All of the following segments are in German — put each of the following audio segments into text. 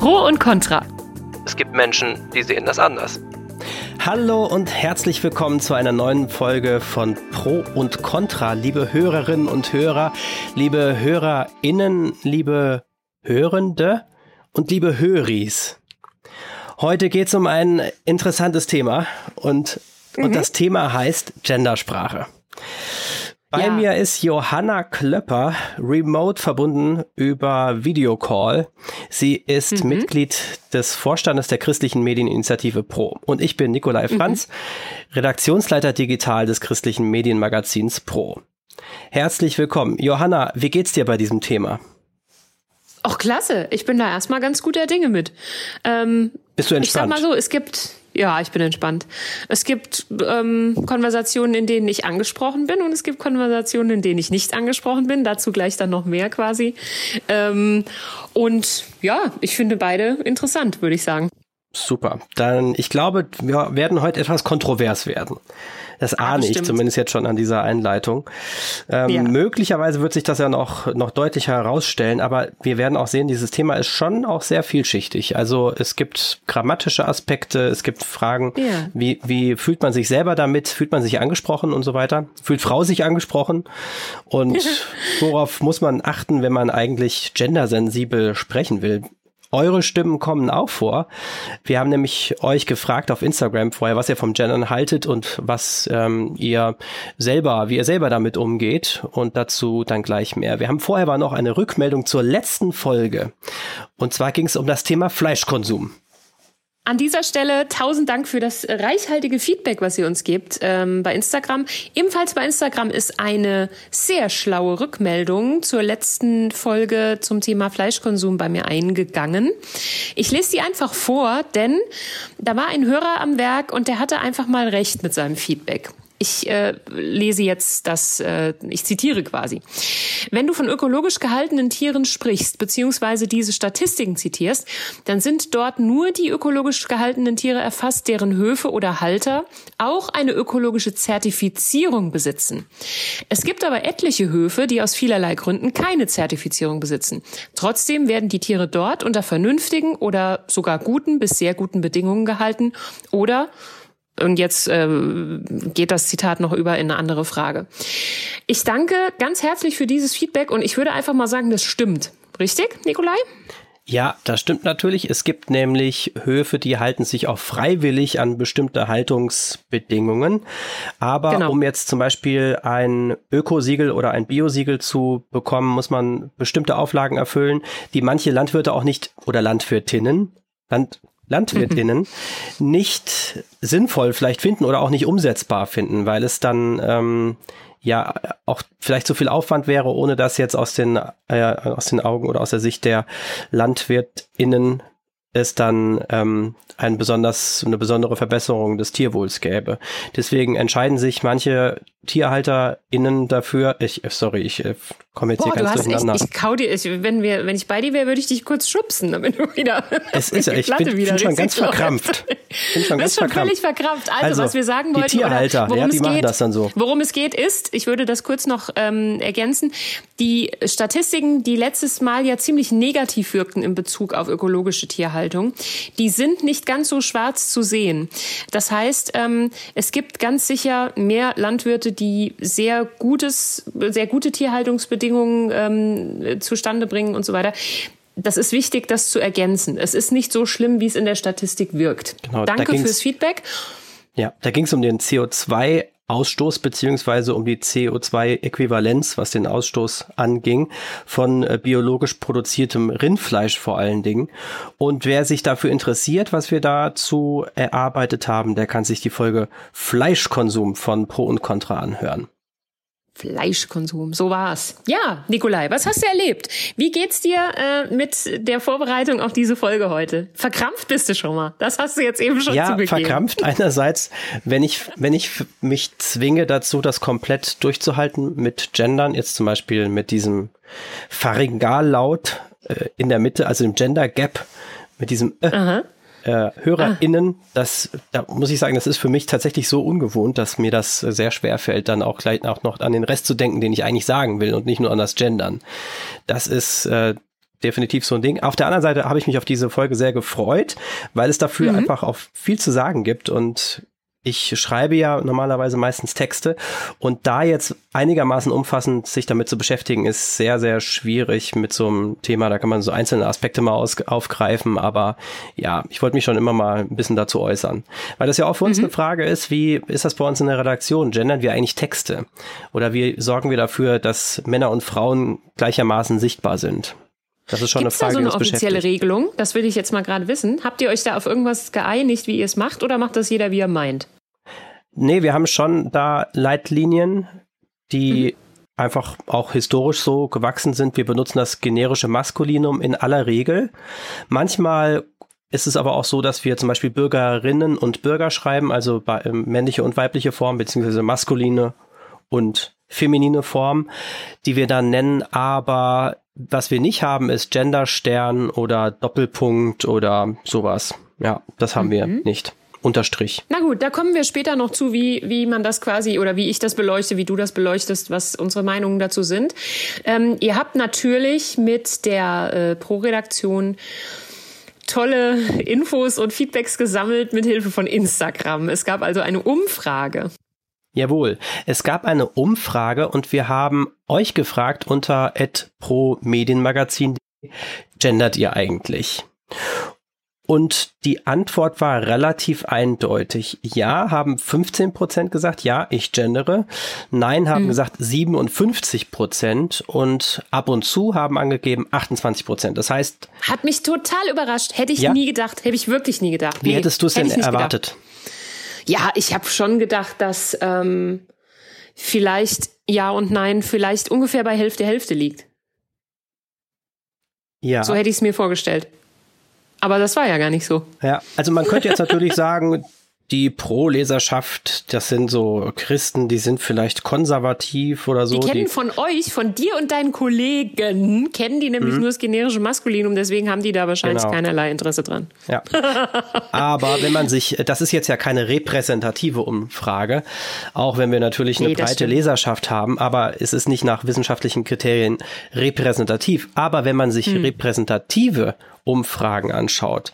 Pro und Contra. Es gibt Menschen, die sehen das anders. Hallo und herzlich willkommen zu einer neuen Folge von Pro und Contra, liebe Hörerinnen und Hörer, liebe HörerInnen, liebe Hörende und liebe Höris. Heute geht es um ein interessantes Thema und, mhm. und das Thema heißt Gendersprache. Bei ja. mir ist Johanna Klöpper, remote verbunden über Videocall. Sie ist mhm. Mitglied des Vorstandes der christlichen Medieninitiative Pro. Und ich bin Nikolai mhm. Franz, mhm. Redaktionsleiter digital des christlichen Medienmagazins Pro. Herzlich willkommen. Johanna, wie geht's dir bei diesem Thema? Ach, klasse. Ich bin da erstmal ganz guter Dinge mit. Ähm, Bist du entspannt? Ich sag mal so, es gibt, ja, ich bin entspannt. Es gibt ähm, Konversationen, in denen ich angesprochen bin und es gibt Konversationen, in denen ich nicht angesprochen bin. Dazu gleich dann noch mehr quasi. Ähm, und ja, ich finde beide interessant, würde ich sagen. Super. Dann, ich glaube, wir werden heute etwas kontrovers werden. Das ahne ich zumindest jetzt schon an dieser Einleitung. Ähm, ja. Möglicherweise wird sich das ja noch, noch deutlicher herausstellen, aber wir werden auch sehen, dieses Thema ist schon auch sehr vielschichtig. Also es gibt grammatische Aspekte, es gibt Fragen, ja. wie, wie fühlt man sich selber damit, fühlt man sich angesprochen und so weiter, fühlt Frau sich angesprochen und worauf muss man achten, wenn man eigentlich gendersensibel sprechen will. Eure Stimmen kommen auch vor. Wir haben nämlich euch gefragt auf Instagram vorher, was ihr vom Gendern haltet und was ähm, ihr selber, wie ihr selber damit umgeht und dazu dann gleich mehr. Wir haben vorher aber noch eine Rückmeldung zur letzten Folge. Und zwar ging es um das Thema Fleischkonsum. An dieser Stelle tausend Dank für das reichhaltige Feedback, was ihr uns gebt ähm, bei Instagram. Ebenfalls bei Instagram ist eine sehr schlaue Rückmeldung zur letzten Folge zum Thema Fleischkonsum bei mir eingegangen. Ich lese die einfach vor, denn da war ein Hörer am Werk und der hatte einfach mal recht mit seinem Feedback. Ich äh, lese jetzt das, äh, ich zitiere quasi. Wenn du von ökologisch gehaltenen Tieren sprichst, beziehungsweise diese Statistiken zitierst, dann sind dort nur die ökologisch gehaltenen Tiere erfasst, deren Höfe oder Halter auch eine ökologische Zertifizierung besitzen. Es gibt aber etliche Höfe, die aus vielerlei Gründen keine Zertifizierung besitzen. Trotzdem werden die Tiere dort unter vernünftigen oder sogar guten bis sehr guten Bedingungen gehalten oder und jetzt äh, geht das Zitat noch über in eine andere Frage. Ich danke ganz herzlich für dieses Feedback und ich würde einfach mal sagen, das stimmt. Richtig, Nikolai? Ja, das stimmt natürlich. Es gibt nämlich Höfe, die halten sich auch freiwillig an bestimmte Haltungsbedingungen. Aber genau. um jetzt zum Beispiel ein Ökosiegel oder ein Biosiegel zu bekommen, muss man bestimmte Auflagen erfüllen, die manche Landwirte auch nicht oder Landwirtinnen, Land, Landwirtinnen nicht sinnvoll vielleicht finden oder auch nicht umsetzbar finden, weil es dann ähm, ja auch vielleicht zu viel Aufwand wäre, ohne das jetzt aus den, äh, aus den Augen oder aus der Sicht der LandwirtInnen es dann ähm, ein besonders, eine besondere Verbesserung des Tierwohls gäbe. Deswegen entscheiden sich manche TierhalterInnen dafür. Ich, sorry, ich äh, komme jetzt Boah, hier ganz durcheinander. Echt, ich kau dir, ich, wenn, wir, wenn ich bei dir wäre, würde ich dich kurz schubsen, damit du wieder. Es ist, ich bin, bin schon ganz verkrampft. Bin schon ganz schon verkrampft. völlig verkrampft. Also, also, was wir sagen wollten, die Tierhalter, worum ja, die es machen geht, das dann so. Worum es geht, ist, ich würde das kurz noch ähm, ergänzen, die Statistiken, die letztes Mal ja ziemlich negativ wirkten in Bezug auf ökologische Tierhaltung, die sind nicht ganz so schwarz zu sehen. Das heißt, ähm, es gibt ganz sicher mehr Landwirte, die sehr gutes, sehr gute Tierhaltungsbedingungen ähm, zustande bringen und so weiter. Das ist wichtig, das zu ergänzen. Es ist nicht so schlimm, wie es in der Statistik wirkt. Genau, Danke fürs Feedback. Ja, da ging es um den CO2 Ausstoß beziehungsweise um die CO2-Äquivalenz, was den Ausstoß anging, von äh, biologisch produziertem Rindfleisch vor allen Dingen. Und wer sich dafür interessiert, was wir dazu erarbeitet haben, der kann sich die Folge Fleischkonsum von Pro und Contra anhören. Fleischkonsum, so war's. Ja, Nikolai, was hast du erlebt? Wie geht's dir äh, mit der Vorbereitung auf diese Folge heute? Verkrampft bist du schon mal. Das hast du jetzt eben schon ja, zugegeben. Ja, verkrampft einerseits, wenn ich wenn ich mich zwinge dazu, das komplett durchzuhalten mit Gendern, jetzt zum Beispiel mit diesem Pharyngallaut äh, in der Mitte, also dem Gender Gap, mit diesem äh, äh, HörerInnen, ah. das, da muss ich sagen, das ist für mich tatsächlich so ungewohnt, dass mir das sehr schwer fällt, dann auch gleich auch noch an den Rest zu denken, den ich eigentlich sagen will und nicht nur an das Gendern. Das ist, äh, definitiv so ein Ding. Auf der anderen Seite habe ich mich auf diese Folge sehr gefreut, weil es dafür mhm. einfach auch viel zu sagen gibt und ich schreibe ja normalerweise meistens Texte und da jetzt einigermaßen umfassend sich damit zu beschäftigen, ist sehr, sehr schwierig mit so einem Thema. Da kann man so einzelne Aspekte mal aus, aufgreifen, aber ja, ich wollte mich schon immer mal ein bisschen dazu äußern. Weil das ja auch für uns mhm. eine Frage ist, wie ist das bei uns in der Redaktion? Gendern wir eigentlich Texte? Oder wie sorgen wir dafür, dass Männer und Frauen gleichermaßen sichtbar sind? Das ist schon Gibt's eine Frage, da so eine offizielle Regelung? Das will ich jetzt mal gerade wissen. Habt ihr euch da auf irgendwas geeinigt, wie ihr es macht, oder macht das jeder, wie er meint? Nee, wir haben schon da Leitlinien, die mhm. einfach auch historisch so gewachsen sind. Wir benutzen das generische Maskulinum in aller Regel. Manchmal ist es aber auch so, dass wir zum Beispiel Bürgerinnen und Bürger schreiben, also ähm, männliche und weibliche Form, beziehungsweise maskuline und feminine Form, die wir dann nennen, aber was wir nicht haben, ist Genderstern oder Doppelpunkt oder sowas. Ja, das haben mhm. wir nicht. Unterstrich. Na gut, da kommen wir später noch zu, wie, wie man das quasi oder wie ich das beleuchte, wie du das beleuchtest, was unsere Meinungen dazu sind. Ähm, ihr habt natürlich mit der äh, Pro-Redaktion tolle Infos und Feedbacks gesammelt mit Hilfe von Instagram. Es gab also eine Umfrage. Jawohl, es gab eine Umfrage und wir haben euch gefragt unter pro Medienmagazin, gendert ihr eigentlich? Und die Antwort war relativ eindeutig. Ja, haben 15 Prozent gesagt, ja, ich gendere. Nein, haben hm. gesagt 57 Prozent. Und ab und zu haben angegeben 28 Prozent. Das heißt. Hat mich total überrascht. Hätte ich ja? nie gedacht. Hätte ich wirklich nie gedacht. Wie nee, hättest du es denn erwartet? Gedacht. Ja, ich habe schon gedacht, dass ähm, vielleicht ja und nein vielleicht ungefähr bei Hälfte Hälfte liegt. Ja. So hätte ich es mir vorgestellt. Aber das war ja gar nicht so. Ja, also man könnte jetzt natürlich sagen, die Pro-Leserschaft, das sind so Christen, die sind vielleicht konservativ oder so. Die kennen die von euch, von dir und deinen Kollegen, kennen die nämlich mhm. nur das generische Maskulinum, deswegen haben die da wahrscheinlich genau. keinerlei Interesse dran. Ja. Aber wenn man sich, das ist jetzt ja keine repräsentative Umfrage, auch wenn wir natürlich eine nee, breite. Leserschaft haben, aber es ist nicht nach wissenschaftlichen Kriterien repräsentativ. Aber wenn man sich mhm. repräsentative Umfragen anschaut,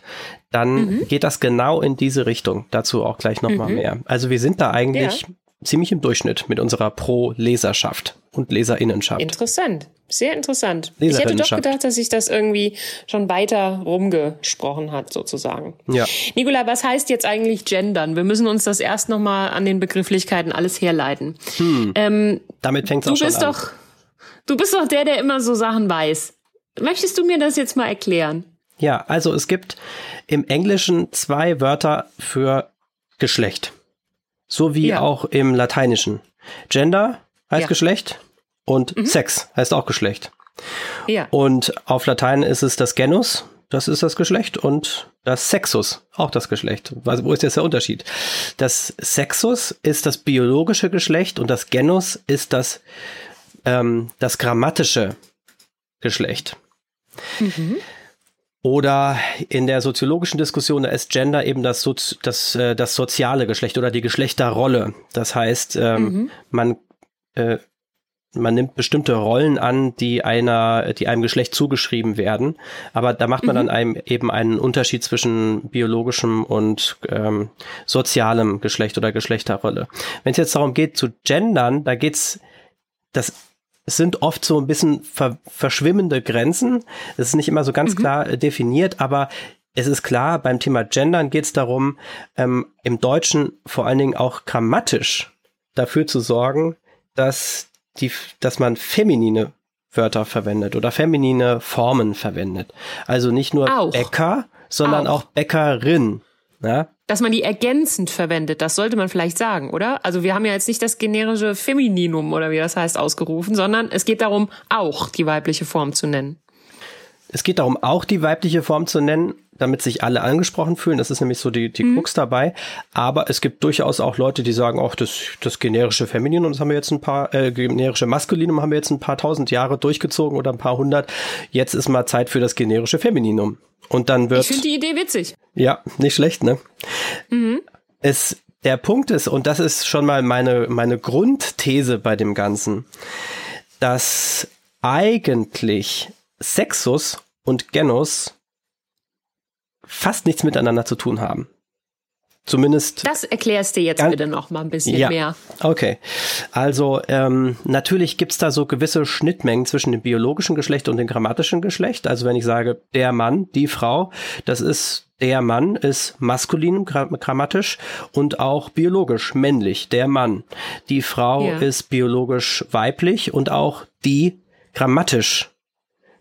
dann mhm. geht das genau in diese Richtung. Dazu auch gleich nochmal mhm. mehr. Also wir sind da eigentlich ja. ziemlich im Durchschnitt mit unserer Pro-Leserschaft und Leserinnenschaft. Interessant. Sehr interessant. Ich hätte doch gedacht, dass sich das irgendwie schon weiter rumgesprochen hat, sozusagen. Ja. Nicola, was heißt jetzt eigentlich gendern? Wir müssen uns das erst nochmal an den Begrifflichkeiten alles herleiten. Hm. Ähm, Damit fängt es auch schon bist an. Doch, du bist doch der, der immer so Sachen weiß. Möchtest du mir das jetzt mal erklären? Ja, also es gibt im Englischen zwei Wörter für Geschlecht. So wie ja. auch im Lateinischen. Gender heißt ja. Geschlecht und mhm. Sex heißt auch Geschlecht. Ja. Und auf Latein ist es das Genus, das ist das Geschlecht, und das Sexus, auch das Geschlecht. Also, wo ist jetzt der Unterschied? Das Sexus ist das biologische Geschlecht und das Genus ist das, ähm, das grammatische Geschlecht. Mhm. Oder in der soziologischen Diskussion ist Gender eben das, Sozi das, äh, das soziale Geschlecht oder die Geschlechterrolle. Das heißt, ähm, mhm. man, äh, man nimmt bestimmte Rollen an, die einer, die einem Geschlecht zugeschrieben werden. Aber da macht man mhm. dann einem eben einen Unterschied zwischen biologischem und ähm, sozialem Geschlecht oder Geschlechterrolle. Wenn es jetzt darum geht zu gendern, da geht's das es sind oft so ein bisschen ver verschwimmende Grenzen. Es ist nicht immer so ganz mhm. klar äh, definiert, aber es ist klar, beim Thema Gendern geht es darum, ähm, im Deutschen vor allen Dingen auch grammatisch dafür zu sorgen, dass die, dass man feminine Wörter verwendet oder feminine Formen verwendet. Also nicht nur auch. Bäcker, sondern auch, auch Bäckerin. Ja? Dass man die ergänzend verwendet, das sollte man vielleicht sagen, oder? Also wir haben ja jetzt nicht das generische Femininum oder wie das heißt ausgerufen, sondern es geht darum, auch die weibliche Form zu nennen. Es geht darum, auch die weibliche Form zu nennen, damit sich alle angesprochen fühlen. Das ist nämlich so die, die mhm. Krux dabei. Aber es gibt durchaus auch Leute, die sagen, auch das, das generische Femininum, das haben wir jetzt ein paar, äh, generische Maskulinum haben wir jetzt ein paar tausend Jahre durchgezogen oder ein paar hundert. Jetzt ist mal Zeit für das generische Femininum. Und dann wird. Ich finde die Idee witzig. Ja, nicht schlecht, ne? Mhm. Es, der Punkt ist, und das ist schon mal meine, meine Grundthese bei dem Ganzen, dass eigentlich Sexus und Genus fast nichts miteinander zu tun haben. Zumindest. Das erklärst du jetzt bitte noch mal ein bisschen ja, mehr. Okay. Also ähm, natürlich gibt's da so gewisse Schnittmengen zwischen dem biologischen Geschlecht und dem grammatischen Geschlecht. Also wenn ich sage, der Mann, die Frau, das ist der Mann ist maskulin grammatisch und auch biologisch männlich, der Mann. Die Frau ja. ist biologisch weiblich und auch die grammatisch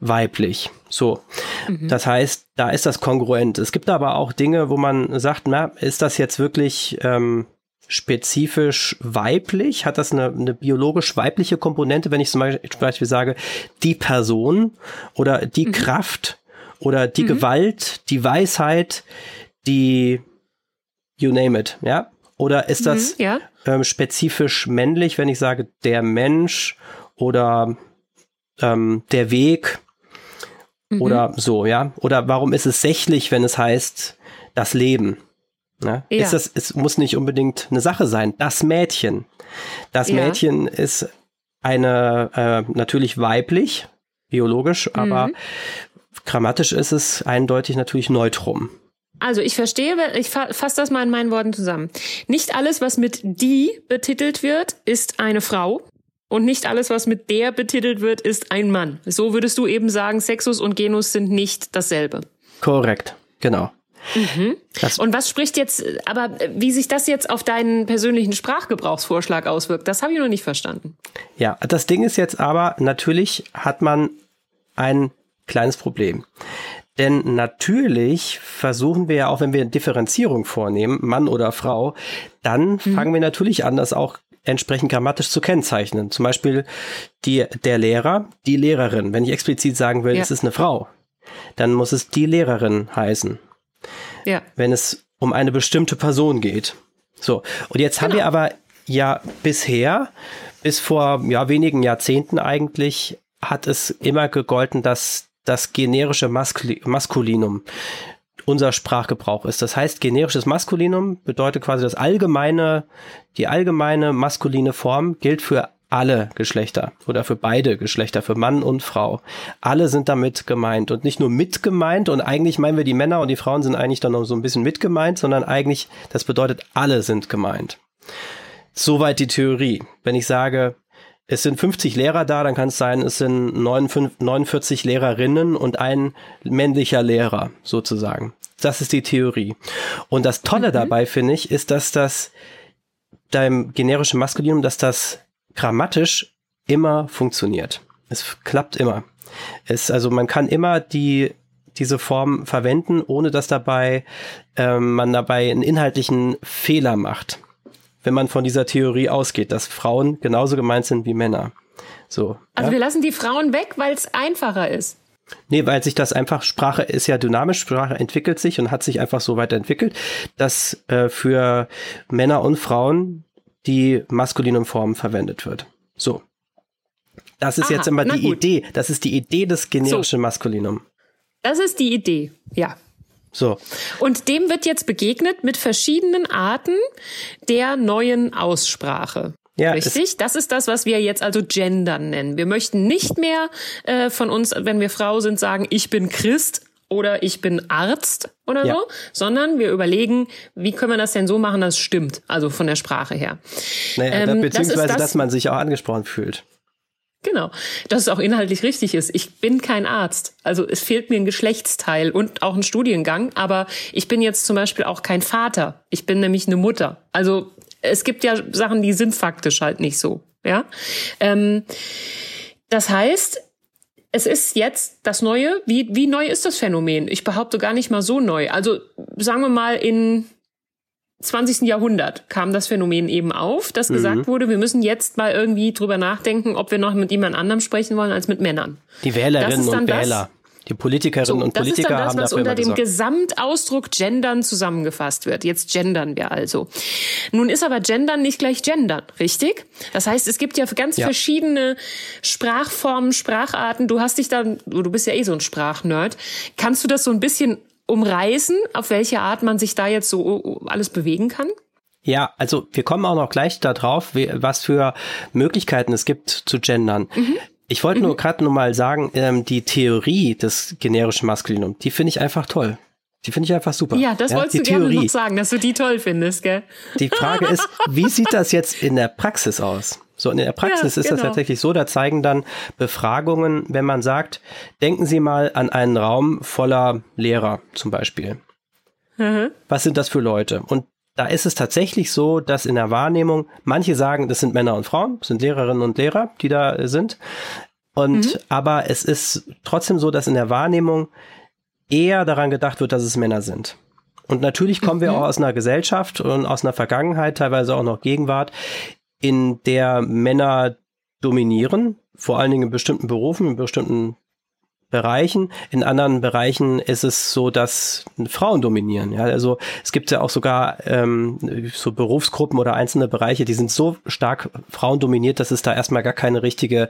weiblich. So. Mhm. Das heißt, da ist das kongruent. Es gibt aber auch Dinge, wo man sagt, na, ist das jetzt wirklich ähm, spezifisch weiblich? Hat das eine, eine biologisch weibliche Komponente, wenn ich zum Beispiel sage, die Person oder die mhm. Kraft oder die mhm. Gewalt, die Weisheit, die you name it, ja? Oder ist das mhm, ja. ähm, spezifisch männlich, wenn ich sage, der Mensch oder ähm, der Weg mhm. oder so, ja? Oder warum ist es sächlich, wenn es heißt das Leben? Ja? ja. Ist das, es muss nicht unbedingt eine Sache sein. Das Mädchen. Das ja. Mädchen ist eine äh, natürlich weiblich, biologisch, mhm. aber grammatisch ist es eindeutig natürlich Neutrum. Also ich verstehe, ich fasse das mal in meinen Worten zusammen. Nicht alles, was mit die betitelt wird, ist eine Frau. Und nicht alles, was mit der betitelt wird, ist ein Mann. So würdest du eben sagen, Sexus und Genus sind nicht dasselbe. Korrekt, genau. Mhm. Und was spricht jetzt, aber wie sich das jetzt auf deinen persönlichen Sprachgebrauchsvorschlag auswirkt, das habe ich noch nicht verstanden. Ja, das Ding ist jetzt aber, natürlich hat man ein kleines Problem. Denn natürlich versuchen wir ja auch, wenn wir Differenzierung vornehmen, Mann oder Frau, dann mhm. fangen wir natürlich an, das auch entsprechend grammatisch zu kennzeichnen. Zum Beispiel die, der Lehrer, die Lehrerin. Wenn ich explizit sagen will, ja. es ist eine Frau, dann muss es die Lehrerin heißen. Ja. Wenn es um eine bestimmte Person geht. So. Und jetzt genau. haben wir genau. aber ja bisher, bis vor ja, wenigen Jahrzehnten eigentlich, hat es immer gegolten, dass das generische Maskul Maskulinum unser Sprachgebrauch ist. Das heißt, generisches Maskulinum bedeutet quasi das allgemeine, die allgemeine maskuline Form gilt für alle Geschlechter oder für beide Geschlechter, für Mann und Frau. Alle sind damit gemeint und nicht nur mit gemeint und eigentlich meinen wir die Männer und die Frauen sind eigentlich dann noch so ein bisschen mit gemeint, sondern eigentlich, das bedeutet, alle sind gemeint. Soweit die Theorie. Wenn ich sage, es sind 50 Lehrer da, dann kann es sein, es sind 49 Lehrerinnen und ein männlicher Lehrer sozusagen. Das ist die Theorie. Und das Tolle mhm. dabei finde ich, ist, dass das deinem generischen Maskulinum, dass das grammatisch immer funktioniert. Es klappt immer. Es, also man kann immer die diese Form verwenden, ohne dass dabei ähm, man dabei einen inhaltlichen Fehler macht wenn man von dieser Theorie ausgeht, dass Frauen genauso gemeint sind wie Männer. So. Also ja? wir lassen die Frauen weg, weil es einfacher ist. Nee, weil sich das einfach, Sprache ist ja dynamisch, Sprache entwickelt sich und hat sich einfach so weiterentwickelt, dass äh, für Männer und Frauen die maskulinen Formen verwendet wird. So. Das ist Aha, jetzt immer die gut. Idee. Das ist die Idee des generischen so. Maskulinum. Das ist die Idee, ja. So. Und dem wird jetzt begegnet mit verschiedenen Arten der neuen Aussprache. Ja, Richtig? Das ist das, was wir jetzt also gendern nennen. Wir möchten nicht mehr äh, von uns, wenn wir Frau sind, sagen, ich bin Christ oder ich bin Arzt oder ja. so, sondern wir überlegen, wie können wir das denn so machen, dass es stimmt, also von der Sprache her. Naja, ähm, beziehungsweise, das das, dass man sich auch angesprochen fühlt. Genau, dass es auch inhaltlich richtig ist. Ich bin kein Arzt. Also es fehlt mir ein Geschlechtsteil und auch ein Studiengang, aber ich bin jetzt zum Beispiel auch kein Vater. Ich bin nämlich eine Mutter. Also es gibt ja Sachen, die sind faktisch halt nicht so. Ja. Ähm, das heißt, es ist jetzt das Neue. Wie, wie neu ist das Phänomen? Ich behaupte gar nicht mal so neu. Also sagen wir mal in 20. Jahrhundert kam das Phänomen eben auf, dass mhm. gesagt wurde, wir müssen jetzt mal irgendwie drüber nachdenken, ob wir noch mit jemand anderem sprechen wollen als mit Männern. Die Wählerinnen und Wähler. Die Politikerinnen so, und Politiker das ist dann das, was unter dem gesorgt. Gesamtausdruck Gendern zusammengefasst wird. Jetzt gendern wir also. Nun ist aber Gendern nicht gleich Gendern, richtig? Das heißt, es gibt ja ganz ja. verschiedene Sprachformen, Spracharten. Du hast dich dann, du bist ja eh so ein Sprachnerd. Kannst du das so ein bisschen umreißen, auf welche Art man sich da jetzt so alles bewegen kann? Ja, also wir kommen auch noch gleich darauf, was für Möglichkeiten es gibt zu gendern. Mhm. Ich wollte mhm. nur gerade nur mal sagen, ähm, die Theorie des generischen Maskulinum, die finde ich einfach toll. Die finde ich einfach super. Ja, das ja, wolltest du Theorie. gerne noch sagen, dass du die toll findest, gell? Die Frage ist, wie sieht das jetzt in der Praxis aus? So, in der Praxis ja, ist genau. das tatsächlich so, da zeigen dann Befragungen, wenn man sagt, denken Sie mal an einen Raum voller Lehrer zum Beispiel. Mhm. Was sind das für Leute? Und da ist es tatsächlich so, dass in der Wahrnehmung manche sagen, das sind Männer und Frauen, sind Lehrerinnen und Lehrer, die da sind. Und mhm. aber es ist trotzdem so, dass in der Wahrnehmung eher daran gedacht wird, dass es Männer sind. Und natürlich kommen wir mhm. auch aus einer Gesellschaft und aus einer Vergangenheit, teilweise auch noch Gegenwart, in der Männer dominieren, vor allen Dingen in bestimmten Berufen, in bestimmten Bereichen. In anderen Bereichen ist es so, dass Frauen dominieren. Ja, also es gibt ja auch sogar ähm, so Berufsgruppen oder einzelne Bereiche, die sind so stark frauendominiert, dass es da erstmal gar keine richtige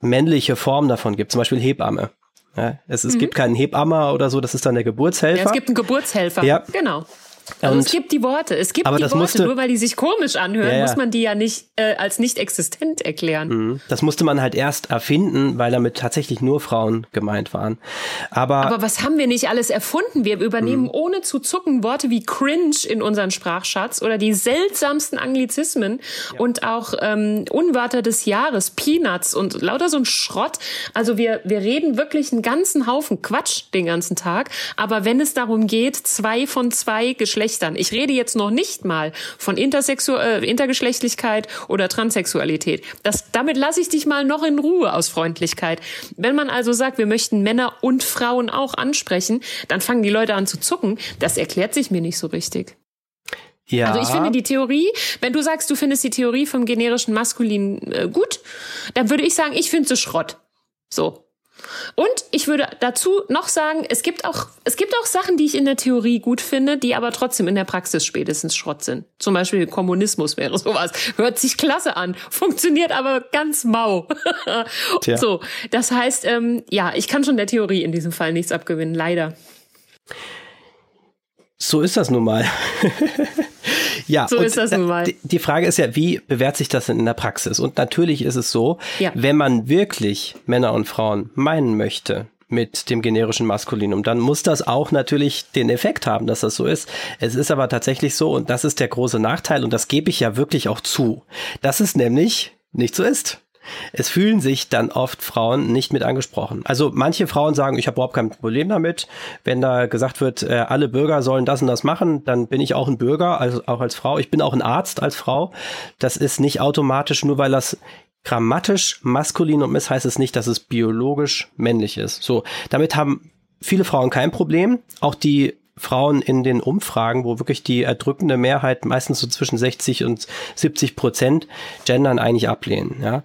männliche Form davon gibt. Zum Beispiel Hebamme. Ja, es, es mhm. gibt keinen Hebammer oder so, das ist dann der Geburtshelfer. Ja, es gibt einen Geburtshelfer. Ja. Genau. Also und, es gibt die Worte. Es gibt die Worte, musste, nur weil die sich komisch anhören, ja, ja. muss man die ja nicht äh, als nicht existent erklären. Mhm. Das musste man halt erst erfinden, weil damit tatsächlich nur Frauen gemeint waren. Aber, Aber was haben wir nicht alles erfunden? Wir übernehmen mhm. ohne zu zucken Worte wie cringe in unseren Sprachschatz oder die seltsamsten Anglizismen ja. und auch ähm, Unwörter des Jahres, Peanuts und lauter so ein Schrott. Also wir, wir reden wirklich einen ganzen Haufen Quatsch den ganzen Tag. Aber wenn es darum geht, zwei von zwei Geschlechter Geschlechtern. Ich rede jetzt noch nicht mal von Intersexu äh, Intergeschlechtlichkeit oder Transsexualität. Das, damit lasse ich dich mal noch in Ruhe aus Freundlichkeit. Wenn man also sagt, wir möchten Männer und Frauen auch ansprechen, dann fangen die Leute an zu zucken. Das erklärt sich mir nicht so richtig. Ja. Also ich finde die Theorie, wenn du sagst, du findest die Theorie vom generischen Maskulin äh, gut, dann würde ich sagen, ich finde sie Schrott. So. Und ich würde dazu noch sagen, es gibt auch, es gibt auch Sachen, die ich in der Theorie gut finde, die aber trotzdem in der Praxis spätestens Schrott sind. Zum Beispiel Kommunismus wäre sowas. Hört sich klasse an, funktioniert aber ganz mau. so, das heißt, ähm, ja, ich kann schon der Theorie in diesem Fall nichts abgewinnen, leider. So ist das nun mal. ja, so ist das nun mal. Die Frage ist ja, wie bewährt sich das denn in der Praxis? Und natürlich ist es so, ja. wenn man wirklich Männer und Frauen meinen möchte, mit dem generischen Maskulinum, dann muss das auch natürlich den Effekt haben, dass das so ist. Es ist aber tatsächlich so, und das ist der große Nachteil, und das gebe ich ja wirklich auch zu, dass es nämlich nicht so ist es fühlen sich dann oft Frauen nicht mit angesprochen. Also manche Frauen sagen, ich habe überhaupt kein Problem damit. Wenn da gesagt wird, äh, alle Bürger sollen das und das machen, dann bin ich auch ein Bürger, also auch als Frau. Ich bin auch ein Arzt als Frau. Das ist nicht automatisch, nur weil das grammatisch maskulin ist, heißt es nicht, dass es biologisch männlich ist. So, damit haben viele Frauen kein Problem. Auch die Frauen in den Umfragen, wo wirklich die erdrückende Mehrheit meistens so zwischen 60 und 70 Prozent Gendern eigentlich ablehnen. Ja.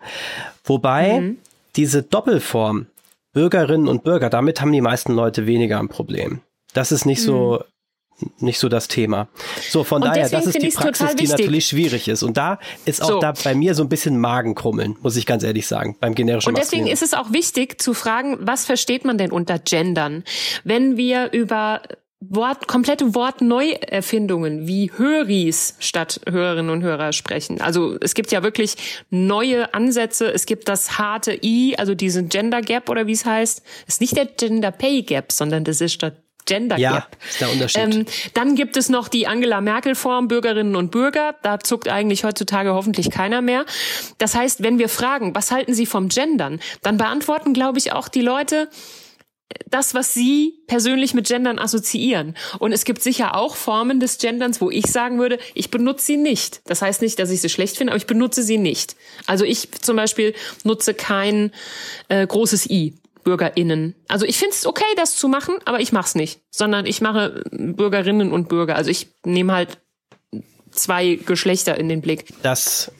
Wobei mhm. diese Doppelform Bürgerinnen und Bürger, damit haben die meisten Leute weniger ein Problem. Das ist nicht mhm. so nicht so das Thema. So, von und daher, das ist die Praxis, die natürlich schwierig ist. Und da ist auch so. da bei mir so ein bisschen Magenkrummeln, muss ich ganz ehrlich sagen, beim generischen Und deswegen ist es auch wichtig zu fragen, was versteht man denn unter Gendern? Wenn wir über Wort, komplette Wortneuerfindungen wie Höris statt Hörerinnen und Hörer sprechen. Also es gibt ja wirklich neue Ansätze. Es gibt das harte I, also diesen Gender Gap oder wie es heißt. ist nicht der Gender Pay Gap, sondern das ist der Gender Gap. Ja, ist der Unterschied. Ähm, dann gibt es noch die Angela Merkel Form Bürgerinnen und Bürger. Da zuckt eigentlich heutzutage hoffentlich keiner mehr. Das heißt, wenn wir fragen, was halten Sie vom Gendern, dann beantworten, glaube ich, auch die Leute, das, was Sie persönlich mit Gendern assoziieren. Und es gibt sicher auch Formen des Genderns, wo ich sagen würde, ich benutze sie nicht. Das heißt nicht, dass ich sie schlecht finde, aber ich benutze sie nicht. Also ich zum Beispiel nutze kein äh, großes I. BürgerInnen. Also ich finde es okay, das zu machen, aber ich mache es nicht, sondern ich mache Bürgerinnen und Bürger. Also ich nehme halt zwei Geschlechter in den Blick. Das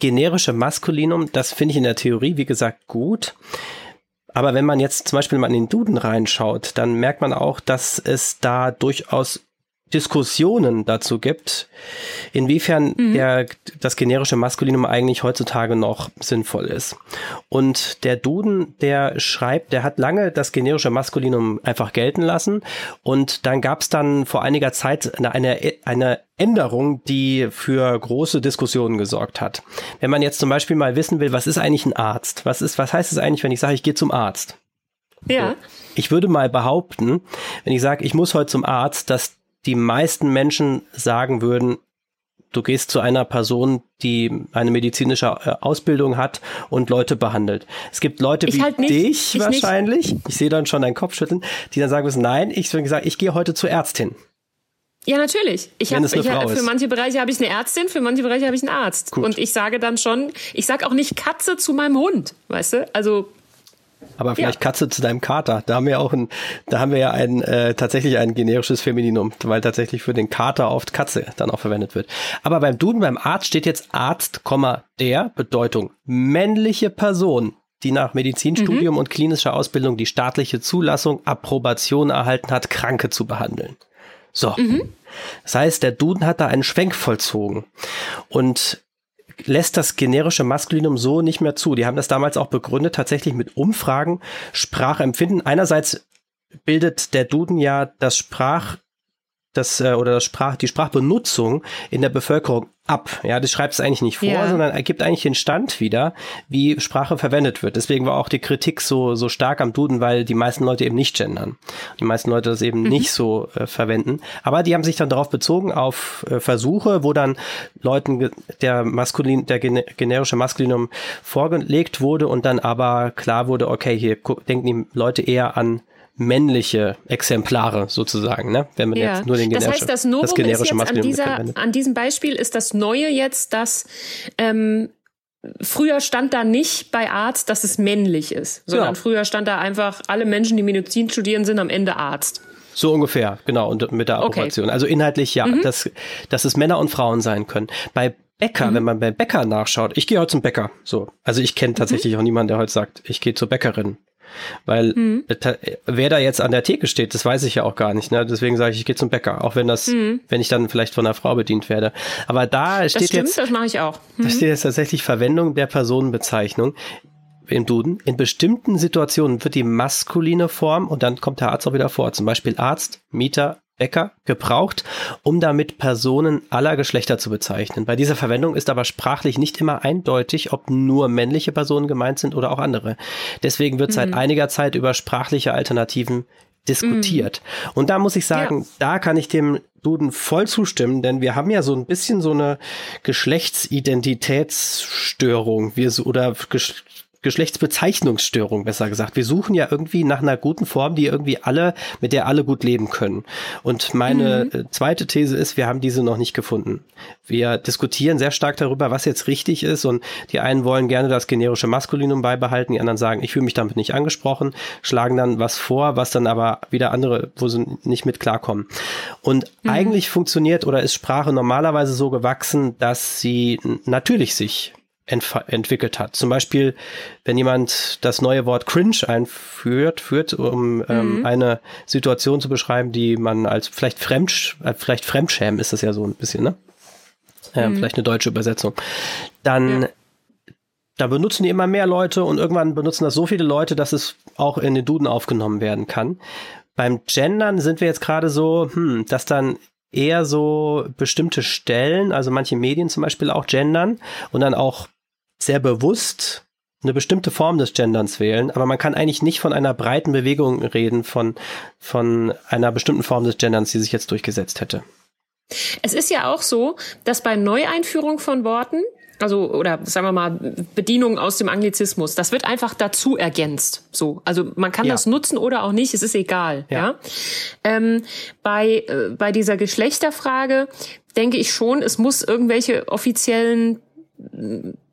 generische Maskulinum, das finde ich in der Theorie, wie gesagt, gut. Aber wenn man jetzt zum Beispiel mal in den Duden reinschaut, dann merkt man auch, dass es da durchaus Diskussionen dazu gibt, inwiefern mhm. der, das generische Maskulinum eigentlich heutzutage noch sinnvoll ist. Und der Duden, der schreibt, der hat lange das generische Maskulinum einfach gelten lassen und dann gab es dann vor einiger Zeit eine, eine, eine Änderung, die für große Diskussionen gesorgt hat. Wenn man jetzt zum Beispiel mal wissen will, was ist eigentlich ein Arzt? Was ist, was heißt es eigentlich, wenn ich sage, ich gehe zum Arzt? Ja. Ich würde mal behaupten, wenn ich sage, ich muss heute zum Arzt, dass die meisten Menschen sagen würden, du gehst zu einer Person, die eine medizinische äh, Ausbildung hat und Leute behandelt. Es gibt Leute ich wie halt dich ich wahrscheinlich, nicht. ich sehe dann schon deinen Kopfschütteln, die dann sagen müssen, nein, ich würde sagen, ich gehe heute zur Ärztin. Ja, natürlich. Ich hab, ich, hab, für manche Bereiche habe ich eine Ärztin, für manche Bereiche habe ich einen Arzt. Gut. Und ich sage dann schon, ich sage auch nicht Katze zu meinem Hund, weißt du? Also aber vielleicht ja. Katze zu deinem Kater. Da haben wir auch ein, da haben wir ja ein äh, tatsächlich ein generisches Femininum, weil tatsächlich für den Kater oft Katze dann auch verwendet wird. Aber beim Duden, beim Arzt steht jetzt Arzt, der Bedeutung männliche Person, die nach Medizinstudium mhm. und klinischer Ausbildung die staatliche Zulassung, Approbation erhalten hat, Kranke zu behandeln. So. Mhm. Das heißt, der Duden hat da einen Schwenk vollzogen. Und lässt das generische Maskulinum so nicht mehr zu. Die haben das damals auch begründet, tatsächlich mit Umfragen, Sprachempfinden. Einerseits bildet der Duden ja das Sprach das äh, oder das Sprach, die Sprachbenutzung in der Bevölkerung ab. Ja, das schreibt es eigentlich nicht vor, ja. sondern ergibt eigentlich den Stand wieder, wie Sprache verwendet wird. Deswegen war auch die Kritik so so stark am Duden, weil die meisten Leute eben nicht gendern. Die meisten Leute das eben mhm. nicht so äh, verwenden. Aber die haben sich dann darauf bezogen auf äh, Versuche, wo dann Leuten der maskulin, der generische Maskulinum vorgelegt wurde und dann aber klar wurde, okay, hier denken die Leute eher an männliche Exemplare sozusagen, ne? wenn man ja. jetzt nur den generische, das heißt, das Novum das generische ist jetzt an, dieser, an diesem Beispiel ist das Neue jetzt, dass ähm, früher stand da nicht bei Arzt, dass es männlich ist, sondern ja. früher stand da einfach, alle Menschen, die Medizin studieren, sind am Ende Arzt. So ungefähr, genau, und mit der Operation. Okay. Also inhaltlich ja, mhm. dass, dass es Männer und Frauen sein können. Bei Bäcker, mhm. wenn man bei Bäcker nachschaut, ich gehe heute zum Bäcker. So. Also ich kenne mhm. tatsächlich mhm. auch niemanden, der heute sagt, ich gehe zur Bäckerin. Weil mhm. wer da jetzt an der Theke steht, das weiß ich ja auch gar nicht. Ne? Deswegen sage ich, ich gehe zum Bäcker, auch wenn das, mhm. wenn ich dann vielleicht von einer Frau bedient werde. Aber da steht das stimmt, jetzt, das mache ich auch. Mhm. Da steht jetzt tatsächlich Verwendung der Personenbezeichnung im Duden. In bestimmten Situationen wird die maskuline Form und dann kommt der Arzt auch wieder vor. Zum Beispiel Arzt, Mieter, Bäcker gebraucht, um damit Personen aller Geschlechter zu bezeichnen. Bei dieser Verwendung ist aber sprachlich nicht immer eindeutig, ob nur männliche Personen gemeint sind oder auch andere. Deswegen wird mhm. seit einiger Zeit über sprachliche Alternativen diskutiert. Mhm. Und da muss ich sagen, ja. da kann ich dem Duden voll zustimmen, denn wir haben ja so ein bisschen so eine Geschlechtsidentitätsstörung, wir so, oder Geschlechtsbezeichnungsstörung, besser gesagt. Wir suchen ja irgendwie nach einer guten Form, die irgendwie alle, mit der alle gut leben können. Und meine mhm. Äh, zweite These ist, wir haben diese noch nicht gefunden. Wir diskutieren sehr stark darüber, was jetzt richtig ist und die einen wollen gerne das generische Maskulinum beibehalten, die anderen sagen, ich fühle mich damit nicht angesprochen, schlagen dann was vor, was dann aber wieder andere, wo sie nicht mit klarkommen. Und mhm. eigentlich funktioniert oder ist Sprache normalerweise so gewachsen, dass sie natürlich sich entwickelt hat. Zum Beispiel, wenn jemand das neue Wort cringe einführt, führt, um ähm, mhm. eine Situation zu beschreiben, die man als vielleicht fremd, äh, vielleicht Fremdschämen ist das ja so ein bisschen, ne? Äh, mhm. Vielleicht eine deutsche Übersetzung. Dann, ja. da benutzen die immer mehr Leute und irgendwann benutzen das so viele Leute, dass es auch in den Duden aufgenommen werden kann. Beim Gendern sind wir jetzt gerade so, hm, dass dann eher so bestimmte Stellen, also manche Medien zum Beispiel auch gendern und dann auch sehr bewusst eine bestimmte Form des Genderns wählen, aber man kann eigentlich nicht von einer breiten Bewegung reden, von, von einer bestimmten Form des Genderns, die sich jetzt durchgesetzt hätte. Es ist ja auch so, dass bei Neueinführung von Worten, also oder sagen wir mal Bedienung aus dem Anglizismus, das wird einfach dazu ergänzt. So, also man kann ja. das nutzen oder auch nicht, es ist egal. Ja. ja? Ähm, bei äh, bei dieser Geschlechterfrage denke ich schon, es muss irgendwelche offiziellen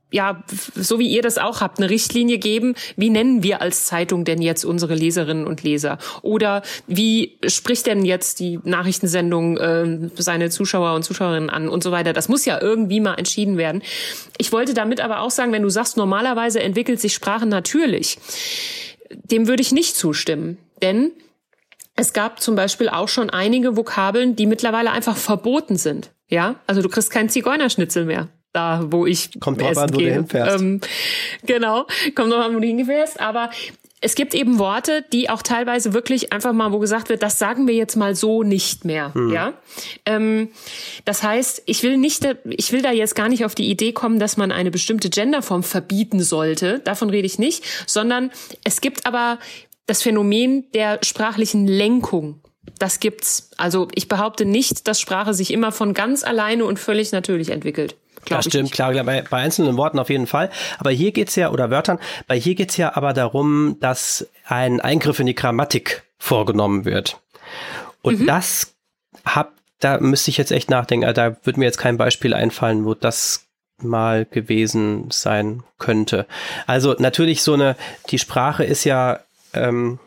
ja, so wie ihr das auch habt, eine Richtlinie geben. Wie nennen wir als Zeitung denn jetzt unsere Leserinnen und Leser? Oder wie spricht denn jetzt die Nachrichtensendung äh, seine Zuschauer und Zuschauerinnen an und so weiter? Das muss ja irgendwie mal entschieden werden. Ich wollte damit aber auch sagen, wenn du sagst, normalerweise entwickelt sich Sprache natürlich, dem würde ich nicht zustimmen. Denn es gab zum Beispiel auch schon einige Vokabeln, die mittlerweile einfach verboten sind. Ja, also du kriegst kein Zigeunerschnitzel mehr da, wo ich kommt drauf an, wo gehe. du hinfährst. Ähm, genau, kommt drauf an, wo du hingefährst. Aber es gibt eben Worte, die auch teilweise wirklich einfach mal, wo gesagt wird, das sagen wir jetzt mal so nicht mehr. Hm. Ja, ähm, das heißt, ich will nicht, ich will da jetzt gar nicht auf die Idee kommen, dass man eine bestimmte Genderform verbieten sollte. Davon rede ich nicht, sondern es gibt aber das Phänomen der sprachlichen Lenkung. Das gibt's. Also ich behaupte nicht, dass Sprache sich immer von ganz alleine und völlig natürlich entwickelt. Das stimmt, klar, bei, bei einzelnen Worten auf jeden Fall. Aber hier geht's ja, oder Wörtern, bei hier geht's ja aber darum, dass ein Eingriff in die Grammatik vorgenommen wird. Und mhm. das hab, da müsste ich jetzt echt nachdenken, also da wird mir jetzt kein Beispiel einfallen, wo das mal gewesen sein könnte. Also natürlich so eine, die Sprache ist ja ähm,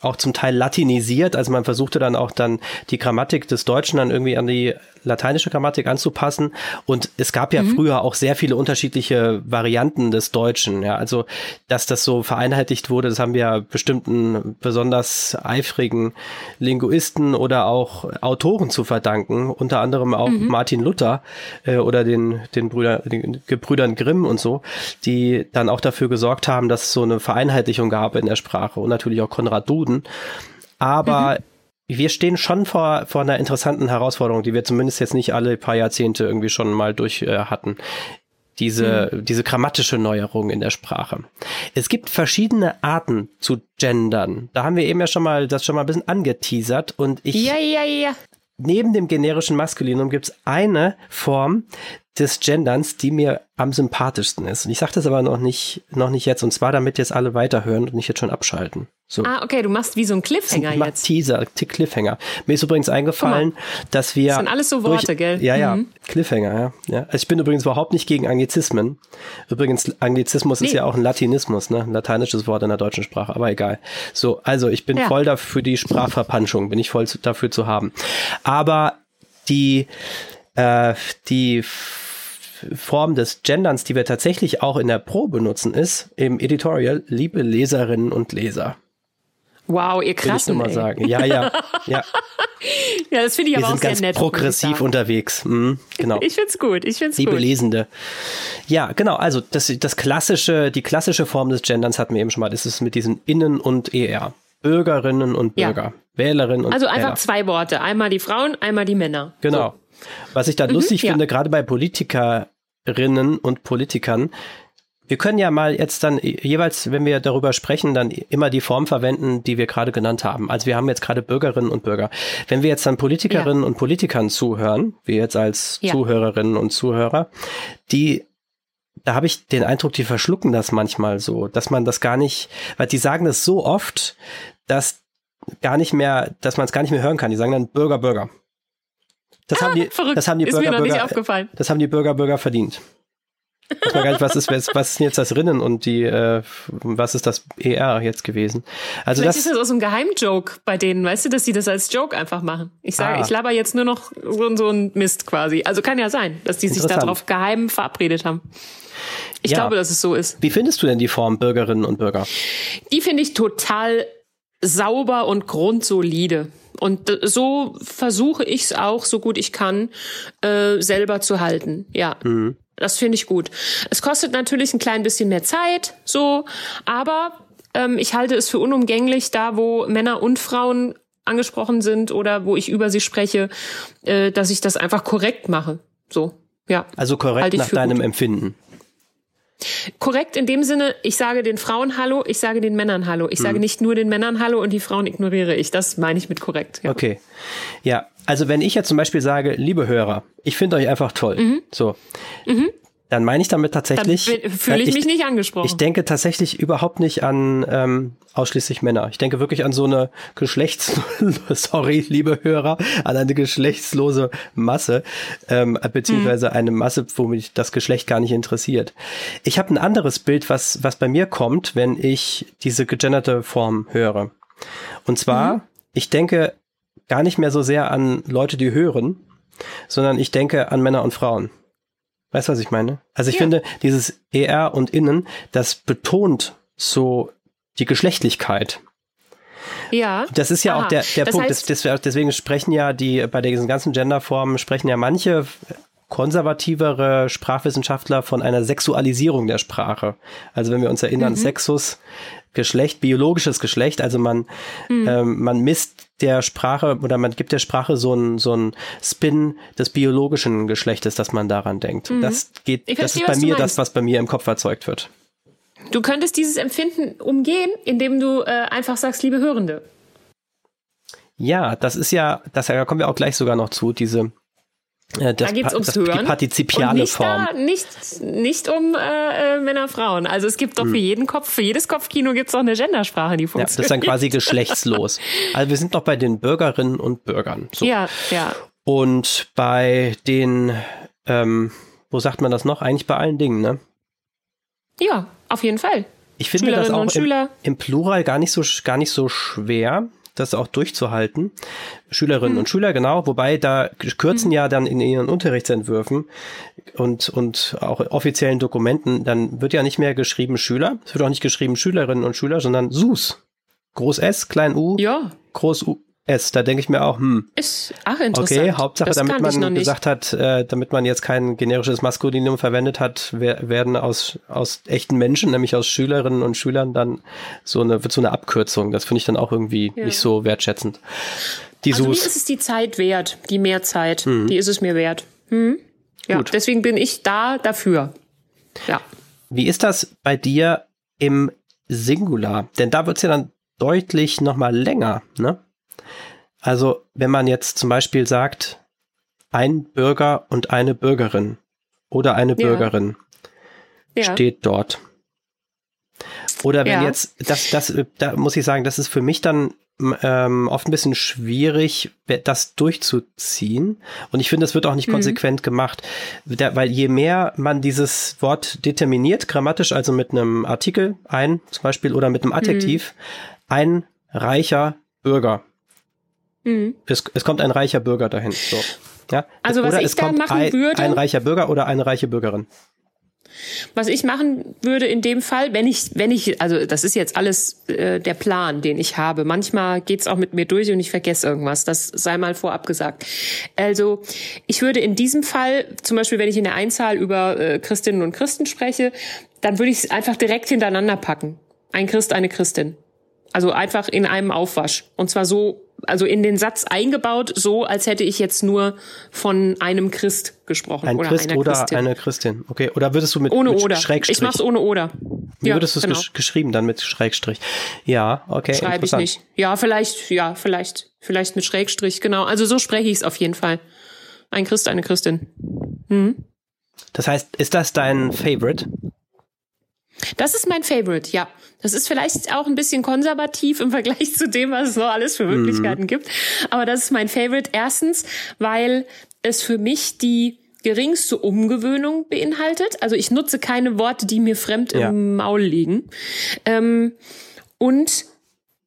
auch zum Teil latinisiert. Also man versuchte dann auch dann die Grammatik des Deutschen dann irgendwie an die lateinische Grammatik anzupassen. Und es gab ja mhm. früher auch sehr viele unterschiedliche Varianten des Deutschen. Ja, also, dass das so vereinheitlicht wurde, das haben wir bestimmten besonders eifrigen Linguisten oder auch Autoren zu verdanken. Unter anderem auch mhm. Martin Luther äh, oder den, den Brüder, den Gebrüdern Grimm und so, die dann auch dafür gesorgt haben, dass es so eine Vereinheitlichung gab in der Sprache und natürlich auch Konrad Duden. Aber mhm wir stehen schon vor, vor einer interessanten Herausforderung, die wir zumindest jetzt nicht alle paar Jahrzehnte irgendwie schon mal durch äh, hatten. Diese, mhm. diese grammatische Neuerung in der Sprache. Es gibt verschiedene Arten zu gendern. Da haben wir eben ja schon mal das schon mal ein bisschen angeteasert und ich. Ja, ja, ja. Neben dem generischen Maskulinum gibt es eine Form, des Genderns, die mir am sympathischsten ist. Und ich sage das aber noch nicht, noch nicht jetzt. Und zwar, damit jetzt alle weiterhören und nicht jetzt schon abschalten. So. Ah, okay, du machst wie so ein Cliffhanger so, jetzt. Teaser, Cliffhanger. Mir ist übrigens eingefallen, dass wir. Das sind alles so Worte, durch, gell? Ja, ja, mhm. Cliffhanger, ja. ja. Also ich bin übrigens überhaupt nicht gegen Anglizismen. Übrigens, Anglizismus nee. ist ja auch ein Latinismus, ne? Ein lateinisches Wort in der deutschen Sprache, aber egal. So, also ich bin ja. voll dafür die Sprachverpanschung, bin ich voll dafür zu haben. Aber die, äh, die Form des Genderns, die wir tatsächlich auch in der Pro benutzen, ist im Editorial, liebe Leserinnen und Leser. Wow, ihr krassen, Will ich nur mal sagen. Ja, ja, ja. ja, das finde ich wir aber auch sehr nett. Wir sind ganz progressiv unterwegs. Mhm, genau. Ich find's gut. Ich find's Liebe gut. Lesende. Ja, genau. Also das, das klassische, die klassische Form des Genderns hatten wir eben schon mal. Das ist mit diesen Innen und ER. Bürgerinnen und Bürger. Ja. Wählerinnen und Also einfach Wähler. zwei Worte. Einmal die Frauen, einmal die Männer. Genau. So. Was ich da mhm, lustig ja. finde, gerade bei Politikerinnen und Politikern, wir können ja mal jetzt dann jeweils, wenn wir darüber sprechen, dann immer die Form verwenden, die wir gerade genannt haben. Also wir haben jetzt gerade Bürgerinnen und Bürger. Wenn wir jetzt dann Politikerinnen ja. und Politikern zuhören, wie jetzt als ja. Zuhörerinnen und Zuhörer, die da habe ich den Eindruck, die verschlucken das manchmal so, dass man das gar nicht, weil die sagen das so oft, dass gar nicht mehr, dass man es gar nicht mehr hören kann. Die sagen dann Bürger, Bürger. Das ah, haben die, verrückt. das haben die Bürger, Bürger, das haben die Bürger, Bürger verdient. Ich weiß gar nicht, was ist, was ist denn jetzt das Rinnen und die, äh, was ist das ER jetzt gewesen? Also Vielleicht das ist das aus einem Geheimjoke bei denen, weißt du, dass die das als Joke einfach machen. Ich sage, ah. ich laber jetzt nur noch so, so ein Mist quasi. Also kann ja sein, dass die sich darauf geheim verabredet haben. Ich ja. glaube, dass es so ist. Wie findest du denn die Form Bürgerinnen und Bürger? Die finde ich total sauber und grundsolide. Und so versuche ich es auch, so gut ich kann, äh, selber zu halten. Ja. Mhm. Das finde ich gut. Es kostet natürlich ein klein bisschen mehr Zeit, so, aber ähm, ich halte es für unumgänglich, da wo Männer und Frauen angesprochen sind oder wo ich über sie spreche, äh, dass ich das einfach korrekt mache. So, ja. Also korrekt nach deinem gut. Empfinden. Korrekt in dem Sinne, ich sage den Frauen Hallo, ich sage den Männern Hallo. Ich mhm. sage nicht nur den Männern Hallo und die Frauen ignoriere ich. Das meine ich mit korrekt. Ja. Okay. Ja, also wenn ich jetzt zum Beispiel sage, liebe Hörer, ich finde euch einfach toll. Mhm. So. Mhm dann meine ich damit tatsächlich. Dann fühle ich, ich, mich nicht angesprochen. Ich denke tatsächlich überhaupt nicht an ähm, ausschließlich Männer. Ich denke wirklich an so eine geschlechts, sorry, liebe Hörer, an eine geschlechtslose Masse, ähm, beziehungsweise hm. eine Masse, wo mich das Geschlecht gar nicht interessiert. Ich habe ein anderes Bild, was, was bei mir kommt, wenn ich diese gegenderte Form höre. Und zwar, mhm. ich denke gar nicht mehr so sehr an Leute, die hören, sondern ich denke an Männer und Frauen. Weißt du, was ich meine? Also ich ja. finde, dieses ER und Innen, das betont so die Geschlechtlichkeit. Ja. Das ist ja Aha. auch der, der Punkt. Heißt, das, das, deswegen sprechen ja die, bei diesen ganzen Genderformen sprechen ja manche konservativere Sprachwissenschaftler von einer Sexualisierung der Sprache. Also wenn wir uns erinnern, mhm. Sexus, Geschlecht, biologisches Geschlecht, also man, mhm. ähm, man misst der Sprache oder man gibt der Sprache so ein so ein Spin des biologischen Geschlechtes, dass man daran denkt. Mhm. Das geht, ich das ist bei mir das, was bei mir im Kopf erzeugt wird. Du könntest dieses Empfinden umgehen, indem du äh, einfach sagst, liebe Hörende. Ja, das ist ja, das da kommen wir auch gleich sogar noch zu, diese das, da geht es ums das, Hören. Die partizipiale und nicht Form. Da, nicht, nicht um äh, äh, Männer, Frauen. Also es gibt doch für jeden Kopf, für jedes Kopfkino gibt es doch eine Gendersprache, die funktioniert. Ja, das ist dann quasi geschlechtslos. Also wir sind noch bei den Bürgerinnen und Bürgern. So. Ja, ja. Und bei den, ähm, wo sagt man das noch? Eigentlich bei allen Dingen, ne? Ja, auf jeden Fall. Ich finde das auch im, im, Plural gar nicht so gar nicht so schwer, das auch durchzuhalten. Schülerinnen mhm. und Schüler, genau, wobei da kürzen mhm. ja dann in ihren Unterrichtsentwürfen und, und auch offiziellen Dokumenten, dann wird ja nicht mehr geschrieben Schüler, es wird auch nicht geschrieben Schülerinnen und Schüler, sondern SUS. Groß S, klein U, ja. Groß U, S. Da denke ich mir auch, hm. Ist auch interessant. Okay, Hauptsache, das damit man gesagt hat, äh, damit man jetzt kein generisches Maskulinum verwendet hat, wer, werden aus, aus echten Menschen, nämlich aus Schülerinnen und Schülern, dann so eine, wird so eine Abkürzung. Das finde ich dann auch irgendwie ja. nicht so wertschätzend. Die also SUS. mir ist es die Zeit wert, die Mehrzeit. Mhm. Die ist es mir wert. Hm? Ja, Gut. deswegen bin ich da dafür. Ja. Wie ist das bei dir im Singular? Denn da wird es ja dann deutlich nochmal länger, ne? Also wenn man jetzt zum Beispiel sagt, ein Bürger und eine Bürgerin oder eine ja. Bürgerin ja. steht dort. Oder wenn ja. jetzt, das, das, da muss ich sagen, das ist für mich dann ähm, oft ein bisschen schwierig, das durchzuziehen. Und ich finde, das wird auch nicht mhm. konsequent gemacht, der, weil je mehr man dieses Wort determiniert, grammatisch, also mit einem Artikel ein, zum Beispiel, oder mit einem Adjektiv, mhm. ein reicher Bürger Mhm. Es, es kommt ein reicher Bürger dahin. So. Ja? Also was oder ich es da machen ein, würde, ein reicher Bürger oder eine reiche Bürgerin. Was ich machen würde in dem Fall, wenn ich, wenn ich, also das ist jetzt alles äh, der Plan, den ich habe. Manchmal geht's auch mit mir durch und ich vergesse irgendwas. Das sei mal vorab gesagt. Also ich würde in diesem Fall, zum Beispiel, wenn ich in der Einzahl über äh, Christinnen und Christen spreche, dann würde ich es einfach direkt hintereinander packen. Ein Christ, eine Christin. Also einfach in einem Aufwasch. Und zwar so, also in den Satz eingebaut, so als hätte ich jetzt nur von einem Christ gesprochen. Ein oder Christ einer oder Christin. eine Christin. Okay. Oder würdest du mit, ohne mit oder. Schrägstrich? Ich mach's ohne oder. Wie ja, würdest du es genau. gesch geschrieben dann mit Schrägstrich? Ja, okay. Schreibe ich nicht. Ja, vielleicht, ja, vielleicht, vielleicht mit Schrägstrich, genau. Also so spreche ich es auf jeden Fall. Ein Christ, eine Christin. Mhm. Das heißt, ist das dein Favorite? Das ist mein Favorite, ja. Das ist vielleicht auch ein bisschen konservativ im Vergleich zu dem, was es noch alles für Möglichkeiten mhm. gibt. Aber das ist mein Favorite. Erstens, weil es für mich die geringste Umgewöhnung beinhaltet. Also ich nutze keine Worte, die mir fremd ja. im Maul liegen. Ähm, und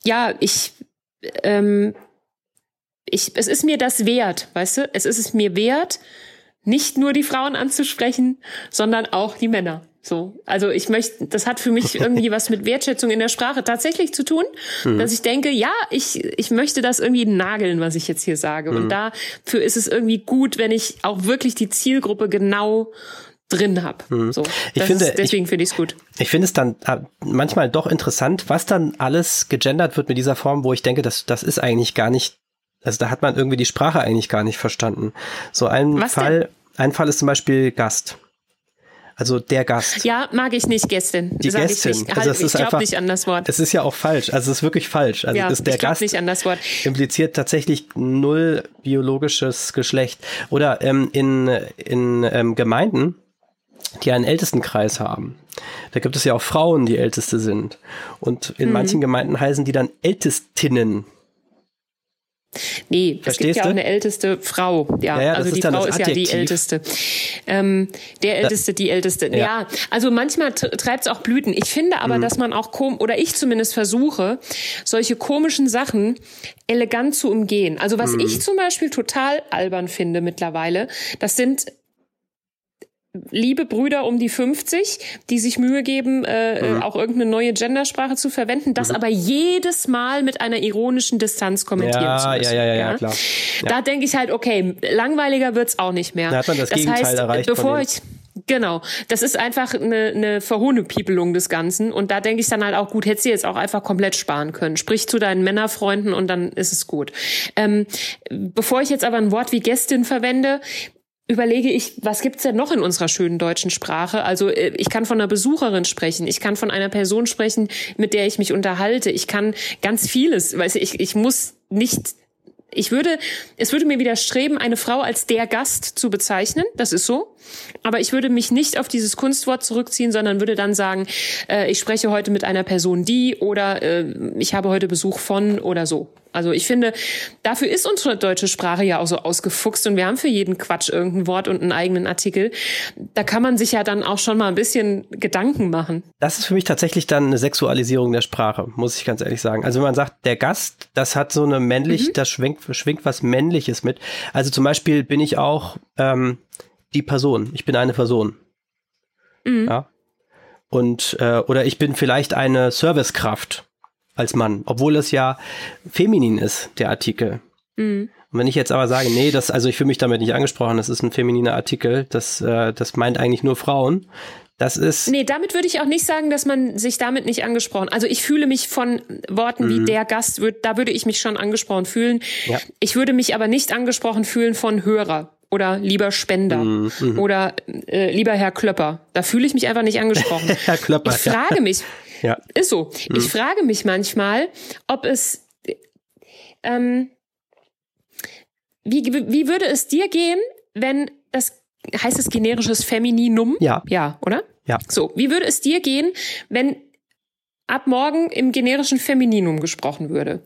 ja, ich, ähm, ich, es ist mir das wert, weißt du? Es ist es mir wert, nicht nur die Frauen anzusprechen, sondern auch die Männer. So, also ich möchte, das hat für mich irgendwie was mit Wertschätzung in der Sprache tatsächlich zu tun, mhm. dass ich denke, ja, ich ich möchte das irgendwie nageln, was ich jetzt hier sage. Mhm. Und dafür ist es irgendwie gut, wenn ich auch wirklich die Zielgruppe genau drin habe. Mhm. So, ich finde, ist, deswegen finde ich es gut. Ich finde es dann äh, manchmal doch interessant, was dann alles gegendert wird mit dieser Form, wo ich denke, das das ist eigentlich gar nicht, also da hat man irgendwie die Sprache eigentlich gar nicht verstanden. So ein was Fall, denn? ein Fall ist zum Beispiel Gast. Also der Gast. Ja, mag ich nicht Gästin. Die Gästin. Ich, also halt, ich glaube nicht an das Wort. Es ist ja auch falsch. Also es ist wirklich falsch. Also ja, das, der ich Gast nicht an das Wort. impliziert tatsächlich null biologisches Geschlecht. Oder ähm, in, in ähm, Gemeinden, die einen Ältestenkreis haben. Da gibt es ja auch Frauen, die Älteste sind. Und in mhm. manchen Gemeinden heißen die dann Ältestinnen. Nee, Verstehst es gibt ja auch eine älteste Frau. Ja, ja, ja also die Frau ist ja die älteste. Ähm, der älteste, die älteste. Ja, ja also manchmal treibt es auch Blüten. Ich finde aber, mhm. dass man auch kom oder ich zumindest versuche, solche komischen Sachen elegant zu umgehen. Also was mhm. ich zum Beispiel total albern finde mittlerweile, das sind liebe Brüder um die 50, die sich Mühe geben, äh, mhm. auch irgendeine neue Gendersprache zu verwenden, das mhm. aber jedes Mal mit einer ironischen Distanz kommentieren ja, zu müssen. Ja, ja, ja, ja, klar. Ja. Da denke ich halt, okay, langweiliger wird's auch nicht mehr. Da hat man das, das Gegenteil heißt, erreicht. Bevor ich Genau, das ist einfach eine, eine Verhohnepiepelung des Ganzen. Und da denke ich dann halt auch, gut, hättest du jetzt auch einfach komplett sparen können. Sprich zu deinen Männerfreunden und dann ist es gut. Ähm, bevor ich jetzt aber ein Wort wie Gästin verwende, überlege ich, was gibt's denn noch in unserer schönen deutschen Sprache? Also äh, ich kann von einer Besucherin sprechen, ich kann von einer Person sprechen, mit der ich mich unterhalte, ich kann ganz vieles, weil ich, ich muss nicht ich würde, es würde mir widerstreben, eine Frau als der Gast zu bezeichnen. Das ist so. Aber ich würde mich nicht auf dieses Kunstwort zurückziehen, sondern würde dann sagen, äh, ich spreche heute mit einer Person die oder äh, ich habe heute Besuch von oder so. Also ich finde, dafür ist unsere deutsche Sprache ja auch so ausgefuchst und wir haben für jeden Quatsch irgendein Wort und einen eigenen Artikel. Da kann man sich ja dann auch schon mal ein bisschen Gedanken machen. Das ist für mich tatsächlich dann eine Sexualisierung der Sprache, muss ich ganz ehrlich sagen. Also wenn man sagt, der Gast, das hat so eine männlich, mhm. das schwingt, schwingt was Männliches mit. Also zum Beispiel bin ich auch ähm, die Person. Ich bin eine Person. Mhm. Ja. Und äh, oder ich bin vielleicht eine Servicekraft als Mann, obwohl es ja feminin ist, der Artikel. Mhm. Und wenn ich jetzt aber sage, nee, das, also ich fühle mich damit nicht angesprochen, das ist ein femininer Artikel, das, äh, das meint eigentlich nur Frauen. Das ist. Nee, damit würde ich auch nicht sagen, dass man sich damit nicht angesprochen. Also ich fühle mich von Worten mhm. wie der Gast, würd, da würde ich mich schon angesprochen fühlen. Ja. Ich würde mich aber nicht angesprochen fühlen von Hörer oder lieber Spender mhm. mhm. oder äh, lieber Herr Klöpper. Da fühle ich mich einfach nicht angesprochen. Herr Klöpper. Ich frage ja. mich, ja. ist so. Mhm. Ich frage mich manchmal, ob es ähm, wie, wie würde es dir gehen, wenn das heißt es generisches Femininum? Ja. Ja, oder? Ja. So, wie würde es dir gehen, wenn ab morgen im generischen Femininum gesprochen würde?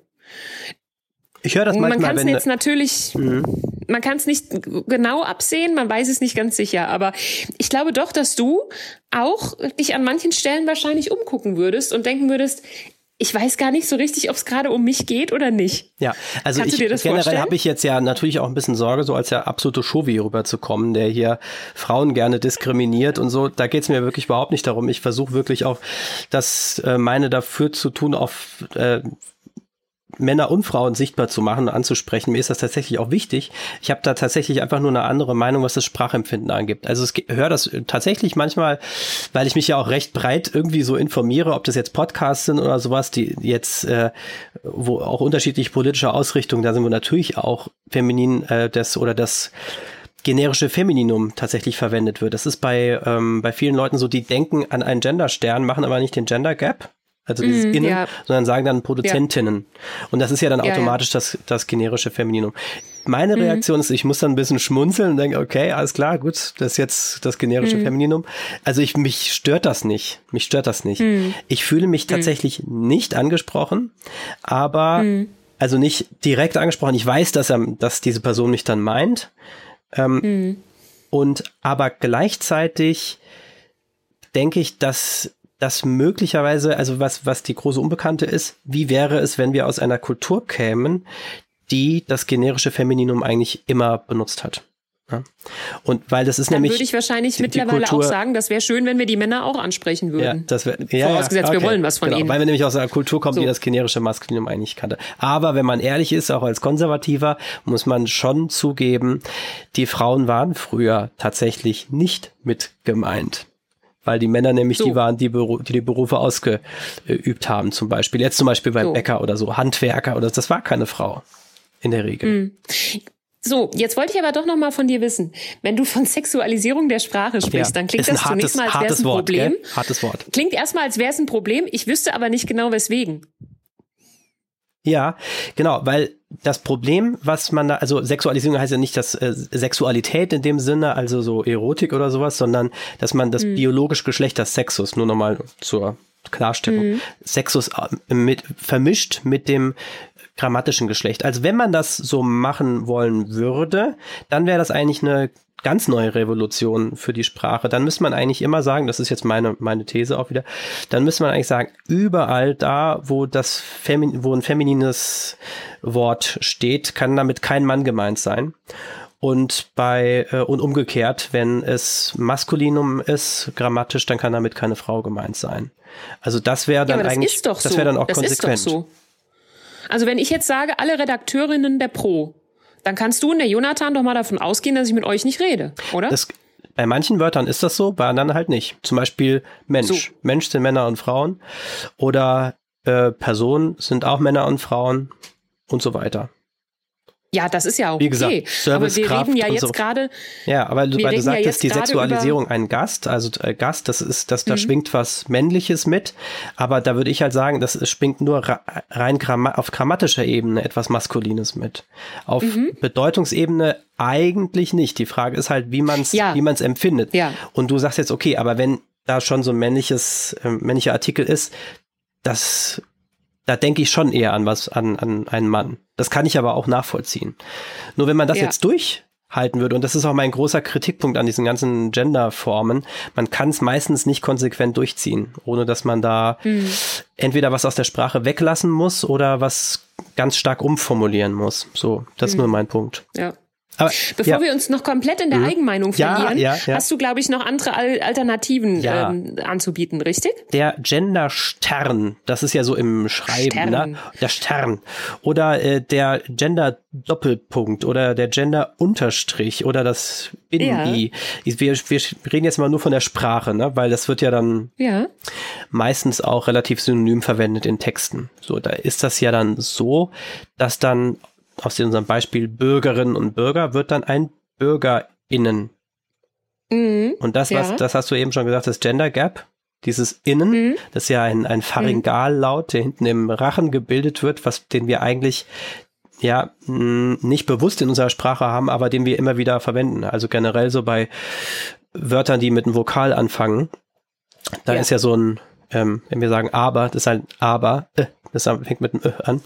Ich höre das manchmal, Man kann es jetzt natürlich, mhm. Man kann es nicht genau absehen, man weiß es nicht ganz sicher, aber ich glaube doch, dass du auch dich an manchen Stellen wahrscheinlich umgucken würdest und denken würdest, ich weiß gar nicht so richtig, ob es gerade um mich geht oder nicht. Ja, also ich, generell habe ich jetzt ja natürlich auch ein bisschen Sorge, so als der absolute Chauvi rüberzukommen, der hier Frauen gerne diskriminiert und so. Da geht es mir wirklich überhaupt nicht darum. Ich versuche wirklich auch das äh, meine dafür zu tun, auf äh, Männer und Frauen sichtbar zu machen und anzusprechen. Mir ist das tatsächlich auch wichtig. Ich habe da tatsächlich einfach nur eine andere Meinung, was das Sprachempfinden angibt. Also ich höre das tatsächlich manchmal, weil ich mich ja auch recht breit irgendwie so informiere, ob das jetzt Podcasts sind oder sowas, die jetzt, äh, wo auch unterschiedliche politische Ausrichtungen, da sind wir natürlich auch feminin äh, das oder das generische Femininum tatsächlich verwendet wird. Das ist bei, ähm, bei vielen Leuten so, die denken an einen Genderstern, machen aber nicht den Gender Gap also dieses mm, Innen, ja. sondern sagen dann Produzentinnen. Ja. Und das ist ja dann automatisch ja, Das, das generische Femininum. Meine mhm. Reaktion ist, ich muss dann ein bisschen schmunzeln und denke, okay, alles klar, gut, das ist jetzt das generische mhm. Femininum. Also ich, mich stört das nicht. Mich stört das nicht. Mhm. Ich fühle mich mhm. tatsächlich nicht angesprochen, aber, mhm. also nicht direkt angesprochen. Ich weiß, dass er, dass diese Person mich dann meint. Ähm, mhm. und aber gleichzeitig denke ich, dass dass möglicherweise, also was, was die große Unbekannte ist, wie wäre es, wenn wir aus einer Kultur kämen, die das generische Femininum eigentlich immer benutzt hat? Ja. Und weil das ist Dann nämlich. würde ich wahrscheinlich die, mittlerweile die auch sagen, das wäre schön, wenn wir die Männer auch ansprechen würden. Ja, das wär, ja, Vorausgesetzt, okay. wir wollen was von genau, ihnen. Weil wir nämlich aus einer Kultur kommen, so. die das generische Maskulinum eigentlich kannte. Aber wenn man ehrlich ist, auch als Konservativer, muss man schon zugeben, die Frauen waren früher tatsächlich nicht mit gemeint weil die Männer nämlich so. die waren, die, Beru die die Berufe ausgeübt haben, zum Beispiel. Jetzt zum Beispiel beim so. Bäcker oder so, Handwerker oder das war keine Frau in der Regel. Mhm. So, jetzt wollte ich aber doch noch mal von dir wissen, wenn du von Sexualisierung der Sprache sprichst, ja, dann klingt das hartes, zunächst mal, als wäre es ein Wort, Problem. Gell? Hartes Wort. Klingt erstmal, als wäre es ein Problem. Ich wüsste aber nicht genau weswegen. Ja, genau, weil das Problem, was man da, also Sexualisierung heißt ja nicht dass äh, Sexualität in dem Sinne, also so Erotik oder sowas, sondern dass man das mhm. biologische Geschlecht des Sexus, nur nochmal zur Klarstellung, mhm. Sexus äh, mit, vermischt mit dem grammatischen Geschlecht. Also wenn man das so machen wollen würde, dann wäre das eigentlich eine ganz neue Revolution für die Sprache. Dann müsste man eigentlich immer sagen, das ist jetzt meine, meine These auch wieder, dann müsste man eigentlich sagen, überall da, wo das Femin, wo ein feminines Wort steht, kann damit kein Mann gemeint sein. Und bei äh, und umgekehrt, wenn es Maskulinum ist, grammatisch, dann kann damit keine Frau gemeint sein. Also das wäre dann ja, das eigentlich, doch das wäre dann auch das konsequent. So. Also wenn ich jetzt sage, alle Redakteurinnen der Pro, dann kannst du und der Jonathan doch mal davon ausgehen, dass ich mit euch nicht rede, oder? Das, bei manchen Wörtern ist das so, bei anderen halt nicht. Zum Beispiel Mensch. So. Mensch sind Männer und Frauen. Oder äh, Personen sind auch Männer und Frauen und so weiter. Ja, das ist ja auch Wie gesagt, okay. Service, aber wir Kraft reden ja jetzt so. gerade. Ja, aber du, weil du ja sagtest, jetzt die Sexualisierung ein Gast, also äh, Gast, das ist, das, da Mhm. schwingt was Männliches mit, aber da würde ich halt sagen, das schwingt nur rein gramma auf grammatischer Ebene etwas Maskulines mit. Auf Mhm. Bedeutungsebene eigentlich nicht. Die Frage ist halt, wie man es Ja. wie man es empfindet. Ja. Und du sagst jetzt, okay, aber wenn da schon so ein männliches, äh, männlicher Artikel ist, das, da denke ich schon eher an was, an, an einen Mann. Das kann ich aber auch nachvollziehen. Nur wenn man das Ja. jetzt durchhalten würde, und das ist auch mein großer Kritikpunkt an diesen ganzen Gender-Formen, man kann es meistens nicht konsequent durchziehen, ohne dass man da Hm. entweder was aus der Sprache weglassen muss oder was ganz stark umformulieren muss. So, das ist nur mein Punkt. Ja. Aber, Bevor ja, wir uns noch komplett in der Mhm. Eigenmeinung Ja, verlieren, ja, hast du, glaube ich, noch andere Al Alternativen ähm, anzubieten, richtig? der Gender-Stern, das ist ja so im Schreiben, Stern. ne? Der Stern. Oder äh, der Gender-Doppelpunkt oder der Gender-Unterstrich oder das Binnen-I. Wir, wir reden jetzt mal nur von der Sprache, ne? Weil das wird ja dann meistens auch relativ synonym verwendet in Texten. So, da ist das ja dann so, dass dann aus unserem Beispiel Bürgerinnen und Bürger wird dann ein BürgerInnen. Mhm. Und das, was, Ja. das hast du eben schon gesagt, das Gender Gap, dieses Innen, Mhm. das ist ja ein, ein Pharyngallaut, der hinten im Rachen gebildet wird, was, den wir eigentlich ja nicht bewusst in unserer Sprache haben, aber den wir immer wieder verwenden. Also generell so bei Wörtern, die mit einem Vokal anfangen, da Ja. ist ja so ein, ähm, wenn wir sagen aber, das ist ein aber, äh, das fängt mit einem Ö an.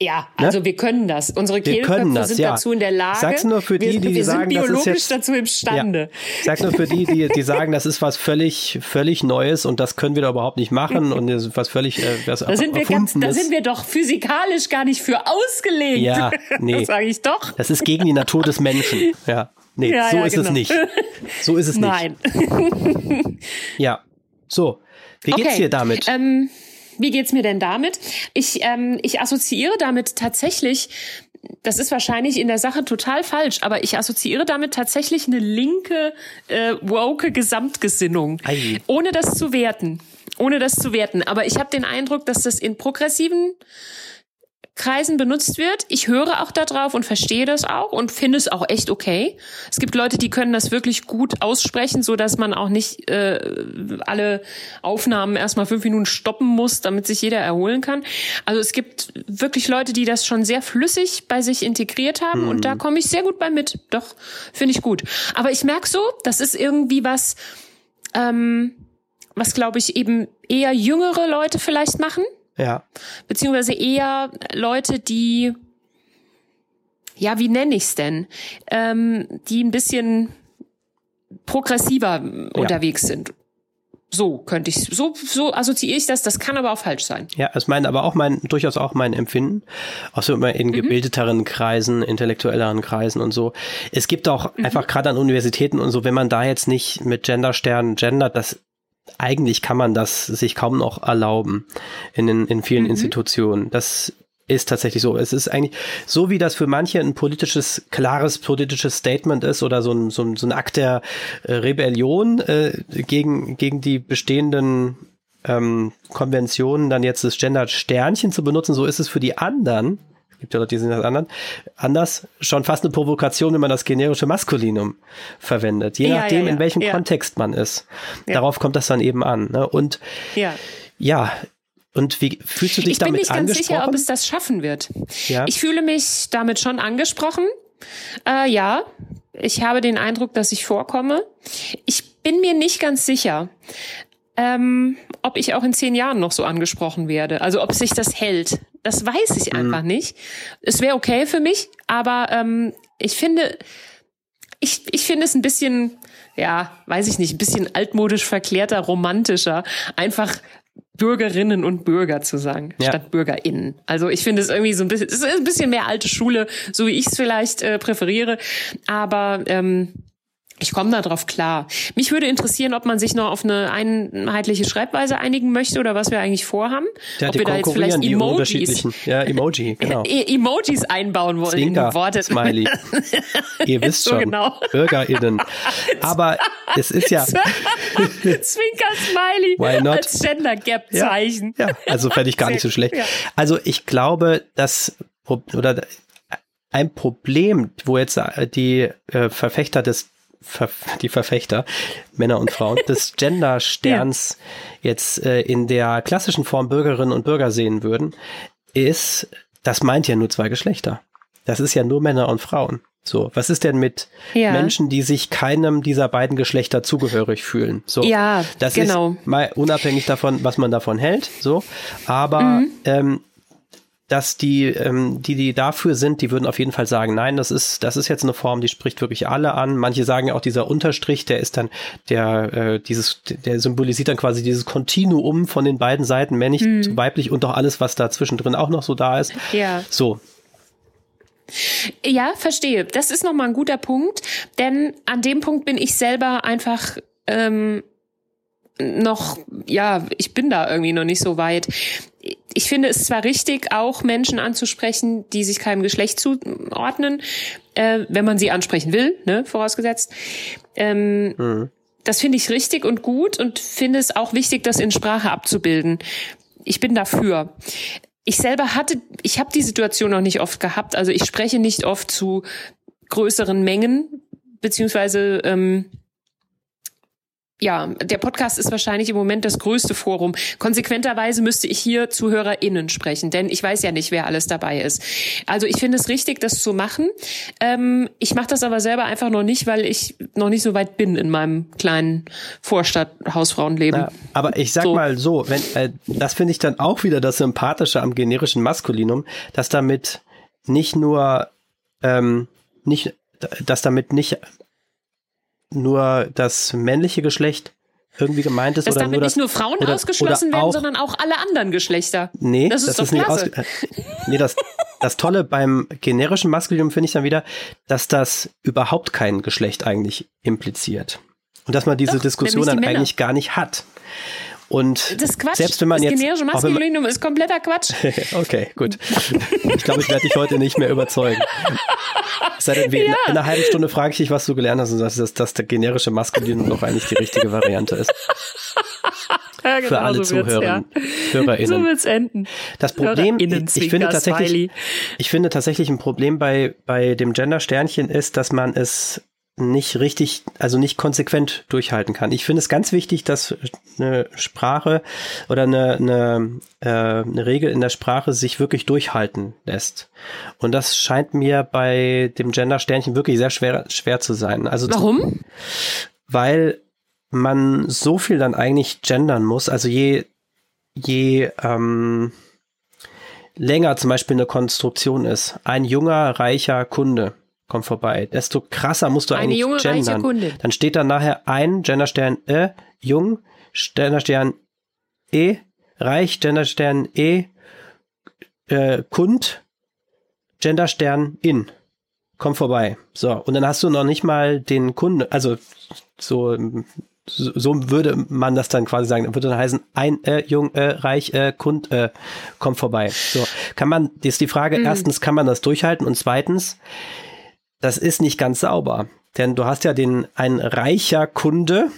Ja, also wir können das. Unsere Ne? Kehlköpfe sind ja. dazu in der Lage. Sag's nur für die, wir, die wir sagen, sind das ist biologisch jetzt- dazu imstande. Ich sag's nur für die, die, die sagen, das ist was völlig, völlig Neues und das können wir doch überhaupt nicht machen und das ist was völlig, äh, was Da sind wir ganz, da sind wir doch physikalisch gar nicht für ausgelegt. Ja, nee. Das sage ich doch. Das ist gegen die Natur des Menschen. Ja. Nee, Ja, so ja, ist es genau. nicht. So ist es nicht. Nein. Ja. So. Wie geht's Okay. dir damit? Ähm, wie geht's mir denn damit? Ich, ähm, ich assoziiere damit tatsächlich, das ist wahrscheinlich in der Sache total falsch, aber ich assoziiere damit tatsächlich eine linke, äh, woke Gesamtgesinnung. Ei. Ohne das zu werten. Ohne das zu werten. Aber ich habe den Eindruck, dass das in progressiven Kreisen benutzt wird. Ich höre auch darauf und verstehe das auch und finde es auch echt okay. Es gibt Leute, die können das wirklich gut aussprechen, so dass man auch nicht äh, alle Aufnahmen erstmal fünf Minuten stoppen muss, damit sich jeder erholen kann. Also es gibt wirklich Leute, die das schon sehr flüssig bei sich integriert haben und da komme ich sehr gut bei mit. Doch, finde ich gut. Aber ich merke so, das ist irgendwie was, ähm, was glaube ich eben eher jüngere Leute vielleicht machen ja. beziehungsweise eher Leute, die, ja, wie nenne ich's denn, ähm, die ein bisschen progressiver unterwegs sind. So könnte ich, so, so assoziiere ich das. Das kann aber auch falsch sein. Ja, es mein, aber auch mein, durchaus auch mein Empfinden. Auch so immer Mhm. in gebildeteren Kreisen, intellektuelleren Kreisen und so. Es gibt auch Mhm. einfach gerade an Universitäten und so, wenn man da jetzt nicht mit Gendersternen gendert, das eigentlich kann man das sich kaum noch erlauben in, den, in vielen Mhm. Institutionen. Das ist tatsächlich so. Es ist eigentlich so, wie das für manche ein politisches, klares politisches Statement ist oder so ein, so ein, so ein Akt der äh, Rebellion äh, gegen, gegen die bestehenden ähm, Konventionen, dann jetzt das Gender-Sternchen zu benutzen, so ist es für die anderen, gibt ja Leute, die sind das anderen, anders schon fast eine Provokation, wenn man das generische Maskulinum verwendet. Je Ja, nachdem, ja, ja. in welchem. Kontext man ist. Darauf kommt das dann eben an. Ne? Und Ja. ja, und wie fühlst du dich Ich bin damit nicht ganz angesprochen? sicher, ob es das schaffen wird. Ja. Ich fühle mich damit schon angesprochen. Äh, ja, ich habe den Eindruck, dass ich vorkomme. Ich bin mir nicht ganz sicher, ähm, ob ich auch in zehn Jahren noch so angesprochen werde. Also ob sich das hält. Das weiß ich einfach nicht. Es wäre okay für mich, aber ähm, ich finde, ich, ich finde es ein bisschen, ja, weiß ich nicht, ein bisschen altmodisch verklärter, romantischer, einfach Bürgerinnen und Bürger zu sagen, ja. statt BürgerInnen. Also ich finde es irgendwie so ein bisschen, es ist ein bisschen mehr alte Schule, so wie ich es vielleicht äh, präferiere. Aber ähm, ich komme da drauf klar. Mich würde interessieren, ob man sich noch auf eine einheitliche Schreibweise einigen möchte oder was wir eigentlich vorhaben. Ja, ob wir da jetzt vielleicht Emojis, ja, Emoji, genau. E Emojis einbauen wollen. Zwinker, Worte. Smiley. Ihr wisst so schon, genau. BürgerInnen. Aber es ist ja Zwinker Smiley Why not? als Gender Gap Zeichen. Ja, ja. also fände ich gar nicht so schlecht. Ja. Also ich glaube, dass oder ein Problem, wo jetzt die äh, Verfechter des die Verfechter, Männer und Frauen, des Gender-Sterns ja. jetzt äh, in der klassischen Form Bürgerinnen und Bürger sehen würden, ist, das meint ja nur zwei Geschlechter. Das ist ja nur Männer und Frauen. So, was ist denn mit ja. Menschen, die sich keinem dieser beiden Geschlechter zugehörig fühlen? So, ja, das genau. ist mal unabhängig davon, was man davon hält. So, aber mhm. ähm, dass die, ähm, die, die dafür sind, die würden auf jeden Fall sagen, nein, das ist, das ist jetzt eine Form, die spricht wirklich alle an. Manche sagen ja auch, dieser Unterstrich, der ist dann, der, äh, dieses, der symbolisiert dann quasi dieses Kontinuum von den beiden Seiten, männlich mhm. zu weiblich und doch alles, was da zwischendrin auch noch so da ist. Ja. So. Ja, verstehe. Das ist nochmal ein guter Punkt, denn an dem Punkt bin ich selber einfach ähm, noch, ja, ich bin da irgendwie noch nicht so weit ich finde es zwar richtig, auch Menschen anzusprechen, die sich keinem Geschlecht zuordnen, äh, wenn man sie ansprechen will, ne, vorausgesetzt. Ähm, mhm. Das finde ich richtig und gut und finde es auch wichtig, das in Sprache abzubilden. Ich bin dafür. Ich selber hatte, ich habe die Situation noch nicht oft gehabt. Also ich spreche nicht oft zu größeren Mengen, beziehungsweise ähm, ja, der Podcast ist wahrscheinlich im Moment das größte Forum. Konsequenterweise müsste ich hier ZuhörerInnen sprechen, denn ich weiß ja nicht, wer alles dabei ist. Also ich finde es richtig, das zu machen. Ähm, ich mache das aber selber einfach noch nicht, weil ich noch nicht so weit bin in meinem kleinen Vorstadt-Hausfrauenleben. Aber ich sag so. mal so, wenn äh, das finde ich dann auch wieder das Sympathische am generischen Maskulinum, dass damit nicht nur ähm, nicht dass damit nicht nur das männliche Geschlecht irgendwie gemeint ist dass oder damit nur nicht nur Frauen oder, ausgeschlossen oder werden, auch, sondern auch alle anderen Geschlechter. Nee, das ist, das ist nicht aus, Nee, das das Tolle beim generischen Maskulinum finde ich dann wieder, dass das überhaupt kein Geschlecht eigentlich impliziert. Und dass man diese Doch, Diskussion dann eigentlich gar nicht hat. Und selbst wenn man das jetzt. generische Maskulinum ist kompletter Quatsch. okay, gut. Ich glaube, ich werde dich heute nicht mehr überzeugen. Denn, ja. in, einer halben Stunde frage ich dich, was du gelernt hast und sagst, dass, dass der generische Maskulinum doch eigentlich die richtige Variante ist. Ja, genau, Für alle so Zuhörer, ja. HörerInnen. So wird's enden. Das Problem, ich, ich finde tatsächlich, ich finde tatsächlich ein Problem bei, bei dem Gender-Sternchen ist, dass man es nicht richtig, also nicht konsequent durchhalten kann. Ich finde es ganz wichtig, dass eine Sprache oder eine, eine, äh, eine Regel in der Sprache sich wirklich durchhalten lässt. Und das scheint mir bei dem Gender-Sternchen wirklich sehr schwer, schwer zu sein. Also Warum? Weil man so viel dann eigentlich gendern muss. Also je, je ähm, länger zum Beispiel eine Konstruktion ist, ein junger, reicher Kunde, komm vorbei. Desto krasser musst du Eine eigentlich junge, gendern. Kunde. Dann steht da nachher ein Genderstern äh, jung, Genderstern e, reich, Genderstern e, äh, Kund, Genderstern in. Komm vorbei. So, und dann hast du noch nicht mal den Kunden, also so, so würde man das dann quasi sagen. Würde dann heißen, ein äh, jung, äh, reich, äh, Kund, äh, komm vorbei. So, kann man, das ist die Frage, mhm. erstens, kann man das durchhalten und zweitens, das ist nicht ganz sauber. Denn du hast ja den, ein reicher Kunde,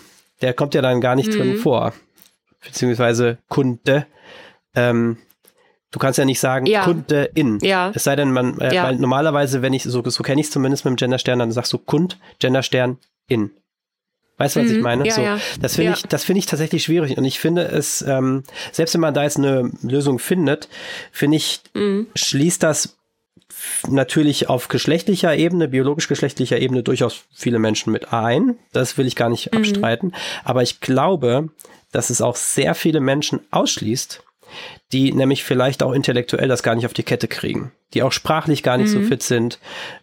der kommt ja dann gar nicht mhm. drin vor. Beziehungsweise Kunde. Ähm, du kannst ja nicht sagen ja. Kunde in. Ja. Es sei denn, man, äh, ja. weil normalerweise, wenn ich, so, so kenne ich es zumindest mit dem Genderstern, dann sagst du Kund, Genderstern in. Weißt du, was mhm. ich meine? Ja, so, ja. Das finde ja. ich, das finde ich tatsächlich schwierig. Und ich finde es, ähm, selbst wenn man da jetzt eine Lösung findet, finde ich, mhm. schließt das natürlich auf geschlechtlicher Ebene, biologisch-geschlechtlicher Ebene durchaus viele Menschen mit ein. Das will ich gar nicht mhm. abstreiten. Aber ich glaube, dass es auch sehr viele Menschen ausschließt, die nämlich vielleicht auch intellektuell das gar nicht auf die Kette kriegen, die auch sprachlich gar nicht mhm. so fit sind.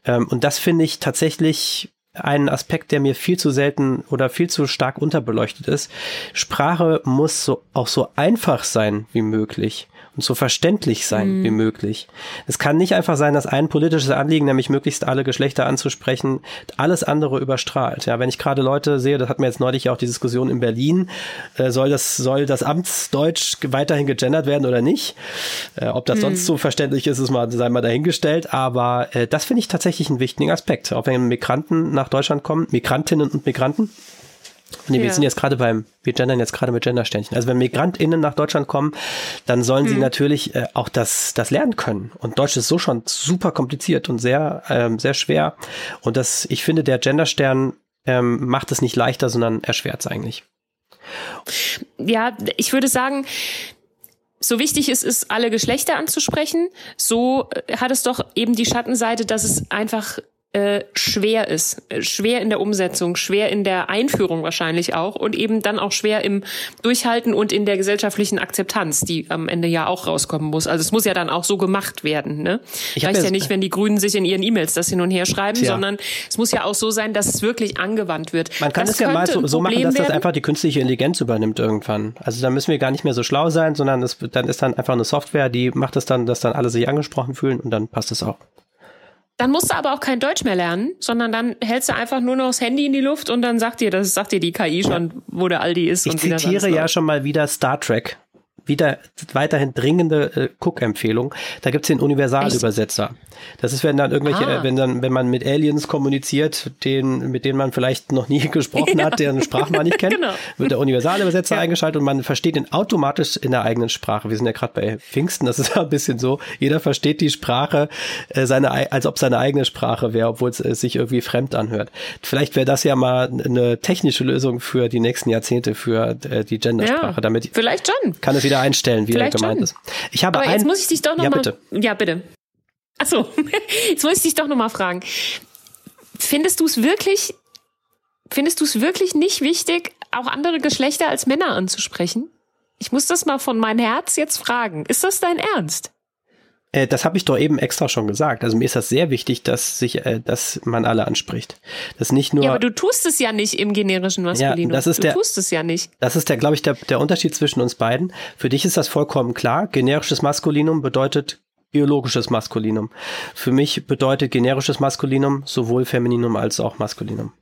Ähm, und das finde ich tatsächlich einen Aspekt, der mir viel zu selten oder viel zu stark unterbeleuchtet ist. Sprache muss so, auch so einfach sein wie möglich und so verständlich sein mhm. wie möglich. Es kann nicht einfach sein, dass ein politisches Anliegen, nämlich möglichst alle Geschlechter anzusprechen, alles andere überstrahlt. Ja, wenn ich gerade Leute sehe, das hat mir jetzt neulich auch die Diskussion in Berlin, äh, soll das soll das Amtsdeutsch weiterhin gegendert werden oder nicht? Äh, ob das mhm. sonst so verständlich ist, ist mal sei mal dahingestellt. Aber äh, das finde ich tatsächlich einen wichtigen Aspekt. Auch wenn Migranten nach Deutschland kommen, Migrantinnen und Migranten Nee, ja. wir sind jetzt gerade beim, wir gendern jetzt gerade mit Gendersternchen. Also wenn MigrantInnen nach Deutschland kommen, dann sollen mhm. sie natürlich äh, auch das, das lernen können. Und Deutsch ist so schon super kompliziert und sehr, ähm, sehr schwer. Und das, ich finde, der Genderstern ähm, macht es nicht leichter, sondern erschwert es eigentlich. Ja, ich würde sagen, so wichtig es ist, alle Geschlechter anzusprechen, so äh, hat es doch eben die Schattenseite, dass es einfach äh, schwer ist. Schwer in der Umsetzung, schwer in der Einführung wahrscheinlich auch und eben dann auch schwer im Durchhalten und in der gesellschaftlichen Akzeptanz, die am Ende ja auch rauskommen muss. Also es muss ja dann auch so gemacht werden. Ne? Ich Reicht ja nicht, wenn die Grünen sich in ihren E-Mails das hin und her schreiben, tja. sondern es muss ja auch so sein, dass es wirklich angewandt wird. Man kann das es ja mal so, so machen, dass werden. das einfach die künstliche Intelligenz übernimmt irgendwann. Also da müssen wir gar nicht mehr so schlau sein, sondern es, dann ist dann einfach eine Software, die macht es dann, dass dann alle sich angesprochen fühlen und dann passt es auch. Dann musst du aber auch kein Deutsch mehr lernen, sondern dann hältst du einfach nur noch das Handy in die Luft und dann sagt dir, das sagt dir die KI schon, wo der Aldi ist. Ich und zitiere ja schon mal wieder Star Trek wieder weiterhin dringende äh, Cook-Empfehlung. Da gibt's den Universalübersetzer. Das ist, wenn dann irgendwelche, ah. äh, wenn dann, wenn man mit Aliens kommuniziert, den, mit denen man vielleicht noch nie gesprochen hat, deren Sprache man nicht kennt, genau. wird der Universalübersetzer ja. eingeschaltet und man versteht ihn automatisch in der eigenen Sprache. Wir sind ja gerade bei Pfingsten, das ist ja ein bisschen so. Jeder versteht die Sprache, äh, seine, als ob seine eigene Sprache wäre, obwohl es äh, sich irgendwie fremd anhört. Vielleicht wäre das ja mal eine technische Lösung für die nächsten Jahrzehnte für äh, die Gendersprache. Ja, damit vielleicht schon. Kann es wieder einstellen, wie Vielleicht er gemeint schon. ist. Ich habe Aber ein, jetzt muss ich dich doch noch ja, mal, bitte. Ja, bitte. Achso, jetzt muss ich dich doch noch mal fragen. Findest du es wirklich, findest du es wirklich nicht wichtig, auch andere Geschlechter als Männer anzusprechen? Ich muss das mal von meinem Herz jetzt fragen. Ist das dein Ernst? Äh, das habe ich doch eben extra schon gesagt. Also mir ist das sehr wichtig, dass sich, äh, dass man alle anspricht. Das nicht nur. Ja, aber du tust es ja nicht im generischen Maskulinum. Ja, das ist du der, tust es ja nicht. Das ist der, glaube ich, der, der Unterschied zwischen uns beiden. Für dich ist das vollkommen klar. Generisches Maskulinum bedeutet biologisches Maskulinum. Für mich bedeutet generisches Maskulinum sowohl Femininum als auch Maskulinum.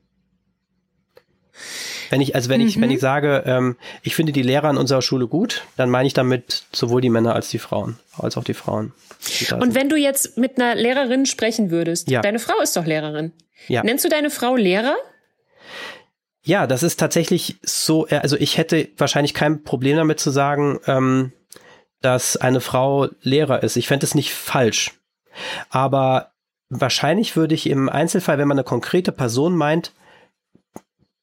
Wenn ich, also wenn mhm. ich, wenn ich sage, ähm, ich finde die Lehrer an unserer Schule gut, dann meine ich damit sowohl die Männer als die Frauen, als auch die Frauen. Die Und wenn du jetzt mit einer Lehrerin sprechen würdest, ja. deine Frau ist doch Lehrerin. Ja. Nennst du deine Frau Lehrer? Ja, das ist tatsächlich so, äh, also ich hätte wahrscheinlich kein Problem damit zu sagen, ähm, dass eine Frau Lehrer ist. Ich fände es nicht falsch. Aber wahrscheinlich würde ich im Einzelfall, wenn man eine konkrete Person meint,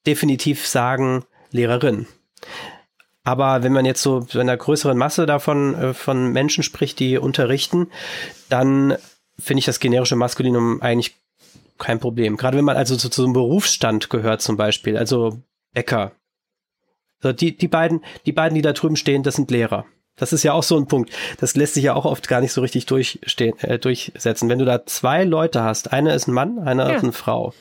definitiv sagen Lehrerin. Aber wenn man jetzt so in einer größeren Masse davon äh, von Menschen spricht, die unterrichten, dann finde ich das generische Maskulinum eigentlich kein Problem. Gerade wenn man also zu, zu einem Berufsstand gehört zum Beispiel, also Bäcker. So die, die beiden, die beiden, die da drüben stehen, das sind Lehrer. Das ist ja auch so ein Punkt. Das lässt sich ja auch oft gar nicht so richtig durchstehen, äh, durchsetzen. Wenn du da zwei Leute hast, einer ist ein Mann, einer ja. ist eine Frau,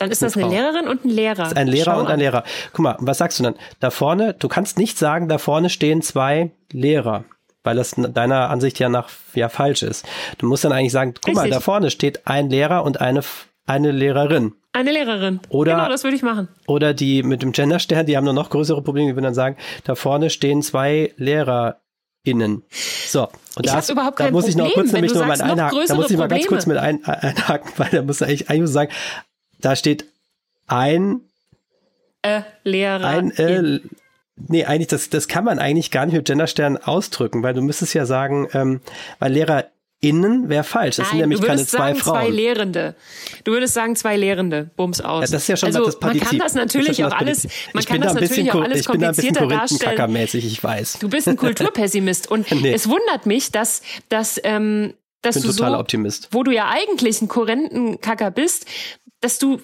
dann ist das eine, eine Lehrerin und ein Lehrer. Das ist ein Lehrer Schau und ein an. Lehrer. Guck mal, was sagst du dann? Da vorne, du kannst nicht sagen, da vorne stehen zwei Lehrer, weil das deiner Ansicht ja nach ja falsch ist. Du musst dann eigentlich sagen, guck Richtig. mal, da vorne steht ein Lehrer und eine eine Lehrerin. Eine Lehrerin. Oder, genau, das würde ich machen. Oder die mit dem Genderstern, die haben noch, noch größere Probleme, die würden dann sagen, da vorne stehen zwei LehrerInnen. So, und ich das, überhaupt da muss ich noch kurz nämlich noch mal einhaken. Da muss ich mal ganz kurz mit ein, einhaken, weil da muss eigentlich, eigentlich sagen, da steht ein äh, Lehrer. Ein, äh, nee, eigentlich, das, das kann man eigentlich gar nicht mit Genderstern ausdrücken, weil du müsstest ja sagen, ähm, weil LehrerInnen wäre falsch. Das Nein, sind nämlich keine zwei sagen, Frauen. Zwei Lehrende. Du würdest sagen zwei Lehrende. Bums aus. Ja, das ist ja schon also, das Man kann das natürlich das auch alles, man kann das natürlich auch alles komplizierter darstellen. ich weiß. Du bist ein Kulturpessimist und nee. es wundert mich, dass, dass, ähm, dass bin du total so, Optimist. wo du ja eigentlich ein Korrentenkacker bist, dass du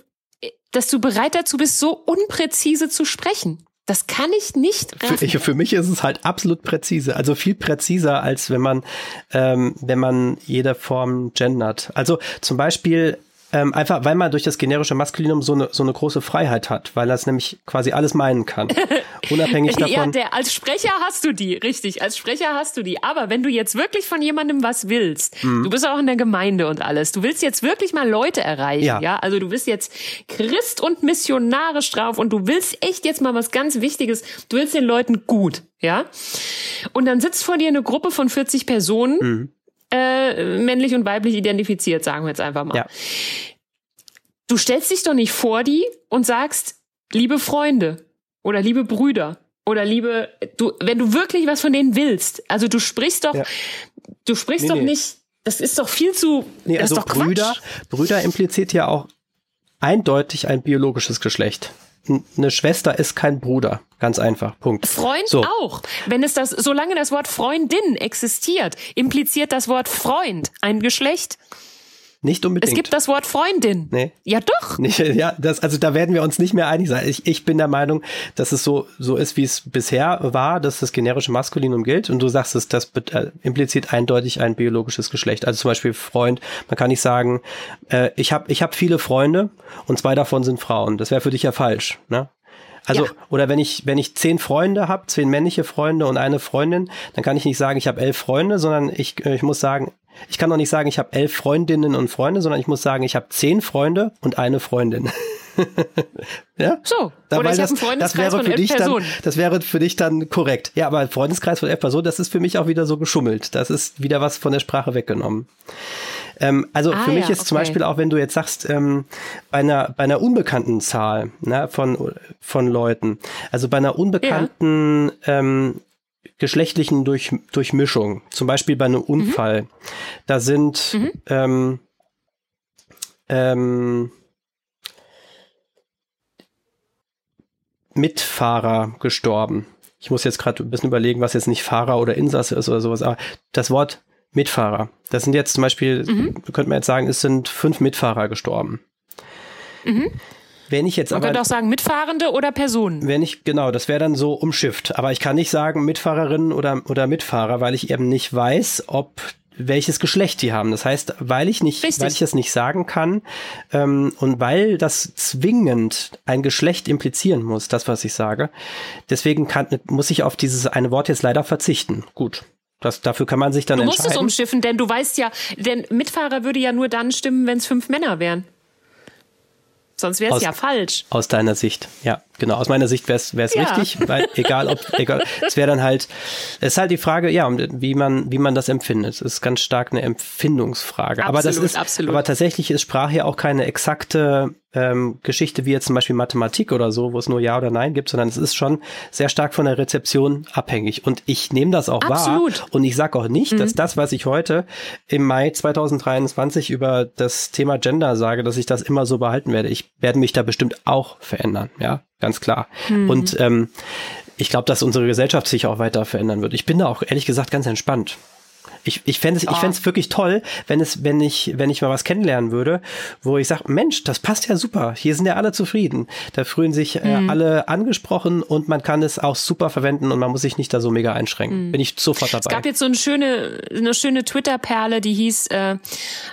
dass du bereit dazu bist, so unpräzise zu sprechen. Das kann ich nicht Für, ich, für mich ist es halt absolut präzise, also viel präziser als wenn man ähm, wenn man jede Form gendert. Also zum Beispiel Ähm, einfach, weil man durch das generische Maskulinum so eine, so eine große Freiheit hat, weil das nämlich quasi alles meinen kann. Unabhängig davon. Ja, der, als Sprecher hast du die, richtig, als Sprecher hast du die. Aber wenn du jetzt wirklich von jemandem was willst, mhm. du bist auch in der Gemeinde und alles, du willst jetzt wirklich mal Leute erreichen, ja. ja? Also du bist jetzt Christ und missionarisch drauf und du willst echt jetzt mal was ganz Wichtiges, du willst den Leuten gut, ja? Und dann sitzt vor dir eine Gruppe von 40 Personen, mhm äh, männlich und weiblich identifiziert, sagen wir jetzt einfach mal. Ja. Du stellst dich doch nicht vor die und sagst, liebe Freunde oder liebe Brüder oder liebe, du, wenn du wirklich was von denen willst, also du sprichst doch, ja. du sprichst nee, doch nee. nicht, das ist doch viel zu, nee, also Brüder, Quatsch. Brüder impliziert ja auch eindeutig ein biologisches Geschlecht eine Schwester ist kein Bruder. Ganz einfach. Punkt. Freund so. auch. Wenn es das, solange das Wort Freundin existiert, impliziert das Wort Freund ein Geschlecht. Nicht unbedingt. Es gibt das Wort Freundin. Nee. Ja, doch. Nicht, ja, das, also da werden wir uns nicht mehr einig sein. Ich, ich bin der Meinung, dass es so, so ist, wie es bisher war, dass das generische Maskulinum gilt. Und du sagst es, das äh, impliziert eindeutig ein biologisches Geschlecht. Also zum Beispiel Freund. Man kann nicht sagen, äh, ich habe ich hab viele Freunde und zwei davon sind Frauen. Das wäre für dich ja falsch. Ne? Also, ja. oder wenn ich, wenn ich zehn Freunde habe, zehn männliche Freunde und eine Freundin, dann kann ich nicht sagen, ich habe elf Freunde, sondern ich, äh, ich muss sagen, ich kann doch nicht sagen, ich habe elf Freundinnen und Freunde, sondern ich muss sagen, ich habe zehn Freunde und eine Freundin. ja? So. Da, Oder ich Freundeskreis das von elf Personen. Dann, das wäre für dich dann korrekt. Ja, aber Freundeskreis von elf Personen, das ist für mich auch wieder so geschummelt. Das ist wieder was von der Sprache weggenommen. Ähm, also ah, für mich ja, ist okay. zum Beispiel auch, wenn du jetzt sagst, ähm, bei einer bei einer unbekannten Zahl ne, von von Leuten, also bei einer unbekannten ja. ähm, geschlechtlichen Durch, Durchmischung, zum Beispiel bei einem Unfall, mhm. da sind mhm. ähm, ähm, Mitfahrer gestorben. Ich muss jetzt gerade ein bisschen überlegen, was jetzt nicht Fahrer oder Insasse ist oder sowas, aber das Wort Mitfahrer, das sind jetzt zum Beispiel, mhm. könnte man jetzt sagen, es sind fünf Mitfahrer gestorben. Mhm. Wenn ich jetzt Man aber, könnte auch sagen Mitfahrende oder Personen. Wenn ich, genau, das wäre dann so umschifft. Aber ich kann nicht sagen Mitfahrerinnen oder, oder Mitfahrer, weil ich eben nicht weiß, ob welches Geschlecht die haben. Das heißt, weil ich nicht, Richtig. weil ich das nicht sagen kann ähm, und weil das zwingend ein Geschlecht implizieren muss, das was ich sage, deswegen kann, muss ich auf dieses eine Wort jetzt leider verzichten. Gut. Das, dafür kann man sich dann entscheiden. Du musst es umschiffen, denn du weißt ja, denn Mitfahrer würde ja nur dann stimmen, wenn es fünf Männer wären. Sonst wäre es ja falsch. Aus deiner Sicht, ja, genau. Aus meiner Sicht wäre es ja. richtig, weil egal ob, egal, es wäre dann halt, es ist halt die Frage, ja, wie man, wie man das empfindet. Es ist ganz stark eine Empfindungsfrage. Absolut, aber das ist, absolut. aber tatsächlich ist Sprache ja auch keine exakte ähm, Geschichte wie jetzt zum Beispiel Mathematik oder so, wo es nur Ja oder Nein gibt, sondern es ist schon sehr stark von der Rezeption abhängig. Und ich nehme das auch Absolut. wahr. Und ich sage auch nicht, mhm. dass das, was ich heute im Mai 2023 über das Thema Gender sage, dass ich das immer so behalten werde. Ich werde mich da bestimmt auch verändern, ja, ganz klar. Mhm. Und ähm, ich glaube, dass unsere Gesellschaft sich auch weiter verändern wird. Ich bin da auch ehrlich gesagt ganz entspannt. Ich, ich fände es ich fänd's wirklich toll, wenn es, wenn ich, wenn ich mal was kennenlernen würde, wo ich sage, Mensch, das passt ja super. Hier sind ja alle zufrieden. Da fühlen sich äh, mhm. alle angesprochen und man kann es auch super verwenden und man muss sich nicht da so mega einschränken. Mhm. Bin ich sofort dabei. Es gab jetzt so eine schöne, eine schöne Twitter-Perle, die hieß, äh,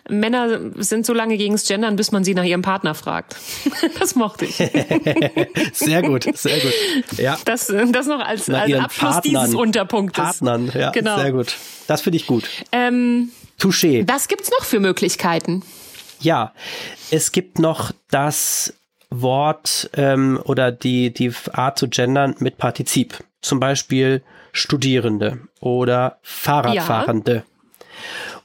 Männer sind so lange gegens Gendern, bis man sie nach ihrem Partner fragt. das mochte ich. sehr gut, sehr gut. Ja. Das, das noch als, als Abschluss Partnern, dieses Unterpunktes. Partnern, ja, genau. sehr gut. Das finde ich gut. Ähm, Touché. Was gibt's noch für Möglichkeiten? Ja, es gibt noch das Wort ähm, oder die, die Art zu gendern mit Partizip. Zum Beispiel Studierende oder Fahrradfahrende. Ja.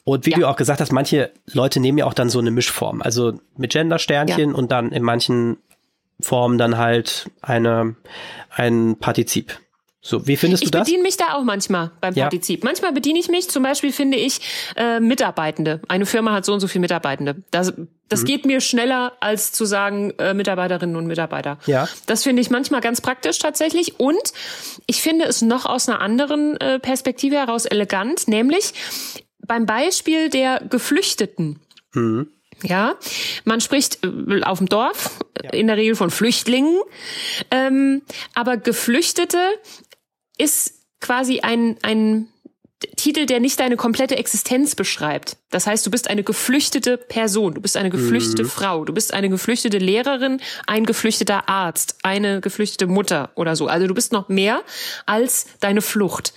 Und wie ja. du auch gesagt hast, manche Leute nehmen ja auch dann so eine Mischform. Also mit Gendersternchen ja. und dann in manchen Formen dann halt eine, ein Partizip. So, wie findest du das? Ich bediene mich da auch manchmal beim ja. Partizip. Manchmal bediene ich mich, zum Beispiel finde ich äh, Mitarbeitende. Eine Firma hat so und so viele Mitarbeitende. Das, das mhm. geht mir schneller, als zu sagen äh, Mitarbeiterinnen und Mitarbeiter. Ja. Das finde ich manchmal ganz praktisch tatsächlich. Und ich finde es noch aus einer anderen äh, Perspektive heraus elegant, nämlich beim Beispiel der Geflüchteten. Mhm. Ja, man spricht äh, auf dem Dorf ja. in der Regel von Flüchtlingen, ähm, aber Geflüchtete ist quasi ein, ein Titel, der nicht deine komplette Existenz beschreibt. Das heißt, du bist eine geflüchtete Person, du bist eine geflüchtete mhm. Frau, du bist eine geflüchtete Lehrerin, ein geflüchteter Arzt, eine geflüchtete Mutter oder so. Also du bist noch mehr als deine Flucht.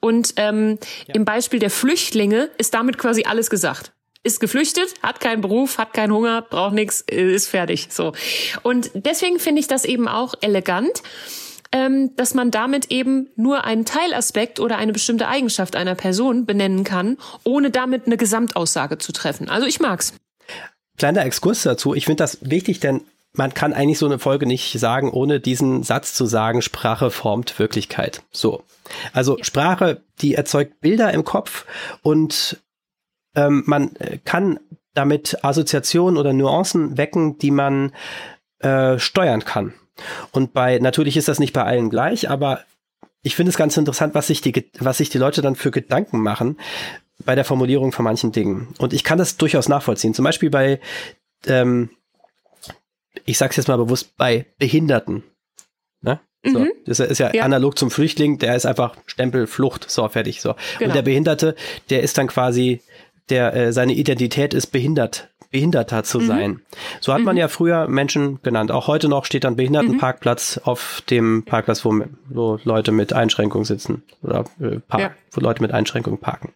Und ähm, ja. im Beispiel der Flüchtlinge ist damit quasi alles gesagt ist geflüchtet, hat keinen Beruf, hat keinen Hunger, braucht nichts, ist fertig. So. Und deswegen finde ich das eben auch elegant ähm, dass man damit eben nur einen Teilaspekt oder eine bestimmte Eigenschaft einer Person benennen kann, ohne damit eine Gesamtaussage zu treffen. Also ich mag's. Kleiner Exkurs dazu. Ich finde das wichtig, denn man kann eigentlich so eine Folge nicht sagen, ohne diesen Satz zu sagen, Sprache formt Wirklichkeit. So. Also Sprache, die erzeugt Bilder im Kopf und ähm, man kann damit Assoziationen oder Nuancen wecken, die man äh, steuern kann. Und bei, natürlich ist das nicht bei allen gleich, aber ich finde es ganz interessant, was sich die, was sich die Leute dann für Gedanken machen bei der Formulierung von manchen Dingen. Und ich kann das durchaus nachvollziehen. Zum Beispiel bei, ähm, ich sag's jetzt mal bewusst, bei Behinderten. Ne? So, mhm. Das ist ja, ja, analog zum Flüchtling, der ist einfach Stempel, Flucht, so, fertig, so. Genau. Und der Behinderte, der ist dann quasi, der, äh, seine Identität ist behindert Behinderter zu mhm. sein. So hat mhm. man ja früher Menschen genannt. Auch heute noch steht ein Behindertenparkplatz mhm. auf dem Parkplatz, wo, wo Leute mit Einschränkungen sitzen oder äh, park, ja. wo Leute mit Einschränkungen parken.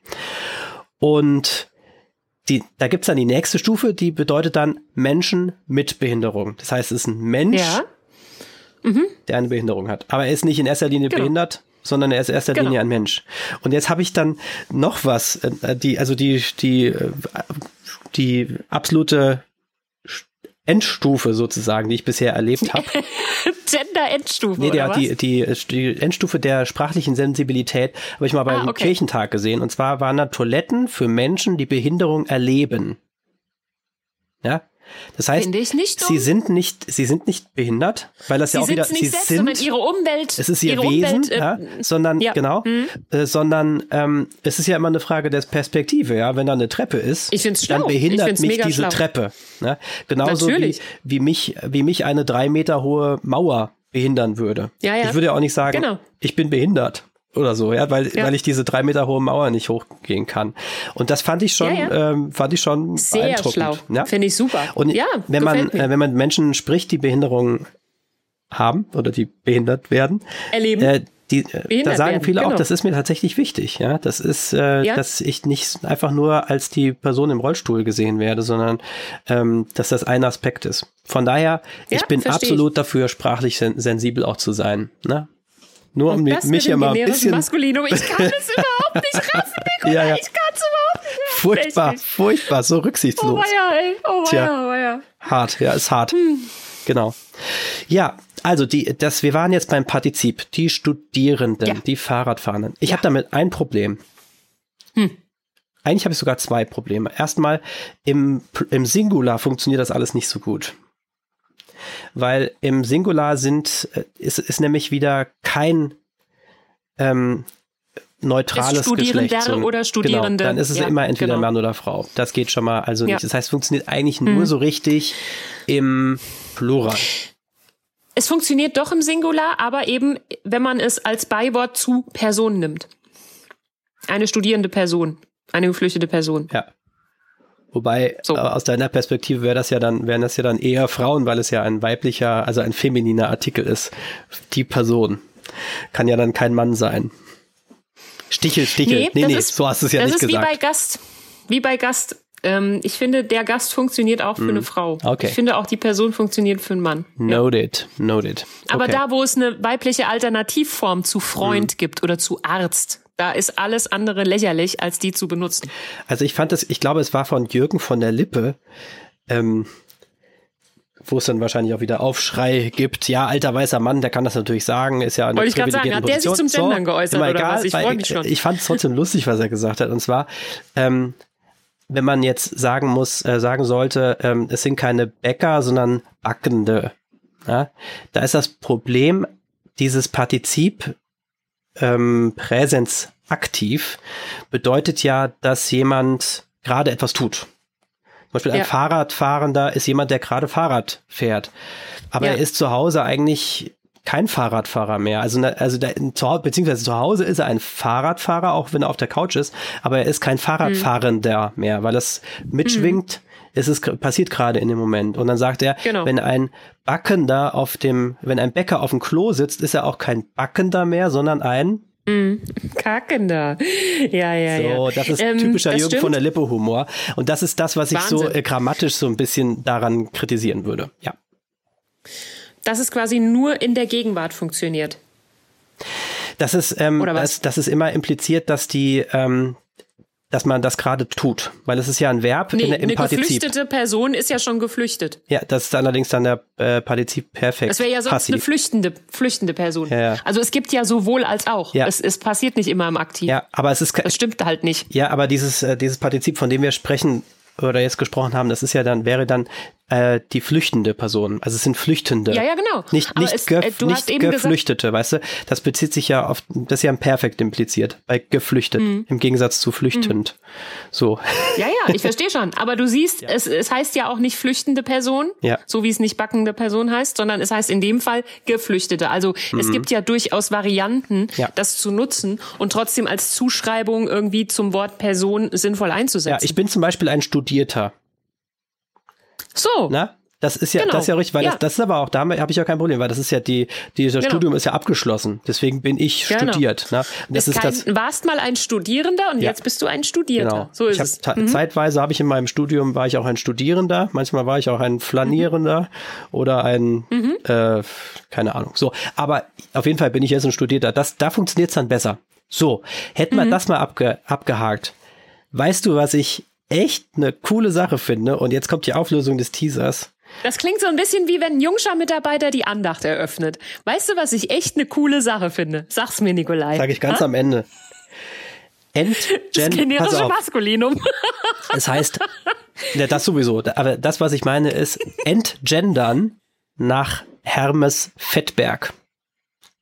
Und die, da gibt's dann die nächste Stufe, die bedeutet dann Menschen mit Behinderung. Das heißt, es ist ein Mensch, ja. mhm. der eine Behinderung hat. Aber er ist nicht in erster Linie genau. behindert, sondern er ist in erster genau. Linie ein Mensch. Und jetzt habe ich dann noch was, äh, die, also die, die äh, die absolute Endstufe sozusagen, die ich bisher erlebt habe. Gender-Endstufe. Nee, der, die, die, die Endstufe der sprachlichen Sensibilität habe ich mal beim ah, okay. Kirchentag gesehen. Und zwar waren da Toiletten für Menschen, die Behinderung erleben. Ja, das heißt, sie sind nicht, sie sind nicht behindert, weil das sie ja auch wieder, sie selbst, sind, ihre Umwelt, es ist ihr Wesen, Umwelt, äh, ja, sondern ja. genau, mhm. äh, sondern ähm, es ist ja immer eine Frage des Perspektive, ja, wenn da eine Treppe ist, dann behindert mich diese schlau. Treppe, ne? genauso wie, wie mich, wie mich eine drei Meter hohe Mauer behindern würde. Ja, ja. Ich würde ja auch nicht sagen, genau. ich bin behindert oder so, ja, weil, ja. weil ich diese drei Meter hohe Mauer nicht hochgehen kann. Und das fand ich schon, ja, ja. Ähm, fand ich schon sehr schlau. Ja? Finde ich super. Und ja, wenn man, äh, wenn man Menschen spricht, die Behinderungen haben oder die behindert werden, erleben. Äh, die, äh, da sagen werden. viele genau. auch, das ist mir tatsächlich wichtig, ja. Das ist, äh, ja. dass ich nicht einfach nur als die Person im Rollstuhl gesehen werde, sondern ähm, dass das ein Aspekt ist. Von daher, ja, ich bin absolut ich. dafür, sprachlich sen sensibel auch zu sein. Ne? Nur um mich ja mal ein bisschen. Maskulinum. Ich kann es überhaupt nicht raffen, Nicola. Ja, ja. Ich kann es überhaupt nicht. Furchtbar, furchtbar, so rücksichtslos. Oh weia, ey. Oh weia, oh weia. Hart, ja, ist hart. Hm. Genau. Ja, also die, das, wir waren jetzt beim Partizip, die Studierenden, ja. die Fahrradfahrenden. Ich ja. habe damit ein Problem. Hm. Eigentlich habe ich sogar zwei Probleme. Erstmal, im, im Singular funktioniert das alles nicht so gut weil im Singular sind, äh, ist, ist nämlich wieder kein ähm, neutrales Geschlecht. So, oder Studierende. Genau, dann ist es ja, immer entweder genau. Mann oder Frau. Das geht schon mal also ja. nicht. Das heißt, es funktioniert eigentlich nur hm. so richtig im Plural. Es funktioniert doch im Singular, aber eben, wenn man es als Beiwort zu Person nimmt. Eine studierende Person, eine geflüchtete Person. Ja. Wobei so. äh, aus deiner Perspektive wäre das ja dann, wären das ja dann eher Frauen, weil es ja ein weiblicher, also ein femininer Artikel ist. Die Person kann ja dann kein Mann sein. Stichel, Stichel. Nee, nee, nee ist, so hast du es ja nicht gesagt. Das ist wie bei Gast. Wie bei Gast. Ähm, ich finde, der Gast funktioniert auch für mm. eine Frau. Okay. Ich finde auch, die Person funktioniert für einen Mann. Noted, ja. noted. Okay. Aber da, wo es eine weibliche Alternativform zu Freund mm. gibt oder zu Arzt, da ist alles andere lächerlich, als die zu benutzen. Also ich fand das, ich glaube, es war von Jürgen von der Lippe, ähm, wo es dann wahrscheinlich auch wieder Aufschrei gibt. Ja, alter weißer Mann, der kann das natürlich sagen, ist ja eine Wollte ich gerade sagen, hat der sich zum Gendern so, geäußert oder egal, was? Ich freue mich schon. Ich fand es trotzdem lustig, was er gesagt hat. Und zwar, ähm, wenn man jetzt sagen muss, äh, sagen sollte, ähm, es sind keine Bäcker, sondern Backende. Ja? Da ist das Problem, dieses Partizip ähm, Präsens aktiv bedeutet ja, dass jemand gerade etwas tut. Zum Beispiel ein ja. Fahrradfahrender ist jemand, der gerade Fahrrad fährt. Aber ja. er ist zu Hause eigentlich kein Fahrradfahrer mehr. Also, also der, beziehungsweise zu Hause ist er ein Fahrradfahrer, auch wenn er auf der Couch ist, aber er ist kein Fahrradfahrender mhm. mehr, weil das mitschwingt. Es ist passiert gerade in dem Moment. Und dann sagt er, genau. wenn ein Backender auf dem, wenn ein Bäcker auf dem Klo sitzt, ist er auch kein Backender mehr, sondern ein Mm, kackender. Ja, ja, so, ja. So, das ist ähm, typischer das Jürgen stimmt. von der Lippe Humor. Und das ist das, was Wahnsinn. ich so äh, grammatisch so ein bisschen daran kritisieren würde. Ja. Dass es quasi nur in der Gegenwart funktioniert. Das ist, ähm, das, das ist immer impliziert, dass die, ähm, dass man das gerade tut, weil es ist ja ein Verb nee, in, im eine Partizip. Eine geflüchtete Person ist ja schon geflüchtet. Ja, das ist allerdings dann der äh, Partizip perfekt. Das wäre ja sonst passiv. eine flüchtende, flüchtende Person. Ja, ja. Also es gibt ja sowohl als auch. Ja. Es, es passiert nicht immer im Aktiv. Ja, aber es ist. Das stimmt halt nicht. Ja, aber dieses, äh, dieses Partizip, von dem wir sprechen, oder jetzt gesprochen haben, das ist ja dann, wäre dann äh, die flüchtende Person. Also es sind Flüchtende. Ja, ja, genau. Nicht, nicht, es, gef äh, nicht Geflüchtete, gesagt, weißt du? Das bezieht sich ja auf, das ist ja ein Perfekt impliziert, bei geflüchtet, mhm. im Gegensatz zu flüchtend. Mhm. So. Ja, ja, ich verstehe schon. Aber du siehst, ja. es, es heißt ja auch nicht flüchtende Person, ja. so wie es nicht backende Person heißt, sondern es heißt in dem Fall Geflüchtete. Also mhm. es gibt ja durchaus Varianten, ja. das zu nutzen und trotzdem als Zuschreibung irgendwie zum Wort Person sinnvoll einzusetzen. Ja, ich bin zum Beispiel ein Studierter. So. Na? Das ist ja, genau. das ist ja richtig, weil ja. Das, das ist aber auch, da habe ich ja kein Problem, weil das ist ja die, dieser genau. Studium ist ja abgeschlossen. Deswegen bin ich genau. studiert. Ne? Das ist kein, das, warst mal ein Studierender und ja. jetzt bist du ein Studierter. Genau. So ist ich es. Mhm. Zeitweise habe ich in meinem Studium war ich auch ein Studierender, manchmal war ich auch ein Flanierender mhm. oder ein, mhm. äh, keine Ahnung. So, aber auf jeden Fall bin ich jetzt ein Studierter. Das, da funktioniert es dann besser. So, hätten wir mhm. das mal abge, abgehakt. Weißt du, was ich echt eine coole Sache finde? Und jetzt kommt die Auflösung des Teasers. Das klingt so ein bisschen wie wenn ein Jungscher-Mitarbeiter die Andacht eröffnet. Weißt du, was ich echt eine coole Sache finde? Sag's mir, Nikolai. Sag ich ganz ha? am Ende. Entgen das generische Maskulinum. Das heißt, ja, das sowieso. Aber das, was ich meine, ist entgendern nach Hermes Fettberg.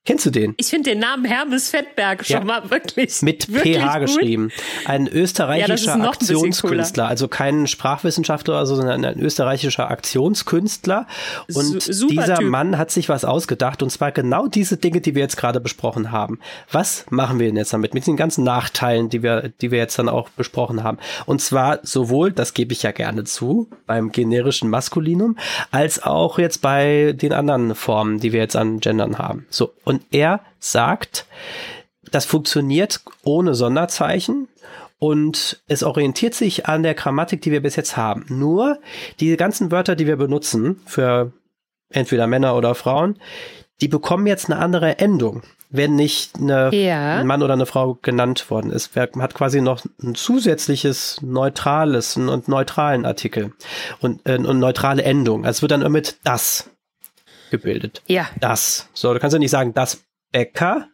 Kennst du den? Ich finde den Namen Hermes Fettberg schon ja. mal wirklich. Mit wirklich PH gut. geschrieben. Ein österreichischer ja, Aktionskünstler. Also kein Sprachwissenschaftler, sondern ein österreichischer Aktionskünstler. Und Su dieser typ. Mann hat sich was ausgedacht. Und zwar genau diese Dinge, die wir jetzt gerade besprochen haben. Was machen wir denn jetzt damit? Mit den ganzen Nachteilen, die wir, die wir jetzt dann auch besprochen haben. Und zwar sowohl, das gebe ich ja gerne zu, beim generischen Maskulinum, als auch jetzt bei den anderen Formen, die wir jetzt an Gendern haben. So. Und und er sagt, das funktioniert ohne Sonderzeichen und es orientiert sich an der Grammatik, die wir bis jetzt haben. Nur die ganzen Wörter, die wir benutzen für entweder Männer oder Frauen, die bekommen jetzt eine andere Endung, wenn nicht eine, ja. ein Mann oder eine Frau genannt worden ist. Wer hat quasi noch ein zusätzliches neutrales und neutralen Artikel und, äh, und neutrale Endung. Also es wird dann immer mit das gebildet. Ja. Das. So, du kannst ja nicht sagen, das Bäcker.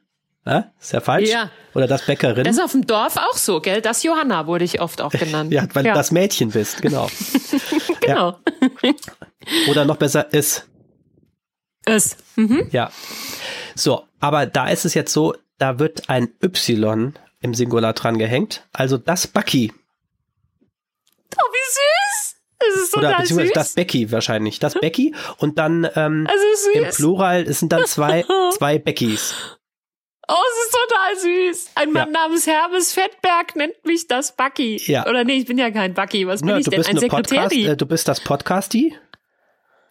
Ne? Ist ja falsch. Ja. Oder das Bäckerin. Das ist auf dem Dorf auch so, gell? Das Johanna wurde ich oft auch genannt. ja, weil ja. du das Mädchen bist, genau. genau. Ja. Oder noch besser, es. Es. Mhm. Ja. So, aber da ist es jetzt so, da wird ein Y im Singular dran gehängt. Also das Bucky. Oh, wie süß! Das ist Oder beziehungsweise süß. das Becky wahrscheinlich. Das Becky und dann ähm, im Plural es sind dann zwei, zwei Beckys. Oh, es ist total süß. Ein Mann ja. namens Hermes Fettberg nennt mich das Bucky. Ja. Oder nee, ich bin ja kein Bucky. Was bin ja, ich denn? Ein Sekretär? Äh, du bist das Podcasty?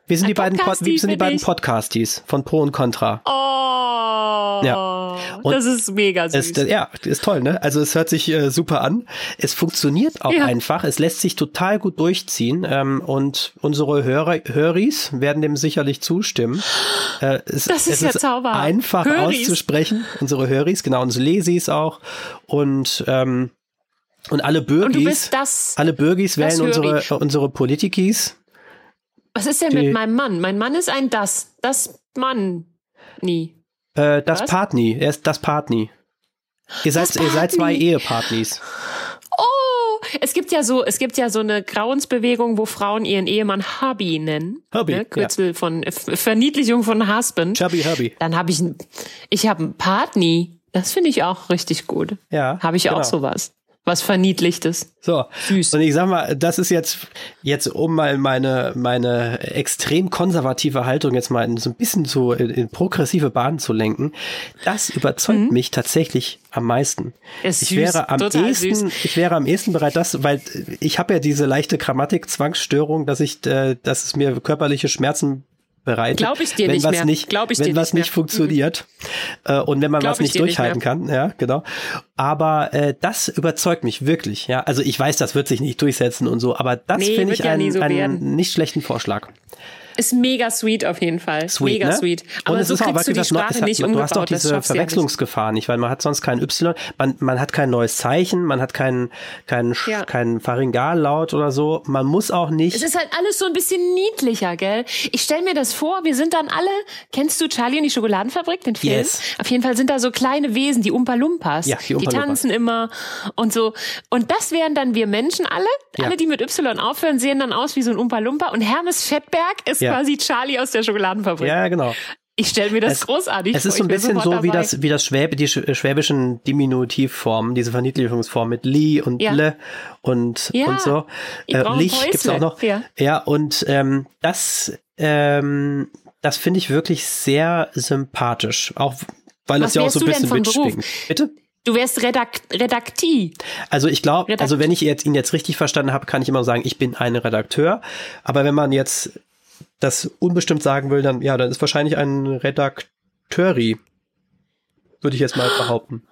Wir sind, die beiden, Pod wir sind die beiden Podcasties von Pro und Contra. Oh, ja. Und das ist mega süß. Es, ja, ist toll, ne? Also es hört sich äh, super an. Es funktioniert auch ja. einfach. Es lässt sich total gut durchziehen. Ähm, und unsere Hörer, Höris werden dem sicherlich zustimmen. Äh, es, das ist es ja ist zauberhaft. einfach Höris. auszusprechen. Unsere Höris, genau, unsere Lesis auch. Und ähm, und alle Bürgis, alle Bürgis wählen unsere, unsere Politikis was ist denn die, mit meinem Mann? Mein Mann ist ein Das. Das Mann. Nie. Äh, das Was? Partny. Er ist das Partny. Ihr seid, ihr seid zwei Ehepartners. Oh, es gibt ja so, es gibt ja so eine Grauensbewegung, wo Frauen ihren Ehemann Hubby nennen. Hubby. Ne? Kürzel ja. von Verniedlichung von Husband. Chubby Hubby. Dann habe ich ein, ich habe einen Partny. Das finde ich auch richtig gut. Ja. Habe ich genau. auch sowas. Was verniedlichtes. So. Süß. Und ich sag mal, das ist jetzt, jetzt um mal meine, meine extrem konservative Haltung jetzt mal in, so ein bisschen so in, in progressive Bahnen zu lenken. Das überzeugt mhm. mich tatsächlich am meisten. Ist ich süß, wäre am ehesten, süß. ich wäre am ehesten bereit, das, weil ich habe ja diese leichte Grammatik-Zwangsstörung, dass ich, äh, dass es mir körperliche Schmerzen bereitet. Glaube ich dir wenn nicht was mehr. Nicht, Glaub ich wenn dir was nicht, nicht funktioniert mhm. äh, und wenn man Glaub was nicht durchhalten nicht kann, ja, genau. Aber äh, das überzeugt mich wirklich, ja. Also ich weiß, das wird sich nicht durchsetzen und so, aber das nee, finde ich ja einen, so einen nicht schlechten Vorschlag. Ist mega sweet auf jeden Fall. Sweet, mega ne? sweet. Aber und es so ist auch wirklich was Sprache hat, nicht Du hast doch diese Verwechslungsgefahr nicht, weil man hat sonst kein Y, man, man hat kein neues Zeichen, man hat keinen keinen ja. keinen Pharyngallaut oder so. Man muss auch nicht. Es ist halt alles so ein bisschen niedlicher, gell? Ich stell mir das vor, wir sind dann alle, kennst du Charlie und die Schokoladenfabrik, den Film? Yes. Auf jeden Fall sind da so kleine Wesen, die Umpa Lumpas. Ja, die, Umpa die tanzen immer und so. Und das wären dann wir Menschen alle. Ja. Alle, die mit Y aufhören, sehen dann aus wie so ein Umpa Lumpa. Und Hermes Fettberg ist ja. quasi Charlie aus der Schokoladenfabrik. Ja, genau. Ich stelle mir das es, großartig vor. Es ist so ein bisschen so wie das, wie das Schwäbe, die schwäbischen Diminutivformen, diese Verniedlichungsform mit Li und ja. Le und, ja. und so. Äh, Lich gibt's auch noch. Ja, ja und ähm, das, ähm, das finde ich wirklich sehr sympathisch. Auch weil Was es ja auch so ein bisschen mitschwingt. Bitte? Du wärst Redakt Redakti. Also ich glaube, also wenn ich jetzt ihn jetzt richtig verstanden habe, kann ich immer sagen, ich bin ein Redakteur. Aber wenn man jetzt das unbestimmt sagen will, dann ja, dann ist wahrscheinlich ein Redakteuri. Würde ich jetzt mal behaupten.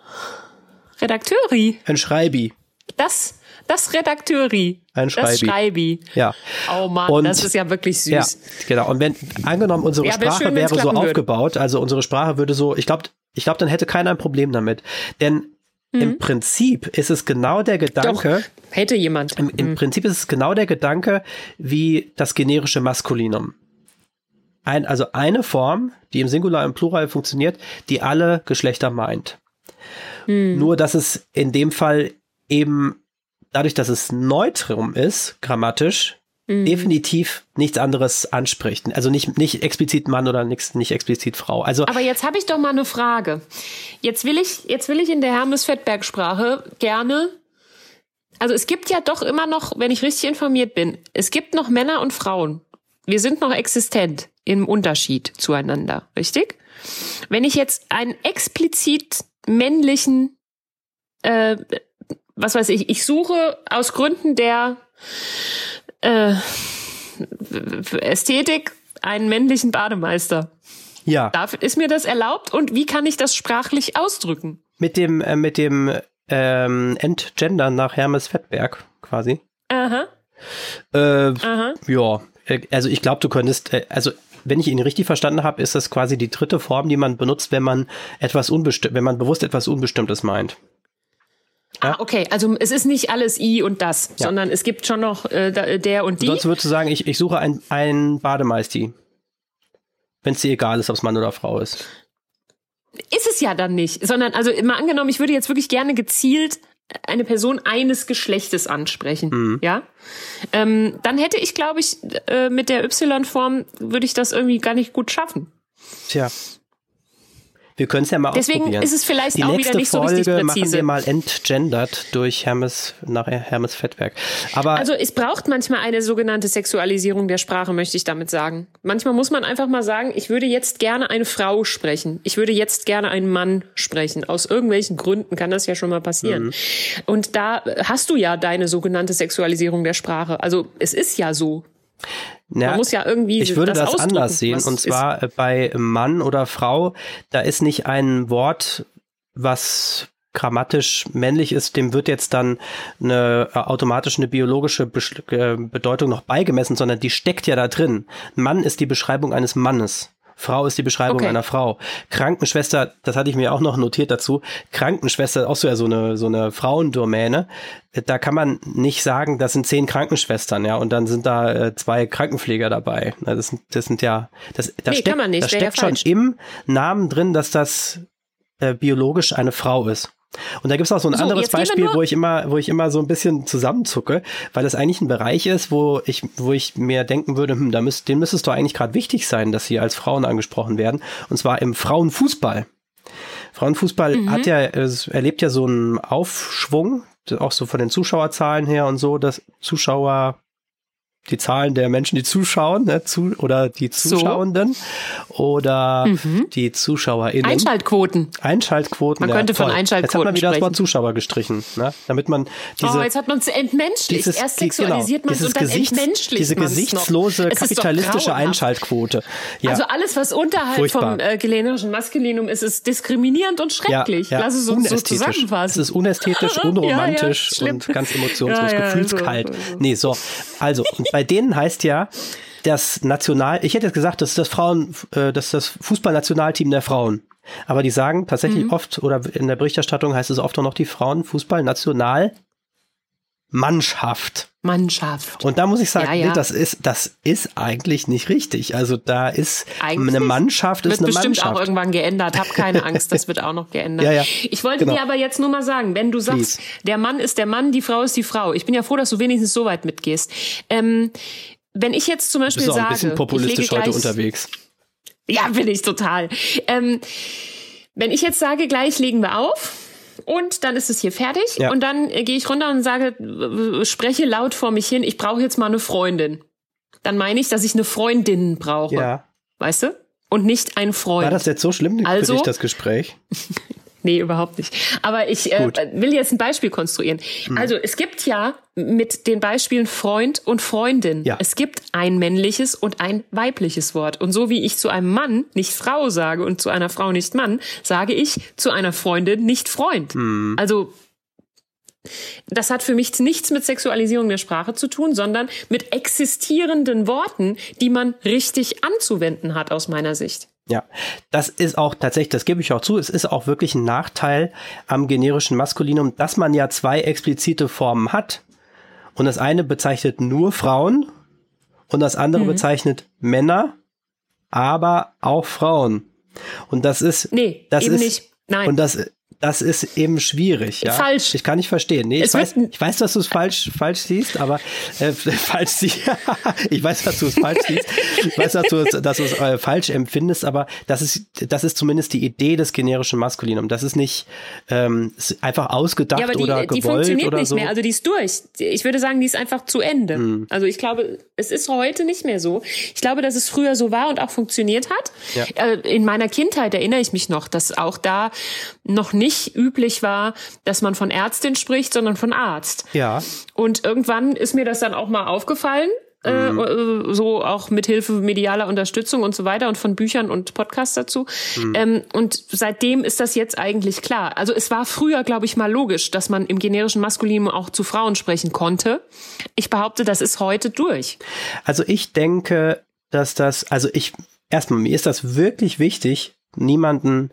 Redakteuri? Ein Schreibi. Das, das Redakteuri. Ein Schreibi. Das Schreibi. Ja. Oh Mann, und, das ist ja wirklich süß. Ja, genau. Und wenn, angenommen, unsere ja, Sprache schön, wäre so würde. aufgebaut, also unsere Sprache würde so, ich glaube, ich glaube, dann hätte keiner ein Problem damit. Denn mhm. im Prinzip ist es genau der Gedanke. Doch, hätte jemand. Im, im mhm. Prinzip ist es genau der Gedanke wie das generische Maskulinum. Ein, also eine Form, die im Singular und Plural funktioniert, die alle Geschlechter meint. Mhm. Nur, dass es in dem Fall eben dadurch, dass es Neutrum ist, grammatisch, mhm. definitiv nichts anderes anspricht. Also nicht, nicht explizit Mann oder nicht, nicht explizit Frau. Also Aber jetzt habe ich doch mal eine Frage. Jetzt will ich, jetzt will ich in der Hermes-Fettberg-Sprache gerne also es gibt ja doch immer noch, wenn ich richtig informiert bin, es gibt noch Männer und Frauen. Wir sind noch existent im Unterschied zueinander, richtig? Wenn ich jetzt einen explizit männlichen, äh, was weiß ich, ich suche aus Gründen der äh, Ästhetik einen männlichen Bademeister. Ja. Darf, ist mir das erlaubt und wie kann ich das sprachlich ausdrücken? Mit dem, äh, mit dem ähm, Entgendern nach Hermes Fettberg quasi. Aha. Äh, Aha. Ja, äh, also ich glaube, du könntest, äh, also wenn ich ihn richtig verstanden habe, ist das quasi die dritte Form, die man benutzt, wenn man etwas unbestimmt, wenn man bewusst etwas Unbestimmtes meint. Ja? Ah, okay. Also es ist nicht alles I und das, ja. sondern es gibt schon noch äh, der und die. Sonst würdest du sagen, ich, ich suche ein, ein Bademeisti. Wenn es dir egal ist, ob es Mann oder Frau ist. Ist es ja dann nicht, sondern also immer angenommen, ich würde jetzt wirklich gerne gezielt eine Person eines Geschlechtes ansprechen, mhm. ja, ähm, dann hätte ich, glaube ich, äh, mit der Y-Form würde ich das irgendwie gar nicht gut schaffen. Tja. Wir können es ja mal Deswegen ausprobieren. ist es vielleicht Die auch wieder nicht Folge so richtig präzise. machen wir mal entgendert durch Hermes, nach Hermes Fettwerk. Aber also es braucht manchmal eine sogenannte Sexualisierung der Sprache, möchte ich damit sagen. Manchmal muss man einfach mal sagen, ich würde jetzt gerne eine Frau sprechen. Ich würde jetzt gerne einen Mann sprechen. Aus irgendwelchen Gründen kann das ja schon mal passieren. Mhm. Und da hast du ja deine sogenannte Sexualisierung der Sprache. Also es ist ja so. Ja, Man muss ja irgendwie. Ich würde das, das anders sehen. Und zwar ist. bei Mann oder Frau, da ist nicht ein Wort, was grammatisch männlich ist, dem wird jetzt dann eine äh, automatisch eine biologische äh, Bedeutung noch beigemessen, sondern die steckt ja da drin. Mann ist die Beschreibung eines Mannes. Frau ist die Beschreibung Okay. einer Frau. Krankenschwester, das hatte ich mir auch noch notiert dazu. Krankenschwester, auch so ja so eine, so eine Frauendomäne. Da kann man nicht sagen, das sind zehn Krankenschwestern, ja, und dann sind da äh, zwei Krankenpfleger dabei. Das sind, das sind ja, das, da Nee, steckt, nicht, da wäre ja steckt schon falsch. im Namen drin, dass das äh, biologisch eine Frau ist. Und da gibt es auch so ein So, anderes Beispiel, wo ich immer, wo ich immer so ein bisschen zusammenzucke, weil das eigentlich ein Bereich ist, wo ich, wo ich mir denken würde, hm, da müsst, dem müsste es doch eigentlich gerade wichtig sein, dass sie als Frauen angesprochen werden. Und zwar im Frauenfußball. Frauenfußball mhm. hat ja, erlebt ja so einen Aufschwung, auch so von den Zuschauerzahlen her und so, dass Zuschauer die Zahlen der Menschen, die zuschauen, ne, zu, oder die Zuschauenden so. oder mhm. die ZuschauerInnen. Einschaltquoten. Einschaltquoten. Man ja, könnte von voll. Einschaltquoten Jetzt hat man wieder sprechen. das Wort Zuschauer gestrichen, ne, damit man diese. Oh, jetzt hat man es entmenschlicht. Dieses, Erst sexualisiert genau, man es und dann Gesichts, entmenschlicht Diese gesichtslose kapitalistische Einschaltquote. Ja. Also alles, was unterhalb Furchtbar. vom äh, gelenischen Maskulinum ist, ist diskriminierend und schrecklich. Ja, ja. Lass es uns so zusammenfassen. Es ist unästhetisch, unromantisch und ganz emotionslos, gefühlskalt. So, so. Nee, so. Also, bei denen heißt ja, das National, ich hätte jetzt gesagt, das ist das Frauen, äh, das ist das Fußballnationalteam der Frauen. Aber die sagen tatsächlich mhm. oft, oder in der Berichterstattung heißt es oft auch noch die Frauenfußballnational Mannschaft. Mannschaft. Und da muss ich sagen, ja, ja. Nee, das ist, das ist eigentlich nicht richtig. Also da ist eigentlich eine Mannschaft ist wird eine bestimmt Mannschaft. auch irgendwann geändert. Hab keine Angst, das wird auch noch geändert. Ja, ja. Ich wollte genau. dir aber jetzt nur mal sagen, wenn du sagst, Please. der Mann ist der Mann, die Frau ist die Frau. Ich bin ja froh, dass du wenigstens so weit mitgehst. Ähm, wenn ich jetzt zum Beispiel du bist sage, ein bisschen populistisch gleich, heute unterwegs. Ja, bin ich total. Ähm, wenn ich jetzt sage, gleich legen wir auf, und dann ist es hier fertig ja. und dann äh, gehe ich runter und sage, spreche laut vor mich hin, ich brauche jetzt mal eine Freundin. Dann meine ich, dass ich eine Freundin brauche. Ja. Weißt du? Und nicht ein Freund. War das jetzt so schlimm also, für dich, das Gespräch? Nee, überhaupt nicht. Aber ich äh, will jetzt ein Beispiel konstruieren. Mhm. Also es gibt ja mit den Beispielen Freund und Freundin. Ja. Es gibt ein männliches und ein weibliches Wort. Und so wie ich zu einem Mann nicht Frau sage und zu einer Frau nicht Mann, sage ich zu einer Freundin nicht Freund. Mhm. Also das hat für mich nichts mit Sexualisierung der Sprache zu tun, sondern mit existierenden Worten, die man richtig anzuwenden hat aus meiner Sicht. Ja, das ist auch tatsächlich, das gebe ich auch zu, es ist auch wirklich ein Nachteil am generischen Maskulinum, dass man ja zwei explizite Formen hat. Und das eine bezeichnet nur Frauen und das andere mhm. bezeichnet Männer, aber auch Frauen. Und das ist. Nee, das eben ist, nicht. Nein. Und das, das ist eben schwierig. Ja? Falsch. Ich kann nicht verstehen. Nee, ich weiß, ich weiß, dass du es falsch, falsch siehst, aber äh, falsch sie ich weiß, dass du es falsch siehst. Ich weiß, dass du es, dass du es äh, falsch empfindest, aber das ist, das ist zumindest die Idee des generischen Maskulinum. Das ist nicht ähm, ist einfach ausgedacht ja, aber die, oder gewollt die funktioniert oder nicht so. mehr. Also die ist durch. Ich würde sagen, die ist einfach zu Ende. Hm. Also ich glaube, es ist heute nicht mehr so. Ich glaube, dass es früher so war und auch funktioniert hat. Ja. Äh, in meiner Kindheit erinnere ich mich noch, dass auch da noch nicht nicht üblich war, dass man von Ärztin spricht, sondern von Arzt. Ja. Und irgendwann ist mir das dann auch mal aufgefallen. Äh, mhm. so auch mit Hilfe medialer Unterstützung und so weiter und von Büchern und Podcasts dazu. Mhm. Ähm, und seitdem ist das jetzt eigentlich klar. Also es war früher, glaube ich, mal logisch, dass man im generischen Maskulinum auch zu Frauen sprechen konnte. Ich behaupte, das ist heute durch. Also ich denke, dass das, also ich, erstmal, mir ist das wirklich wichtig, niemanden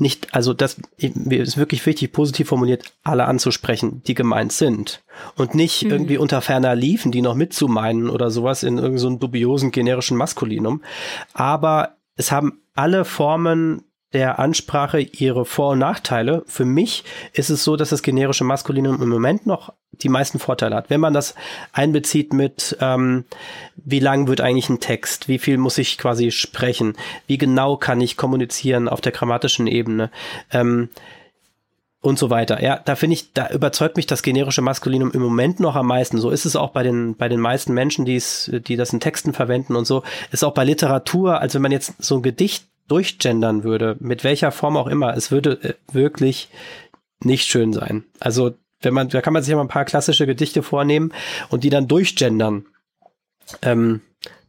nicht, also das ist wirklich wichtig, positiv formuliert, alle anzusprechen, die gemeint sind. Und nicht mhm. irgendwie unter ferner liefen, die noch mitzumeinen oder sowas in irgendeinem so dubiosen generischen Maskulinum. Aber es haben alle Formen der Ansprache ihre Vor- und Nachteile. Für mich ist es so, dass das generische Maskulinum im Moment noch die meisten Vorteile hat. Wenn man das einbezieht mit, ähm, wie lang wird eigentlich ein Text, wie viel muss ich quasi sprechen, wie genau kann ich kommunizieren auf der grammatischen Ebene, ähm, und so weiter. Ja, da finde ich, da überzeugt mich das generische Maskulinum im Moment noch am meisten. So ist es auch bei den, bei den meisten Menschen, die es, die das in Texten verwenden und so. Ist auch bei Literatur, also wenn man jetzt so ein Gedicht durchgendern würde, mit welcher Form auch immer, es würde äh, wirklich nicht schön sein. Also, wenn man, da kann man sich ja mal ein paar klassische Gedichte vornehmen und die dann durchgendern. Ähm,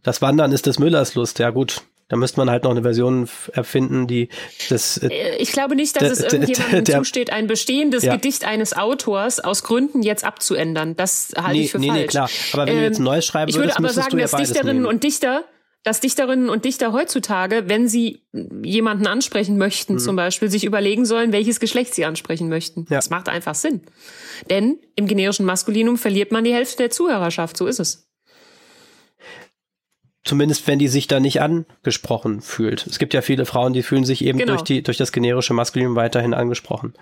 das Wandern ist des Müllers Lust, ja gut. Da müsste man halt noch eine Version erfinden, die das. Äh, äh ich glaube nicht, dass es irgendjemandem der, zusteht, ein bestehendes ja. Gedicht eines Autors aus Gründen jetzt abzuändern. Das halte nee, ich für nee, falsch. Nee, klar. Aber wenn ähm, du jetzt ein neues schreiben würdest, ich würde aber sagen, dass Dichterinnen nehmen. und Dichter dass Dichterinnen und Dichter heutzutage, wenn sie jemanden ansprechen möchten, mhm. zum Beispiel, sich überlegen sollen, welches Geschlecht sie ansprechen möchten. Ja. Das macht einfach Sinn. Denn im generischen Maskulinum verliert man die Hälfte der Zuhörerschaft, so ist es. Zumindest wenn die sich da nicht angesprochen fühlt. Es gibt ja viele Frauen, die fühlen sich eben genau. durch, die, durch das generische Maskulinum weiterhin angesprochen.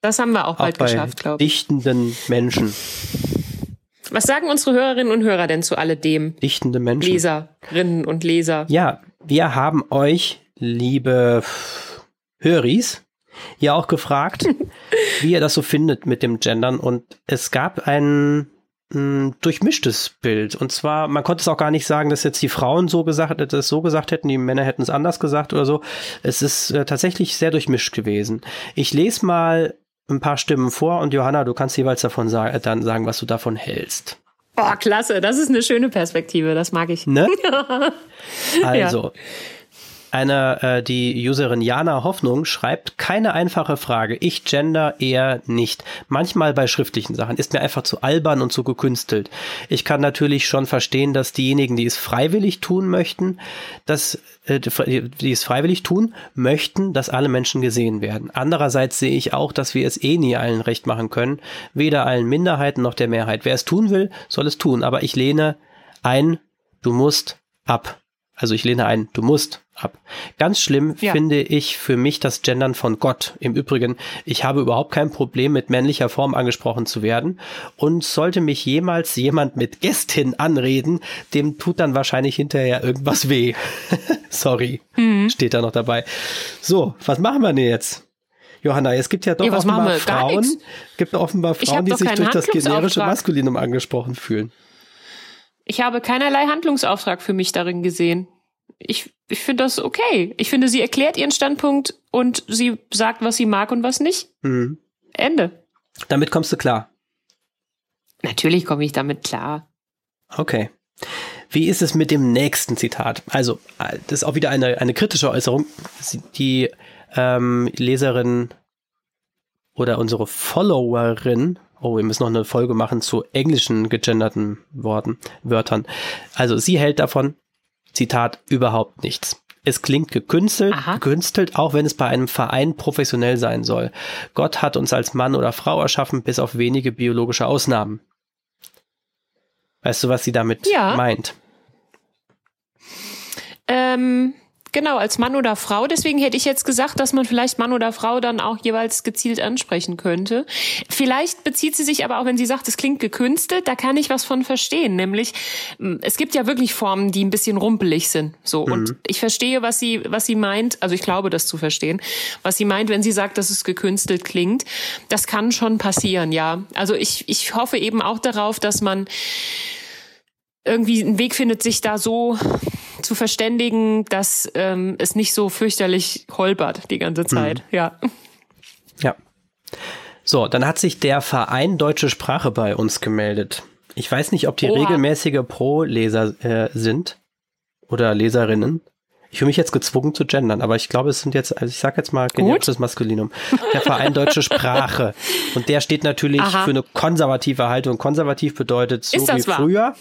Das haben wir auch, auch bald geschafft, glaube ich. Dichtenden Menschen. Was sagen unsere Hörerinnen und Hörer denn zu alledem? Dichtende Menschen. Leserinnen und Leser. Ja, wir haben euch, liebe Höris ja auch gefragt, wie er das so findet mit dem Gendern. Und es gab ein mh, durchmischtes Bild. Und zwar, man konnte es auch gar nicht sagen, dass jetzt die Frauen so gesagt, das so gesagt hätten, die Männer hätten es anders gesagt oder so. Es ist äh, tatsächlich sehr durchmischt gewesen. Ich lese mal ein paar Stimmen vor und Johanna, du kannst jeweils davon sagen, äh, dann sagen, was du davon hältst. Oh, klasse, das ist eine schöne Perspektive, das mag ich. Ne? also, ja. Eine, äh, die Userin Jana Hoffnung schreibt, keine einfache Frage. Ich gender eher nicht. Manchmal bei schriftlichen Sachen. Ist mir einfach zu albern und zu gekünstelt. Ich kann natürlich schon verstehen, dass diejenigen, die es freiwillig tun möchten, dass, äh, die es freiwillig tun, möchten, dass alle Menschen gesehen werden. Andererseits sehe ich auch, dass wir es eh nie allen recht machen können. Weder allen Minderheiten noch der Mehrheit. Wer es tun will, soll es tun. Aber ich lehne ein, du musst ab. Also ich lehne ein, du musst ab. Ganz schlimm ja. finde ich für mich das Gendern von Gott. Im Übrigen, ich habe überhaupt kein Problem mit männlicher Form angesprochen zu werden. Und sollte mich jemals jemand mit Gästin anreden, dem tut dann wahrscheinlich hinterher irgendwas weh. Sorry, mhm. steht da noch dabei. So, was machen wir denn jetzt? Johanna, es gibt ja doch ja, offenbar Frauen, gibt offenbar Frauen, die sich durch das generische Maskulinum angesprochen fühlen. Ich habe keinerlei Handlungsauftrag für mich darin gesehen. Ich, ich finde das okay. Ich finde, sie erklärt ihren Standpunkt und sie sagt, was sie mag und was nicht. Mhm. Ende. Damit kommst du klar. Natürlich komme ich damit klar. Okay. Wie ist es mit dem nächsten Zitat? Also, das ist auch wieder eine, eine kritische Äußerung. Die ähm, Leserin oder unsere Followerin Oh, wir müssen noch eine Folge machen zu englischen gegenderten Worten, Wörtern. Also sie hält davon, Zitat, überhaupt nichts. Es klingt gekünstelt, Aha. gekünstelt, auch wenn es bei einem Verein professionell sein soll. Gott hat uns als Mann oder Frau erschaffen, bis auf wenige biologische Ausnahmen. Weißt du, was sie damit ja. meint? Ähm, Genau, als Mann oder Frau. Deswegen hätte ich jetzt gesagt, dass man vielleicht Mann oder Frau dann auch jeweils gezielt ansprechen könnte. Vielleicht bezieht sie sich aber auch, wenn sie sagt, es klingt gekünstelt, da kann ich was von verstehen. Nämlich, es gibt ja wirklich Formen, die ein bisschen rumpelig sind. So. Mhm. Und ich verstehe, was sie, was sie meint. Also ich glaube, das zu verstehen. Was sie meint, wenn sie sagt, dass es gekünstelt klingt. Das kann schon passieren, ja. Also ich, ich hoffe eben auch darauf, dass man irgendwie einen Weg findet, sich da so zu verständigen, dass ähm, es nicht so fürchterlich holpert die ganze Zeit. Mhm. Ja. Ja. So, dann hat sich der Verein Deutsche Sprache bei uns gemeldet. Ich weiß nicht, ob die Oha. regelmäßige Pro-Leser äh, sind oder Leserinnen. Ich fühle mich jetzt gezwungen zu gendern, aber ich glaube, es sind jetzt, also ich sage jetzt mal generisches Maskulinum. Der Verein Deutsche Sprache. Und der steht natürlich Aha. für eine konservative Haltung. Konservativ bedeutet so wie wahr? früher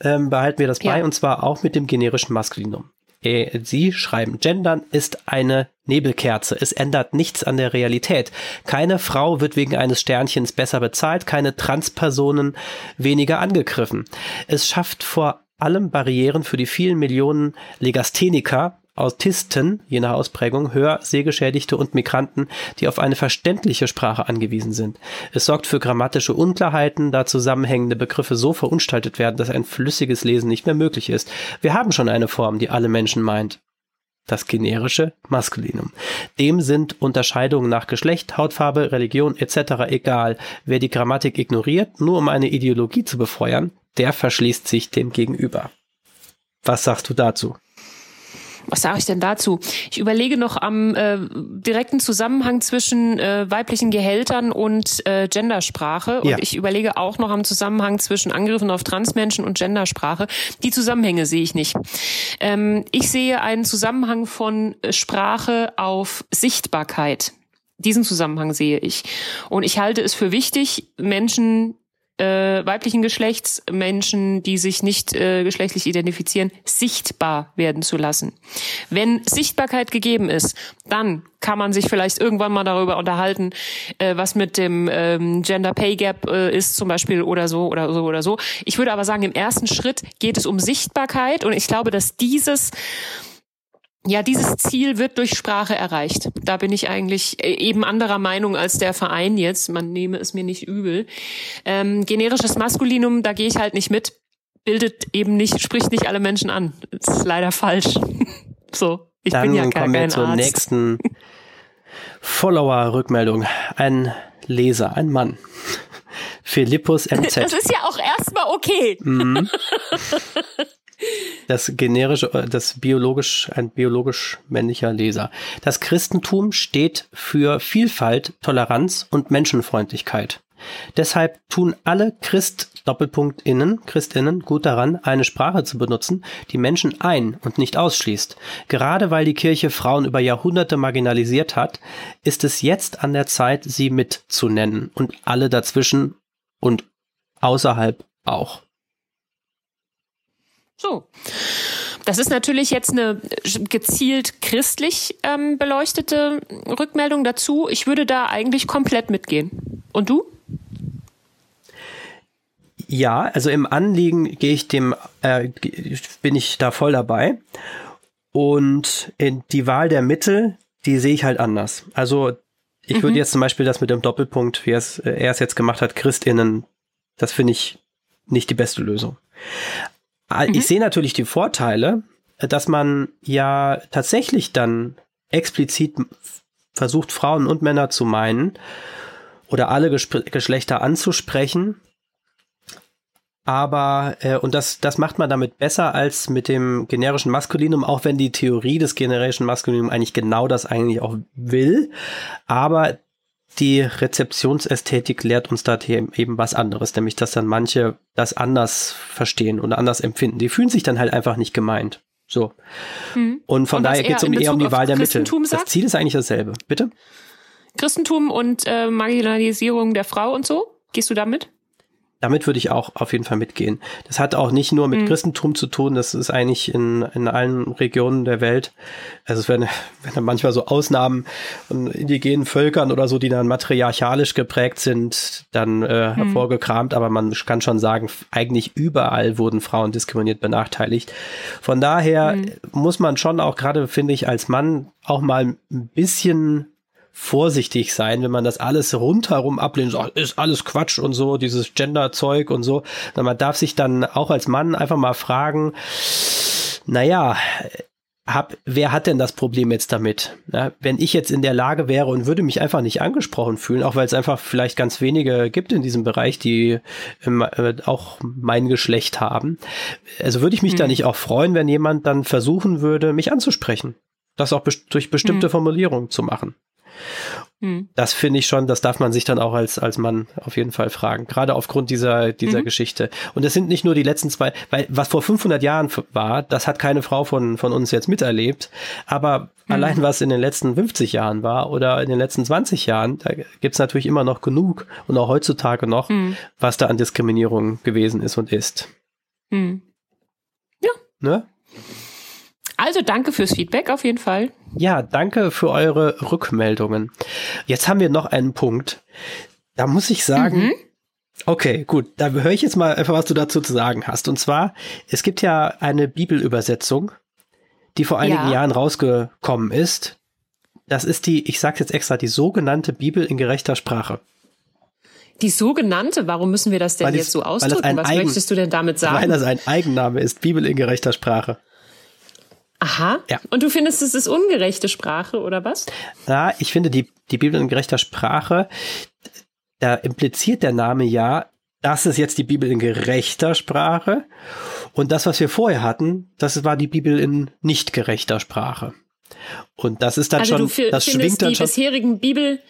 ähm, behalten wir das bei, ja. und zwar auch mit dem generischen Maskulinum. Äh, Sie schreiben, Gendern ist eine Nebelkerze. Es ändert nichts an der Realität. Keine Frau wird wegen eines Sternchens besser bezahlt, keine Transpersonen weniger angegriffen. Es schafft vor allem Barrieren für die vielen Millionen Legastheniker, Autisten, je nach Ausprägung, Hör-, Sehgeschädigte und Migranten, die auf eine verständliche Sprache angewiesen sind. Es sorgt für grammatische Unklarheiten, da zusammenhängende Begriffe so verunstaltet werden, dass ein flüssiges Lesen nicht mehr möglich ist. Wir haben schon eine Form, die alle Menschen meint. Das generische Maskulinum. Dem sind Unterscheidungen nach Geschlecht, Hautfarbe, Religion etc. egal. Wer die Grammatik ignoriert, nur um eine Ideologie zu befeuern, der verschließt sich dem gegenüber. Was sagst du dazu? Was sage ich denn dazu? Ich überlege noch am äh, direkten Zusammenhang zwischen äh, weiblichen Gehältern und äh, Gendersprache. Und ja. ich überlege auch noch am Zusammenhang zwischen Angriffen auf Transmenschen und Gendersprache. Die Zusammenhänge sehe ich nicht. Ähm, ich sehe einen Zusammenhang von Sprache auf Sichtbarkeit. Diesen Zusammenhang sehe ich. Und ich halte es für wichtig, Menschen äh, weiblichen Geschlechts Menschen, die sich nicht äh, geschlechtlich identifizieren, sichtbar werden zu lassen. Wenn Sichtbarkeit gegeben ist, dann kann man sich vielleicht irgendwann mal darüber unterhalten, äh, was mit dem ähm, Gender Pay Gap äh, ist zum Beispiel oder so oder so oder so. Ich würde aber sagen, im ersten Schritt geht es um Sichtbarkeit und ich glaube, dass dieses ja, dieses Ziel wird durch Sprache erreicht. Da bin ich eigentlich äh, eben anderer Meinung als der Verein jetzt. Man nehme es mir nicht übel. Ähm, generisches Maskulinum, da gehe ich halt nicht mit. Bildet eben nicht, spricht nicht alle Menschen an. Das ist leider falsch. so, ich Dann bin ja gar kommen kein wir zur Arzt. nächsten Follower-Rückmeldung. Ein Leser, ein Mann. Philippus MZ. Das ist ja auch erstmal okay. Mhm. Das generische, das biologisch, ein biologisch männlicher Leser. Das Christentum steht für Vielfalt, Toleranz und Menschenfreundlichkeit. Deshalb tun alle Christ Doppelpunkt innen, Christinnen gut daran, eine Sprache zu benutzen, die Menschen ein und nicht ausschließt. Gerade weil die Kirche Frauen über Jahrhunderte marginalisiert hat, ist es jetzt an der Zeit, sie mitzunennen und alle dazwischen und außerhalb auch. So. Das ist natürlich jetzt eine gezielt christlich ähm, beleuchtete Rückmeldung dazu. Ich würde da eigentlich komplett mitgehen. Und du? Ja, also im Anliegen gehe ich dem, äh, bin ich da voll dabei. Und die Wahl der Mittel, die sehe ich halt anders. Also ich mhm. würde jetzt zum Beispiel das mit dem Doppelpunkt, wie er es, äh, er es jetzt gemacht hat, Christinnen, das finde ich nicht die beste Lösung. Ah, mhm. Ich sehe natürlich die Vorteile, dass man ja tatsächlich dann explizit versucht, Frauen und Männer zu meinen oder alle Geschlechter anzusprechen aber, äh, und das, das macht man damit besser als mit dem generischen Maskulinum, auch wenn die Theorie des generischen Maskulinum eigentlich genau das eigentlich auch will. Aber die Rezeptionsästhetik lehrt uns da eben was anderes, nämlich dass dann manche das anders verstehen und anders empfinden. Die fühlen sich dann halt einfach nicht gemeint. So. Hm. Und von und daher geht es um eher um die Wahl der Mittel. Sagt? Das Ziel ist eigentlich dasselbe. Bitte? Christentum und äh, Marginalisierung der Frau und so? Gehst du damit? Damit würde ich auch auf jeden Fall mitgehen. Das hat auch nicht nur mit mhm. Christentum zu tun, das ist eigentlich in, in allen Regionen der Welt. Also es werden, werden manchmal so Ausnahmen von indigenen Völkern oder so, die dann matriarchalisch geprägt sind, dann äh, mhm. hervorgekramt, aber man kann schon sagen, eigentlich überall wurden Frauen diskriminiert, benachteiligt. Von daher mhm. muss man schon auch gerade, finde ich, als Mann auch mal ein bisschen vorsichtig sein, wenn man das alles rundherum ablehnt, so, ist alles Quatsch und so, dieses Gender-Zeug und so. Man darf sich dann auch als Mann einfach mal fragen, naja, hab, wer hat denn das Problem jetzt damit? Ja, wenn ich jetzt in der Lage wäre und würde mich einfach nicht angesprochen fühlen, auch weil es einfach vielleicht ganz wenige gibt in diesem Bereich, die ähm, äh, auch mein Geschlecht haben, also würde ich mich mhm. da nicht auch freuen, wenn jemand dann versuchen würde, mich anzusprechen. Das auch best durch bestimmte mhm. Formulierungen zu machen. Hm. Das finde ich schon, das darf man sich dann auch als, als Mann auf jeden Fall fragen. Gerade aufgrund dieser, dieser mhm. Geschichte. Und es sind nicht nur die letzten zwei, weil was vor 500 Jahren war, das hat keine Frau von, von uns jetzt miterlebt. Aber mhm. allein was in den letzten 50 Jahren war oder in den letzten 20 Jahren, da gibt es natürlich immer noch genug und auch heutzutage noch, mhm. was da an Diskriminierung gewesen ist und ist. Hm. Ja. Ne? Also danke fürs Feedback auf jeden Fall. Ja, danke für eure Rückmeldungen. Jetzt haben wir noch einen Punkt. Da muss ich sagen, mhm. okay, gut, da höre ich jetzt mal einfach, was du dazu zu sagen hast. Und zwar, es gibt ja eine Bibelübersetzung, die vor einigen ja. Jahren rausgekommen ist. Das ist die, ich sage jetzt extra, die sogenannte Bibel in gerechter Sprache. Die sogenannte, warum müssen wir das denn weil jetzt so ausdrücken? Was Eigen, möchtest du denn damit sagen? Weil das ein Eigenname ist, Bibel in gerechter Sprache. Aha. Ja. Und du findest, es ist ungerechte Sprache oder was? Ja, ich finde die, die Bibel in gerechter Sprache, da impliziert der Name ja, das ist jetzt die Bibel in gerechter Sprache. Und das, was wir vorher hatten, das war die Bibel in nicht gerechter Sprache. Und das ist dann also schon, du das schwingt dann die schon. bisherigen Bibel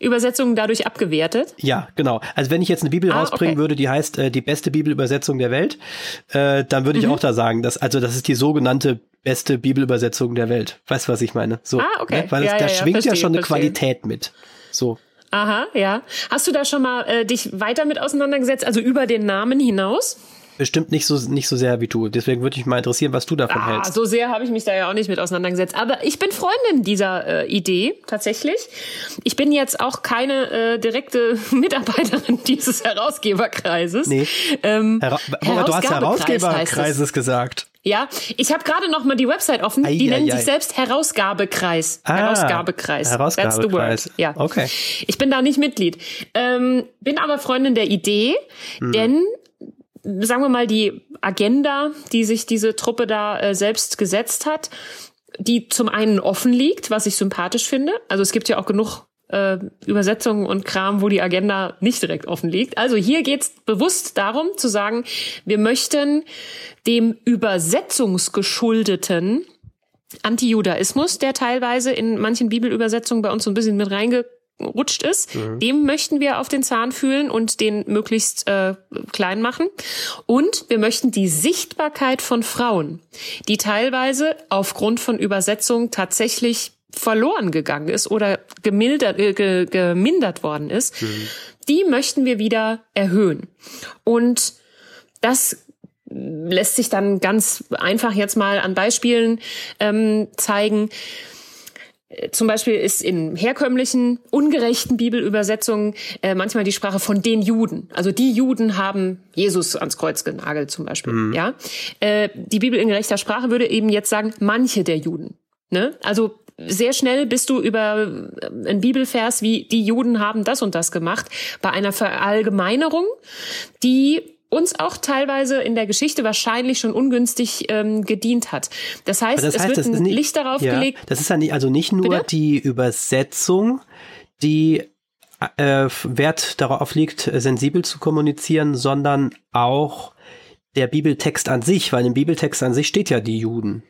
Übersetzungen dadurch abgewertet? Ja, genau. Also wenn ich jetzt eine Bibel ah, rausbringen okay. würde, die heißt äh, die beste Bibelübersetzung der Welt, äh, dann würde ich mhm. auch da sagen, dass also das ist die sogenannte beste Bibelübersetzung der Welt. Weißt du, was ich meine? So, ah, okay. Ne? Weil ja, es, da ja, schwingt verstehe, ja schon eine verstehe. Qualität mit. So. Aha, ja. Hast du da schon mal äh, dich weiter mit auseinandergesetzt, also über den Namen hinaus? Bestimmt nicht so, nicht so sehr wie du. Deswegen würde mich mal interessieren, was du davon ah, hältst. So sehr habe ich mich da ja auch nicht mit auseinandergesetzt. Aber ich bin Freundin dieser äh, Idee, tatsächlich. Ich bin jetzt auch keine äh, direkte Mitarbeiterin dieses Herausgeberkreises. Nee. Ähm, Hera du hast Herausgeberkreises gesagt. Ja, ich habe gerade noch mal die Website offen. Ei, die ei, nennen ei. sich selbst Herausgabekreis. Ah, Herausgabekreis. Herausgabekreis. That's the word. Ja. Okay. Ich bin da nicht Mitglied. Ähm, bin aber Freundin der Idee, hm. denn sagen wir mal die Agenda, die sich diese Truppe da äh, selbst gesetzt hat, die zum einen offen liegt, was ich sympathisch finde. Also es gibt ja auch genug äh, Übersetzungen und Kram, wo die Agenda nicht direkt offen liegt. Also hier geht's bewusst darum zu sagen, wir möchten dem übersetzungsgeschuldeten Antijudaismus, der teilweise in manchen Bibelübersetzungen bei uns so ein bisschen mit reingerutscht ist, mhm. dem möchten wir auf den Zahn fühlen und den möglichst äh, klein machen. Und wir möchten die Sichtbarkeit von Frauen, die teilweise aufgrund von Übersetzungen tatsächlich verloren gegangen ist oder gemildert, äh, ge, gemindert worden ist, mhm. die möchten wir wieder erhöhen. Und das lässt sich dann ganz einfach jetzt mal an Beispielen ähm, zeigen. Zum Beispiel ist in herkömmlichen, ungerechten Bibelübersetzungen äh, manchmal die Sprache von den Juden. Also die Juden haben Jesus ans Kreuz genagelt zum Beispiel. Mhm. Ja, äh, die Bibel in gerechter Sprache würde eben jetzt sagen manche der Juden. Ne? Also sehr schnell bist du über äh, ein Bibelvers wie die Juden haben das und das gemacht bei einer Verallgemeinerung, die uns auch teilweise in der Geschichte wahrscheinlich schon ungünstig ähm, gedient hat. Das heißt, das heißt es wird ein nicht, Licht darauf ja, gelegt. Das ist ja nicht, also nicht nur Bitte? die Übersetzung, die äh, Wert darauf liegt, sensibel zu kommunizieren, sondern auch der Bibeltext an sich, weil im Bibeltext an sich steht ja die Juden.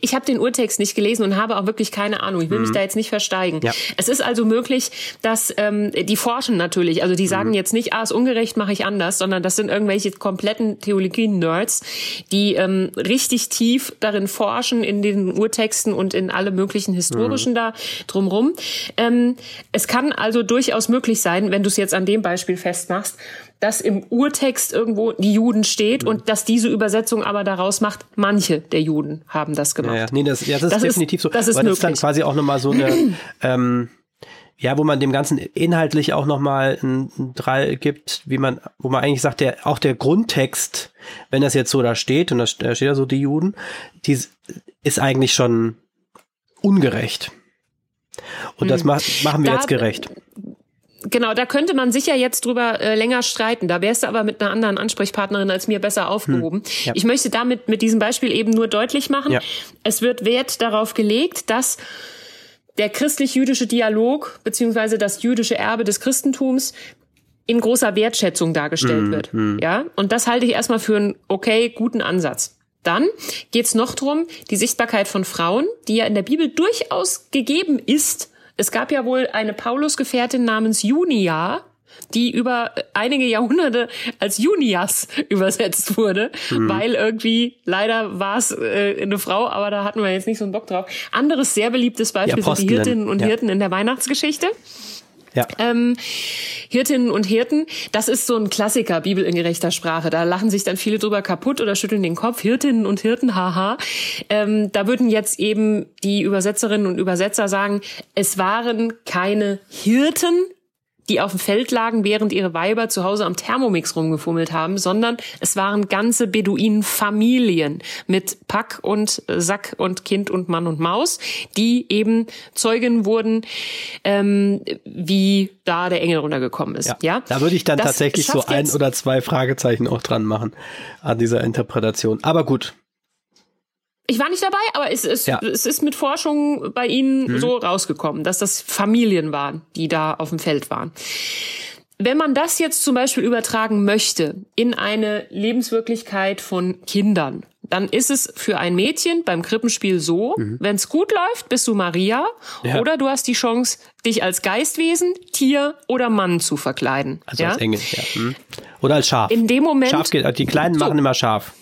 Ich habe den Urtext nicht gelesen und habe auch wirklich keine Ahnung. Ich will mhm. mich da jetzt nicht versteigen. Ja. Es ist also möglich, dass ähm, die forschen natürlich. Also die sagen mhm. jetzt nicht, ah, ist ungerecht, mache ich anders, sondern das sind irgendwelche kompletten Theologie-Nerds, die ähm, richtig tief darin forschen in den Urtexten und in alle möglichen historischen mhm. da drumrum. Ähm, es kann also durchaus möglich sein, wenn du es jetzt an dem Beispiel festmachst, dass im Urtext irgendwo die Juden steht mhm. und dass diese Übersetzung aber daraus macht, manche der Juden haben das gemacht. Ja, ja. Nee, das, ja, das, das ist definitiv so. Das ist möglich. das dann quasi auch nochmal so eine, ähm, ja, wo man dem Ganzen inhaltlich auch nochmal ein, ein Drei gibt, wie man, wo man eigentlich sagt, der, auch der Grundtext, wenn das jetzt so da steht, und da steht ja so die Juden, die ist eigentlich schon ungerecht. Und das mhm. macht, machen wir da, jetzt gerecht. Genau, da könnte man sicher jetzt drüber äh, länger streiten. Da wärst du aber mit einer anderen Ansprechpartnerin als mir besser aufgehoben. Hm, ja. Ich möchte damit mit diesem Beispiel eben nur deutlich machen, ja. es wird Wert darauf gelegt, dass der christlich-jüdische Dialog beziehungsweise das jüdische Erbe des Christentums in großer Wertschätzung dargestellt mm, wird. Mm. Ja, und das halte ich erstmal für einen okay guten Ansatz. Dann geht's noch drum, die Sichtbarkeit von Frauen, die ja in der Bibel durchaus gegeben ist, es gab ja wohl eine Paulusgefährtin namens Junia, die über einige Jahrhunderte als Junias übersetzt wurde, mhm. weil irgendwie leider war es äh, eine Frau, aber da hatten wir jetzt nicht so einen Bock drauf. Anderes sehr beliebtes Beispiel sind die Hirtinnen und ja. Hirten in der Weihnachtsgeschichte. Ja. Ähm, Hirtinnen und Hirten, das ist so ein Klassiker, Bibel in gerechter Sprache. Da lachen sich dann viele drüber kaputt oder schütteln den Kopf. Hirtinnen und Hirten, haha. Ähm, da würden jetzt eben die Übersetzerinnen und Übersetzer sagen, es waren keine Hirten, die auf dem Feld lagen, während ihre Weiber zu Hause am Thermomix rumgefummelt haben, sondern es waren ganze Beduinenfamilien mit Pack und Sack und Kind und Mann und Maus, die eben Zeugen wurden, ähm, wie da der Engel runtergekommen ist. Ja, ja? da würde ich dann das tatsächlich so ein oder zwei Fragezeichen auch dran machen an dieser Interpretation. Aber gut, ich war nicht dabei, aber es, es, ja. es ist mit Forschung bei Ihnen mhm. so rausgekommen, dass das Familien waren, die da auf dem Feld waren. Wenn man das jetzt zum Beispiel übertragen möchte in eine Lebenswirklichkeit von Kindern, dann ist es für ein Mädchen beim Krippenspiel so, mhm. wenn es gut läuft, bist du Maria ja. oder du hast die Chance, dich als Geistwesen, Tier oder Mann zu verkleiden. Also ja? als Engel, ja. Mhm. Oder als Schaf. In dem Moment. Schaf geht, die Kleinen so. machen immer Schaf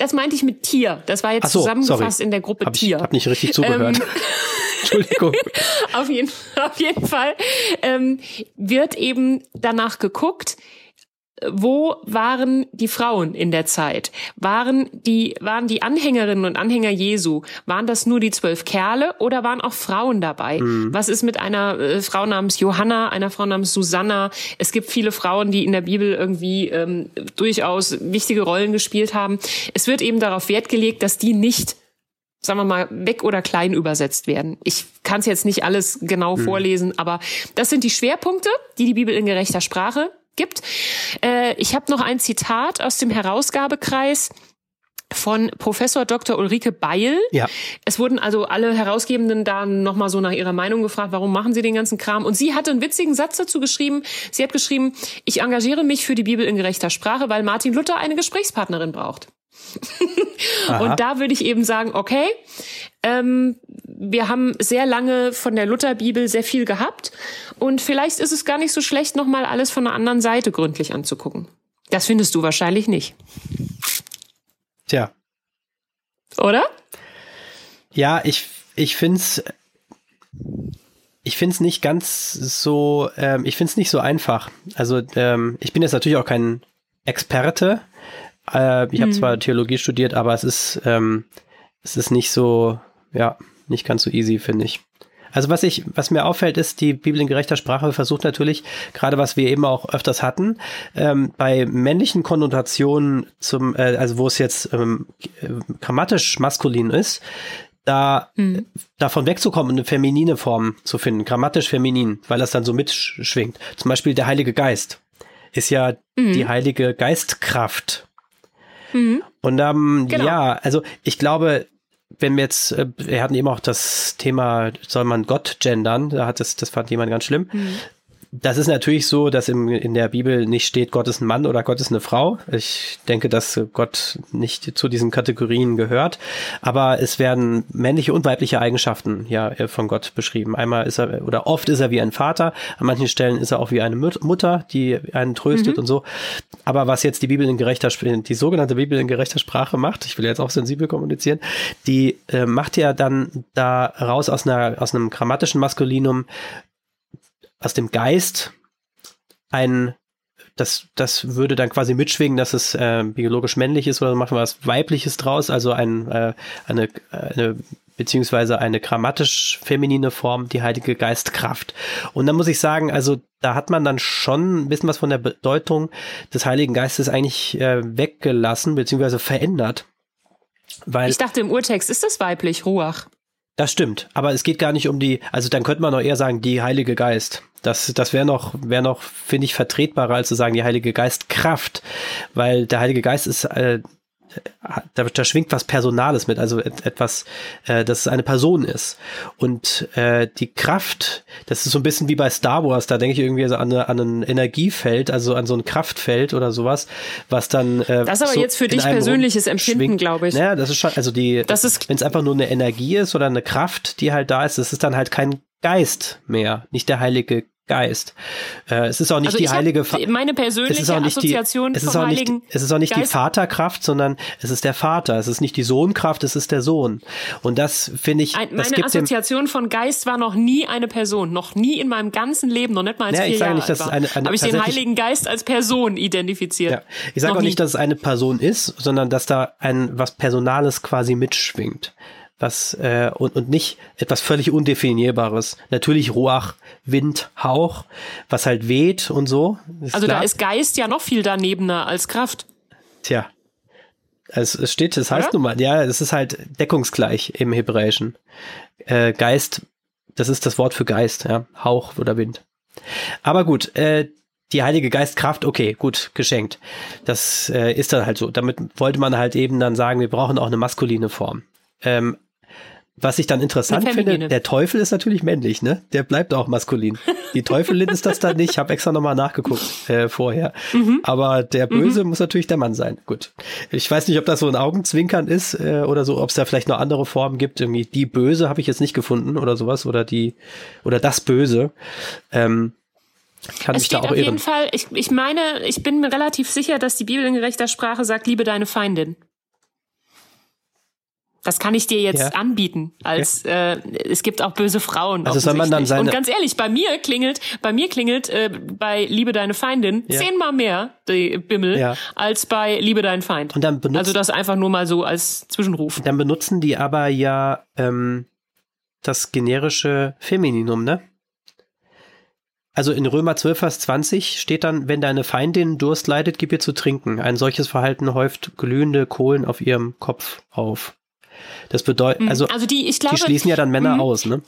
das meinte ich mit Tier. Das war jetzt so, zusammengefasst sorry. in der Gruppe hab Tier. Ich habe nicht richtig zugehört. Ähm, Entschuldigung. auf, jeden, auf jeden Fall ähm, wird eben danach geguckt, wo waren die Frauen in der Zeit? Waren die, waren die Anhängerinnen und Anhänger Jesu, waren das nur die zwölf Kerle oder waren auch Frauen dabei? Mhm. Was ist mit einer äh, Frau namens Johanna, einer Frau namens Susanna? Es gibt viele Frauen, die in der Bibel irgendwie ähm, durchaus wichtige Rollen gespielt haben. Es wird eben darauf Wert gelegt, dass die nicht sagen wir mal, weg oder klein übersetzt werden. Ich kann es jetzt nicht alles genau mhm. vorlesen, aber das sind die Schwerpunkte, die die Bibel in gerechter Sprache gibt. Äh, ich habe noch ein Zitat aus dem Herausgabekreis von Professor Dr. Ulrike Beil. Ja. Es wurden also alle Herausgebenden da nochmal so nach ihrer Meinung gefragt, warum machen sie den ganzen Kram? Und sie hatte einen witzigen Satz dazu geschrieben. Sie hat geschrieben, ich engagiere mich für die Bibel in gerechter Sprache, weil Martin Luther eine Gesprächspartnerin braucht. und da würde ich eben sagen, okay, ähm, wir haben sehr lange von der Lutherbibel sehr viel gehabt und vielleicht ist es gar nicht so schlecht, nochmal alles von einer anderen Seite gründlich anzugucken. Das findest du wahrscheinlich nicht. Tja. Oder? Ja, ich, ich find's, ich find's nicht ganz so, ähm, ich find's nicht so einfach. Also, ähm, ich bin jetzt natürlich auch kein Experte. Äh, ich habe hm. zwar Theologie studiert, aber es ist, ähm, es ist nicht so, ja, nicht ganz so easy, finde ich. Also was ich, was mir auffällt, ist, die Bibel in gerechter Sprache versucht natürlich, gerade was wir eben auch öfters hatten, ähm, bei männlichen Konnotationen zum, äh, also wo es jetzt ähm, grammatisch maskulin ist, da mhm. davon wegzukommen und eine feminine Form zu finden, grammatisch feminin, weil das dann so mitschwingt. Zum Beispiel der Heilige Geist ist ja mhm. die heilige Geistkraft. Mhm. Und ähm, genau. ja, also ich glaube, wenn wir jetzt, äh, wir hatten eben auch das Thema, soll man Gott gendern, da hat das, das fand jemand ganz schlimm. Mhm das ist natürlich so, dass im, in der Bibel nicht steht, Gott ist ein Mann oder Gott ist eine Frau. Ich denke, dass Gott nicht zu diesen Kategorien gehört. Aber es werden männliche und weibliche Eigenschaften ja von Gott beschrieben. Einmal ist er, oder oft ist er wie ein Vater. An manchen Stellen ist er auch wie eine Mutter, die einen tröstet mhm. und so. Aber was jetzt die Bibel in gerechter, die sogenannte Bibel in gerechter Sprache macht, ich will jetzt auch sensibel kommunizieren, die äh, macht ja dann da raus aus einer, aus einem grammatischen Maskulinum aus dem Geist ein das, das würde dann quasi mitschwingen, dass es äh, biologisch männlich ist oder machen wir was Weibliches draus, also ein, äh, eine, eine beziehungsweise eine grammatisch feminine Form, die Heilige Geistkraft. Und dann muss ich sagen, also da hat man dann schon ein bisschen was von der Bedeutung des Heiligen Geistes eigentlich äh, weggelassen, beziehungsweise verändert. Weil, ich dachte im Urtext ist das weiblich, Ruach. Das stimmt, aber es geht gar nicht um die, also dann könnte man noch eher sagen, die Heilige Geist. Das, das wäre noch, wäre noch, finde ich, vertretbarer, als zu sagen, die Heilige Geistkraft, weil der Heilige Geist ist, äh, da, da schwingt was Personales mit, also etwas, äh, dass es eine Person ist. Und äh, die Kraft, das ist so ein bisschen wie bei Star Wars, da denke ich irgendwie so an, an ein Energiefeld, also an so ein Kraftfeld oder sowas, was dann. Äh, das ist aber so jetzt für dich persönliches Empfinden, glaube ich. Naja, das ist schon, also die, wenn es einfach nur eine Energie ist oder eine Kraft, die halt da ist, das ist dann halt kein Geist mehr, nicht der Heilige Geist. Äh, es ist auch nicht also die heilige Fa meine persönliche es ist auch nicht Assoziation die, es ist auch nicht, es ist auch nicht die Vaterkraft, sondern es ist der Vater. Es ist nicht die Sohnkraft, es ist der Sohn. Und das finde ich. Ein, meine Assoziation von Geist war noch nie eine Person, noch nie in meinem ganzen Leben, noch nicht mal als ja, vier ich sage nicht, dass eine, eine, Habe ich den Heiligen Geist als Person identifiziert. Ja. Ich sage auch nie. nicht, dass es eine Person ist, sondern dass da ein was Personales quasi mitschwingt was äh, und, und nicht etwas völlig undefinierbares. Natürlich Ruach, Wind, Hauch, was halt weht und so. Also klar. da ist Geist ja noch viel danebener als Kraft. Tja. Es, es steht, es heißt nun mal, ja, es ist halt deckungsgleich im Hebräischen. Äh, Geist, das ist das Wort für Geist, ja, Hauch oder Wind. Aber gut, äh, die Heilige Geistkraft, okay, gut, geschenkt. Das äh, ist dann halt so. Damit wollte man halt eben dann sagen, wir brauchen auch eine maskuline Form. Ähm, was ich dann interessant finde, der Teufel ist natürlich männlich, ne? Der bleibt auch maskulin. Die Teufelin ist das dann nicht. Ich habe extra nochmal nachgeguckt äh, vorher. Mhm. Aber der Böse mhm. muss natürlich der Mann sein. Gut. Ich weiß nicht, ob das so ein Augenzwinkern ist äh, oder so, ob es da vielleicht noch andere Formen gibt. Irgendwie die Böse habe ich jetzt nicht gefunden oder sowas oder die oder das Böse. Ähm, kann es mich da auch auf irren. jeden Fall. Ich, ich meine, ich bin mir relativ sicher, dass die Bibel in gerechter Sprache sagt: Liebe deine Feindin. Das kann ich dir jetzt ja. anbieten. Als okay. äh, es gibt auch böse Frauen. Also soll man dann seine Und ganz ehrlich, bei mir klingelt, bei mir klingelt äh, bei Liebe deine Feindin ja. zehnmal mehr die Bimmel ja. als bei Liebe deinen Feind. Und dann benutzt, also das einfach nur mal so als Zwischenruf. Dann benutzen die aber ja ähm, das generische Femininum, ne? Also in Römer 12, Vers 20 steht dann, wenn deine Feindin Durst leidet, gib ihr zu trinken. Ein solches Verhalten häuft glühende Kohlen auf ihrem Kopf auf. Das bedeutet, mhm. also, also die, ich glaube, die schließen ja dann Mh. aus, ne?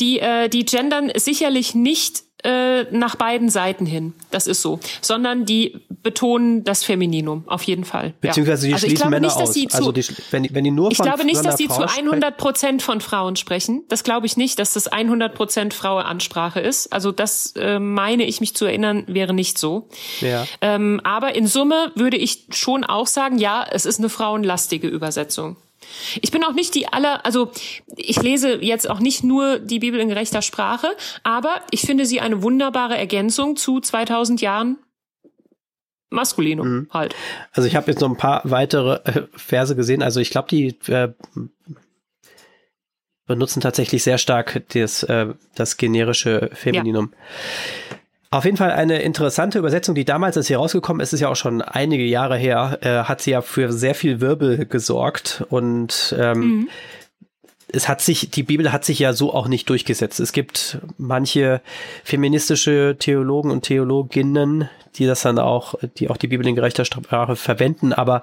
Die, äh, die gendern sicherlich nicht äh, nach beiden Seiten hin. Das ist so. Sondern die betonen das Femininum, auf jeden Fall. Beziehungsweise die also schließen Männer nicht, aus. Zu, also die, wenn, wenn die nur ich glaube nicht, dass sie zu 100 Prozent von Frauen sprechen. Das glaube ich nicht, dass das 100 Prozent Frauenansprache ist. Also das äh, meine ich mich zu erinnern, wäre nicht so. Ja. Ähm, aber in Summe würde ich schon auch sagen, ja, es ist eine frauenlastige Übersetzung. Ich bin auch nicht die aller, also ich lese jetzt auch nicht nur die Bibel in gerechter Sprache, aber ich finde sie eine wunderbare Ergänzung zu 2000 Jahren Maskulinum mhm. halt. Also ich habe jetzt noch ein paar weitere äh, Verse gesehen. Also ich glaube, die äh, benutzen tatsächlich sehr stark das, äh, das generische Femininum. Ja. Auf jeden Fall eine interessante Übersetzung, die damals, als sie rausgekommen ist, ist ja auch schon einige Jahre her, äh, hat sie ja für sehr viel Wirbel gesorgt und ähm, mhm. es hat sich, die Bibel hat sich ja so auch nicht durchgesetzt. Es gibt manche feministische Theologen und Theologinnen, die das dann auch, die auch die Bibel in gerechter Sprache verwenden, aber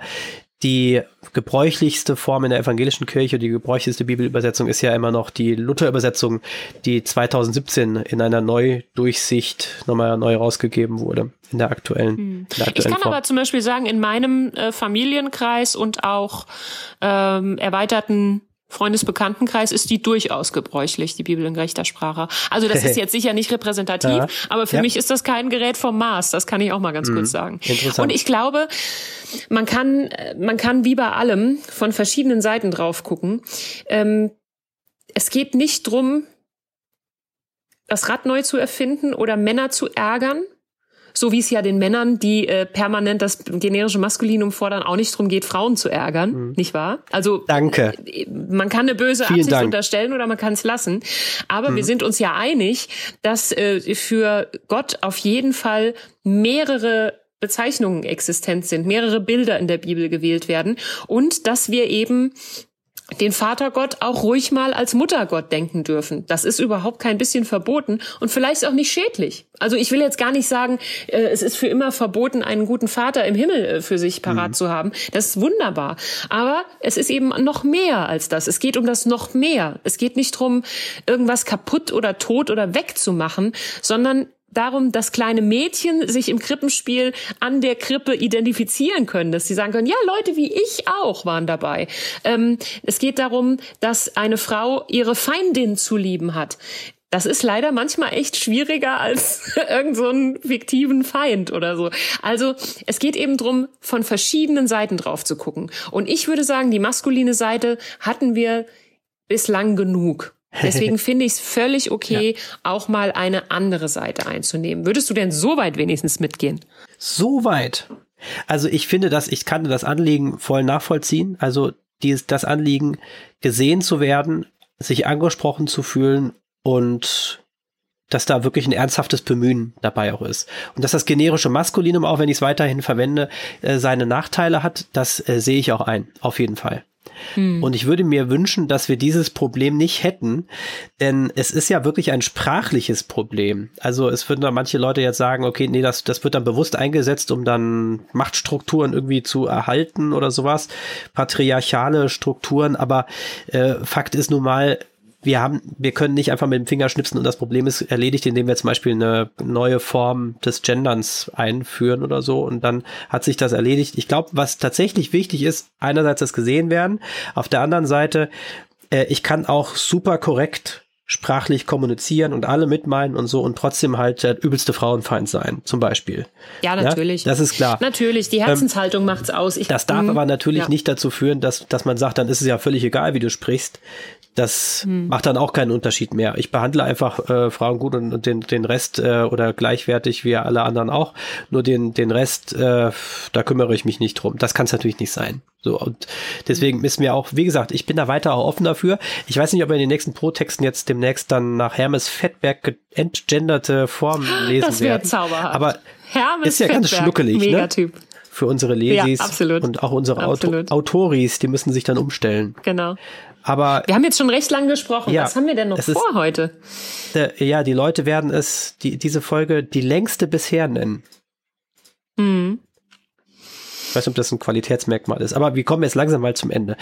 die gebräuchlichste Form in der evangelischen Kirche, die gebräuchlichste Bibelübersetzung ist ja immer noch die Luther-Übersetzung, die 2017 in einer Neudurchsicht nochmal neu rausgegeben wurde, in der aktuellen, hm. in der aktuellen Ich kann Form. aber zum Beispiel sagen, in meinem äh, Familienkreis und auch ähm, erweiterten Freundesbekanntenkreis ist die durchaus gebräuchlich, die Bibel in gerechter Sprache. Also das ist jetzt sicher nicht repräsentativ, ja. aber für ja. mich ist das kein Gerät vom Mars, das kann ich auch mal ganz mhm. kurz sagen. Und ich glaube, man kann, man kann wie bei allem von verschiedenen Seiten drauf gucken. Ähm, es geht nicht drum, das Rad neu zu erfinden oder Männer zu ärgern, so wie es ja den Männern, die äh, permanent das generische Maskulinum fordern, auch nicht drum geht, Frauen zu ärgern, mhm. nicht wahr? Also Danke. Äh, man kann eine böse Vielen Absicht Dank. unterstellen oder man kann es lassen. Aber mhm. wir sind uns ja einig, dass äh, für Gott auf jeden Fall mehrere Bezeichnungen existent sind, mehrere Bilder in der Bibel gewählt werden und dass wir eben den Vatergott auch ruhig mal als Muttergott denken dürfen. Das ist überhaupt kein bisschen verboten und vielleicht auch nicht schädlich. Also ich will jetzt gar nicht sagen, äh, es ist für immer verboten, einen guten Vater im Himmel äh, für sich parat mhm. zu haben. Das ist wunderbar. Aber es ist eben noch mehr als das. Es geht um das noch mehr. Es geht nicht drum, irgendwas kaputt oder tot oder wegzumachen, sondern darum, dass kleine Mädchen sich im Krippenspiel an der Krippe identifizieren können, dass sie sagen können, ja, Leute wie ich auch waren dabei. Ähm, es geht darum, dass eine Frau ihre Feindin zu lieben hat. Das ist leider manchmal echt schwieriger als irgendeinen so fiktiven Feind oder so. Also es geht eben drum, von verschiedenen Seiten drauf zu gucken. Und ich würde sagen, die maskuline Seite hatten wir bislang genug. Deswegen finde ich es völlig okay, ja. auch mal eine andere Seite einzunehmen. Würdest du denn so weit wenigstens mitgehen? So weit. Also ich finde das, ich kann das Anliegen voll nachvollziehen. Also dieses, das Anliegen, gesehen zu werden, sich angesprochen zu fühlen und dass da wirklich ein ernsthaftes Bemühen dabei auch ist. Und dass das generische Maskulinum, auch wenn ich es weiterhin verwende, äh, seine Nachteile hat, das äh, sehe ich auch ein, auf jeden Fall. Hm. Und ich würde mir wünschen, dass wir dieses Problem nicht hätten, denn es ist ja wirklich ein sprachliches Problem. Also es würden da manche Leute jetzt sagen, okay, nee, das, das wird dann bewusst eingesetzt, um dann Machtstrukturen irgendwie zu erhalten oder sowas, patriarchale Strukturen, aber äh, Fakt ist nun mal, wir haben, wir können nicht einfach mit dem Finger schnipsen und das Problem ist erledigt, indem wir zum Beispiel eine neue Form des Genderns einführen oder so und dann hat sich das erledigt. Ich glaube, was tatsächlich wichtig ist, einerseits das gesehen werden, auf der anderen Seite, äh, ich kann auch super korrekt sprachlich kommunizieren und alle mitmeinen und so und trotzdem halt der übelste Frauenfeind sein, zum Beispiel. Ja, natürlich. Ja, das ist klar. Natürlich, die Herzenshaltung ähm, macht's aus. Ich, das darf mh, aber natürlich ja. nicht dazu führen, dass, dass man sagt, dann ist es ja völlig egal, wie du sprichst. Das hm. macht dann auch keinen Unterschied mehr. Ich behandle einfach äh, Frauen gut und, und den, den Rest äh, oder gleichwertig wie alle anderen auch. Nur den, den Rest, äh, da kümmere ich mich nicht drum. Das kann es natürlich nicht sein. So, und deswegen ist mir auch, wie gesagt, ich bin da weiter auch offen dafür. Ich weiß nicht, ob wir in den nächsten Pro-Texten jetzt demnächst dann nach Hermes Fettberg entgenderte Formen lesen das werden. Zauberhaft. Aber Hermes ist ja Fettberg, ganz schnuckelig, ne? Megatyp. Ne? Für unsere Lesis ja, und auch unsere Auto Autoris, die müssen sich dann umstellen. Genau. Aber wir haben jetzt schon recht lang gesprochen. Ja, Was haben wir denn noch vor ist, heute? Der, ja, die Leute werden es die, diese Folge die längste bisher nennen. Mhm. Ich weiß nicht, ob das ein Qualitätsmerkmal ist, aber wir kommen jetzt langsam mal zum Ende.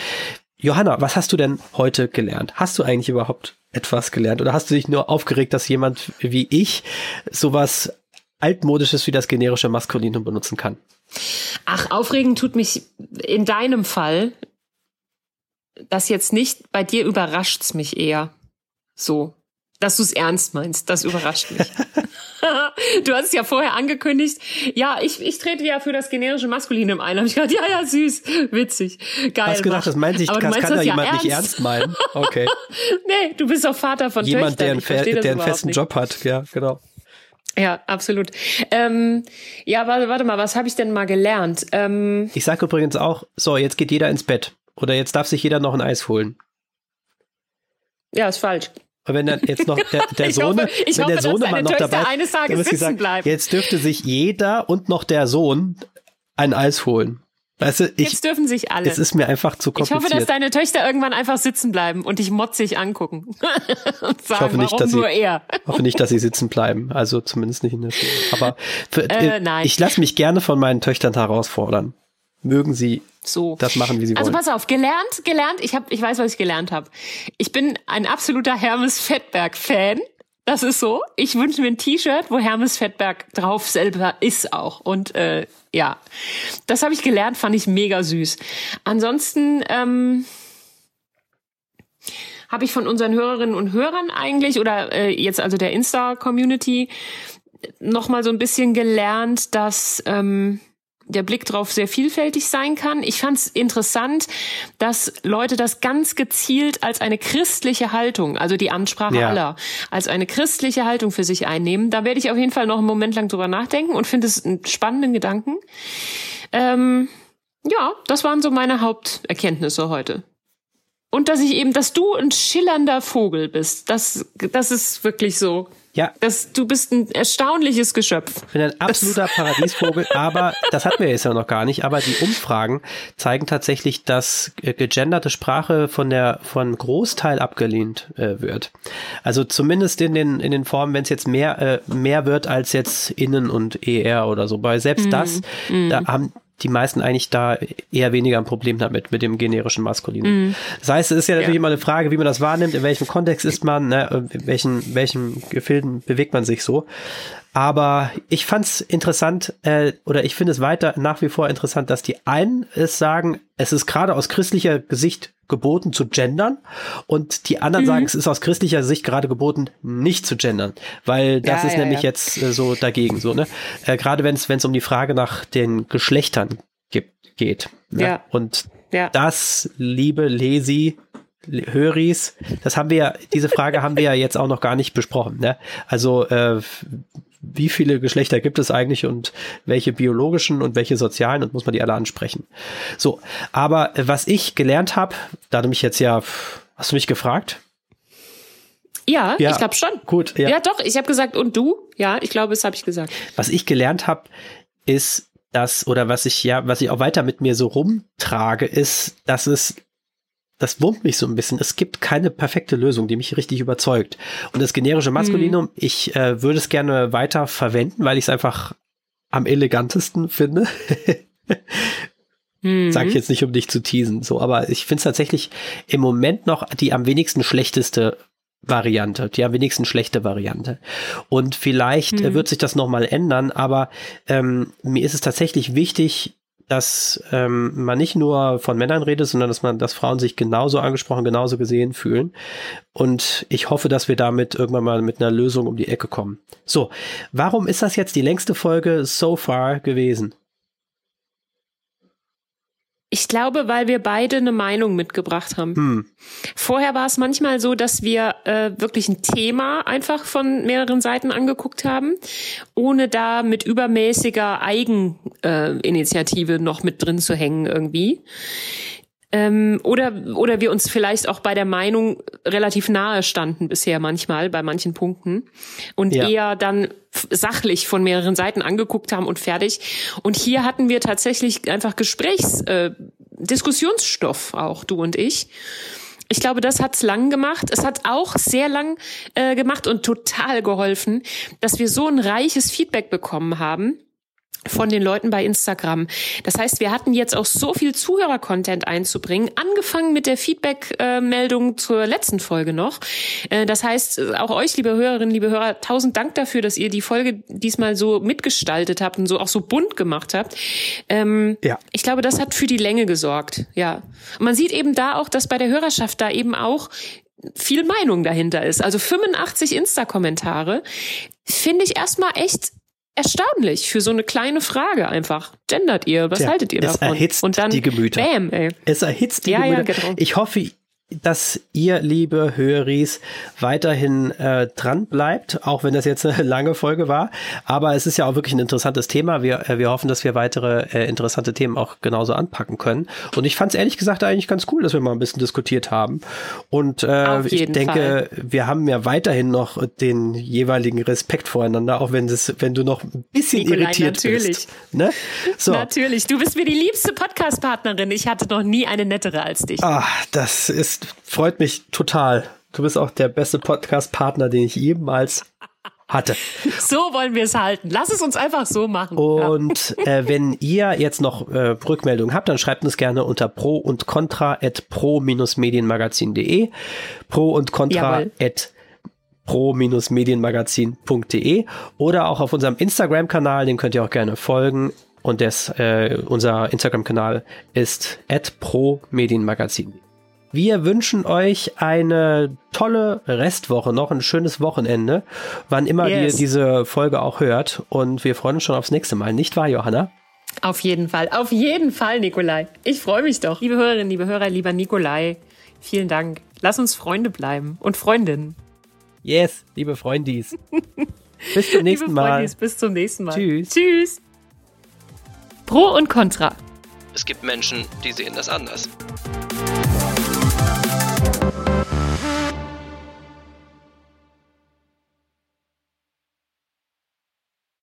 Johanna, was hast du denn heute gelernt? Hast du eigentlich überhaupt etwas gelernt oder hast du dich nur aufgeregt, dass jemand wie ich sowas altmodisches wie das generische Maskulinum benutzen kann? Ach, aufregend tut mich in deinem Fall das jetzt nicht. Bei dir überrascht's mich eher. So. Dass du es ernst meinst, das überrascht mich. du hast es ja vorher angekündigt. Ja, ich, ich trete ja für das generische Maskulinum ein. Hab ich gedacht, ja, ja, süß, witzig, geil. Hast gedacht, das meint sich, das kann da jemand ernst? nicht ernst meinen. Okay. nee, du bist doch Vater von Jemand, Töchtern. der einen, der einen festen nicht. Job hat, ja, genau. Ja, absolut. Ähm, ja, warte, warte mal, was habe ich denn mal gelernt? Ähm, ich sage übrigens auch, so, jetzt geht jeder ins Bett. Oder jetzt darf sich jeder noch ein Eis holen. Ja, ist falsch. Und wenn dann jetzt noch der, der Sohn, wenn hoffe, der Sohnemann noch dabei eines Tages sitzen gesagt, bleibt. jetzt dürfte sich jeder und noch der Sohn ein Eis holen. Weißt du, ich, Jetzt dürfen sich alle. Es ist mir einfach zu kompliziert. Ich hoffe, dass deine Töchter irgendwann einfach sitzen bleiben und dich motzig angucken. und sagen, ich hoffe nicht, dass sie, er? hoffe nicht, dass sie sitzen bleiben. Also zumindest nicht in der Schule. Aber für, äh, äh ich lasse mich gerne von meinen Töchtern herausfordern. Mögen sie so. das machen, wie sie also wollen. Also pass auf, gelernt, gelernt. Ich hab, ich weiß, was ich gelernt habe. Ich bin ein absoluter Hermes Fettberg-Fan. Das ist so. Ich wünsche mir ein T-Shirt, wo Hermes Fettberg drauf selber ist auch. Und äh, ja, das habe ich gelernt, fand ich mega süß. Ansonsten ähm, habe ich von unseren Hörerinnen und Hörern eigentlich oder äh, jetzt also der Insta-Community noch mal so ein bisschen gelernt, dass ähm, der Blick drauf sehr vielfältig sein kann. Ich fand es interessant, dass Leute das ganz gezielt als eine christliche Haltung, also die Ansprache ja. aller, als eine christliche Haltung für sich einnehmen. Da werde ich auf jeden Fall noch einen Moment lang drüber nachdenken und finde es einen spannenden Gedanken. Ähm, ja, das waren so meine Haupterkenntnisse heute. Und dass ich eben, dass du ein schillernder Vogel bist, das, das ist wirklich so. Ja. Das, du bist ein erstaunliches Geschöpf. Ich bin ein absoluter Paradiesvogel, aber das hatten wir jetzt ja noch gar nicht. Aber die Umfragen zeigen tatsächlich, dass gegenderte Sprache von der von Großteil abgelehnt äh, wird. Also zumindest in den in den Formen, wenn es jetzt mehr äh, mehr wird als jetzt innen und er oder so. Weil selbst mm, das, mm. da haben die meisten eigentlich da eher weniger ein Problem damit, mit dem generischen Maskulinen. Mm. Das heißt, es ist ja natürlich ja. immer eine Frage, wie man das wahrnimmt, in welchem Kontext ist man, ne, in welchen, welchen Gefilden bewegt man sich so. Aber ich fand's interessant, äh, oder ich finde es weiter nach wie vor interessant, dass die einen es sagen, es ist gerade aus christlicher Gesicht geboten zu gendern und die anderen mhm. sagen, es ist aus christlicher Sicht gerade geboten, nicht zu gendern, weil das ja, ist ja, nämlich ja. jetzt äh, so dagegen so, ne? Äh, gerade wenn es wenn es um die Frage nach den Geschlechtern gibt, geht. Ne? Ja. Und das, liebe Lesi, Höris, das haben wir ja, diese Frage haben wir ja jetzt auch noch gar nicht besprochen. Ne? Also äh, wie viele Geschlechter gibt es eigentlich und welche biologischen und welche sozialen und muss man die alle ansprechen. So, aber was ich gelernt habe, da du mich jetzt ja, hast du mich gefragt? Ja, ja ich glaube schon. Gut, ja. Ja, doch, ich habe gesagt, und du? Ja, ich glaube, das habe ich gesagt. Was ich gelernt habe, ist, dass, oder was ich ja, was ich auch weiter mit mir so rumtrage, ist, dass es das wurmt mich so ein bisschen. Es gibt keine perfekte Lösung, die mich richtig überzeugt. Und das generische Maskulinum, mhm. ich äh, würde es gerne weiter verwenden, weil ich es einfach am elegantesten finde. mhm. Sag ich jetzt nicht, um dich zu teasen, so, aber ich finde es tatsächlich im Moment noch die am wenigsten schlechteste Variante, die am wenigsten schlechte Variante. Und vielleicht äh, mhm. wird sich das nochmal ändern, aber ähm, mir ist es tatsächlich wichtig, dass ähm, man nicht nur von Männern redet, sondern dass man, dass Frauen sich genauso angesprochen, genauso gesehen fühlen. Und ich hoffe, dass wir damit irgendwann mal mit einer Lösung um die Ecke kommen. So, warum ist das jetzt die längste Folge so far gewesen? Ich glaube, weil wir beide eine Meinung mitgebracht haben. Hm. Vorher war es manchmal so, dass wir äh, wirklich ein Thema einfach von mehreren Seiten angeguckt haben, ohne da mit übermäßiger Eigeninitiative äh, noch mit drin zu hängen irgendwie. Ähm, oder, oder wir uns vielleicht auch bei der Meinung relativ nahe standen bisher manchmal bei manchen Punkten und ja. eher dann sachlich von mehreren Seiten angeguckt haben und fertig. Und hier hatten wir tatsächlich einfach Gesprächs, äh, Diskussionsstoff auch, du und ich. Ich glaube, das hat's lang gemacht. Es hat auch sehr lang äh, gemacht und total geholfen, dass wir so ein reiches Feedback bekommen haben von den Leuten bei Instagram. Das heißt, wir hatten jetzt auch so viel Zuhörer-Content einzubringen, angefangen mit der Feedback-Meldung zur letzten Folge noch. Äh, das heißt, auch euch, liebe Hörerinnen, liebe Hörer, tausend Dank dafür, dass ihr die Folge diesmal so mitgestaltet habt und so auch so bunt gemacht habt. Ähm, ja. Ich glaube, das hat für die Länge gesorgt. Ja. Und man sieht eben da auch, dass bei der Hörerschaft da eben auch viel Meinung dahinter ist. Also 85 Insta-Kommentare finde ich erstmal echt erstaunlich für so eine kleine Frage einfach. Gendert ihr? Was Tja, haltet ihr es davon? Erhitzt Und dann die Gemüter. Bam, ey. Es erhitzt die ja, Gemüter. Ja, genau. Ich hoffe, dass ihr, liebe Höris, weiterhin äh, dran bleibt, auch wenn das jetzt eine lange Folge war. Aber es ist ja auch wirklich ein interessantes Thema. Wir, äh, wir hoffen, dass wir weitere äh, interessante Themen auch genauso anpacken können. Und ich fand es ehrlich gesagt eigentlich ganz cool, dass wir mal ein bisschen diskutiert haben. Und äh, ich denke, Fall. wir haben ja weiterhin noch den jeweiligen Respekt voreinander, auch wenn, das, wenn du noch ein bisschen Nikolai, irritiert natürlich. bist. Ne? So. Natürlich. Du bist mir die liebste Podcast-Partnerin. Ich hatte noch nie eine nettere als dich. Ah, das ist freut mich total. Du bist auch der beste Podcast-Partner, den ich jemals hatte. So wollen wir es halten. Lass es uns einfach so machen. Und ja. äh, wenn ihr jetzt noch äh, Rückmeldungen habt, dann schreibt uns gerne unter pro und contra at pro-medienmagazin.de pro und contra Jawohl. at pro-medienmagazin.de oder auch auf unserem Instagram-Kanal, den könnt ihr auch gerne folgen. Und das, äh, unser Instagram-Kanal ist at pro-medienmagazin. Wir wünschen euch eine tolle Restwoche, noch ein schönes Wochenende, wann immer yes. ihr diese Folge auch hört. Und wir freuen uns schon aufs nächste Mal, nicht wahr, Johanna? Auf jeden Fall, auf jeden Fall, Nikolai. Ich freue mich doch. Liebe Hörerinnen, liebe Hörer, lieber Nikolai, vielen Dank. Lass uns Freunde bleiben und Freundinnen. Yes, liebe Freundis. bis zum nächsten liebe Mal. Freundis, bis zum nächsten Mal. Tschüss. Tschüss. Pro und Contra. Es gibt Menschen, die sehen das anders.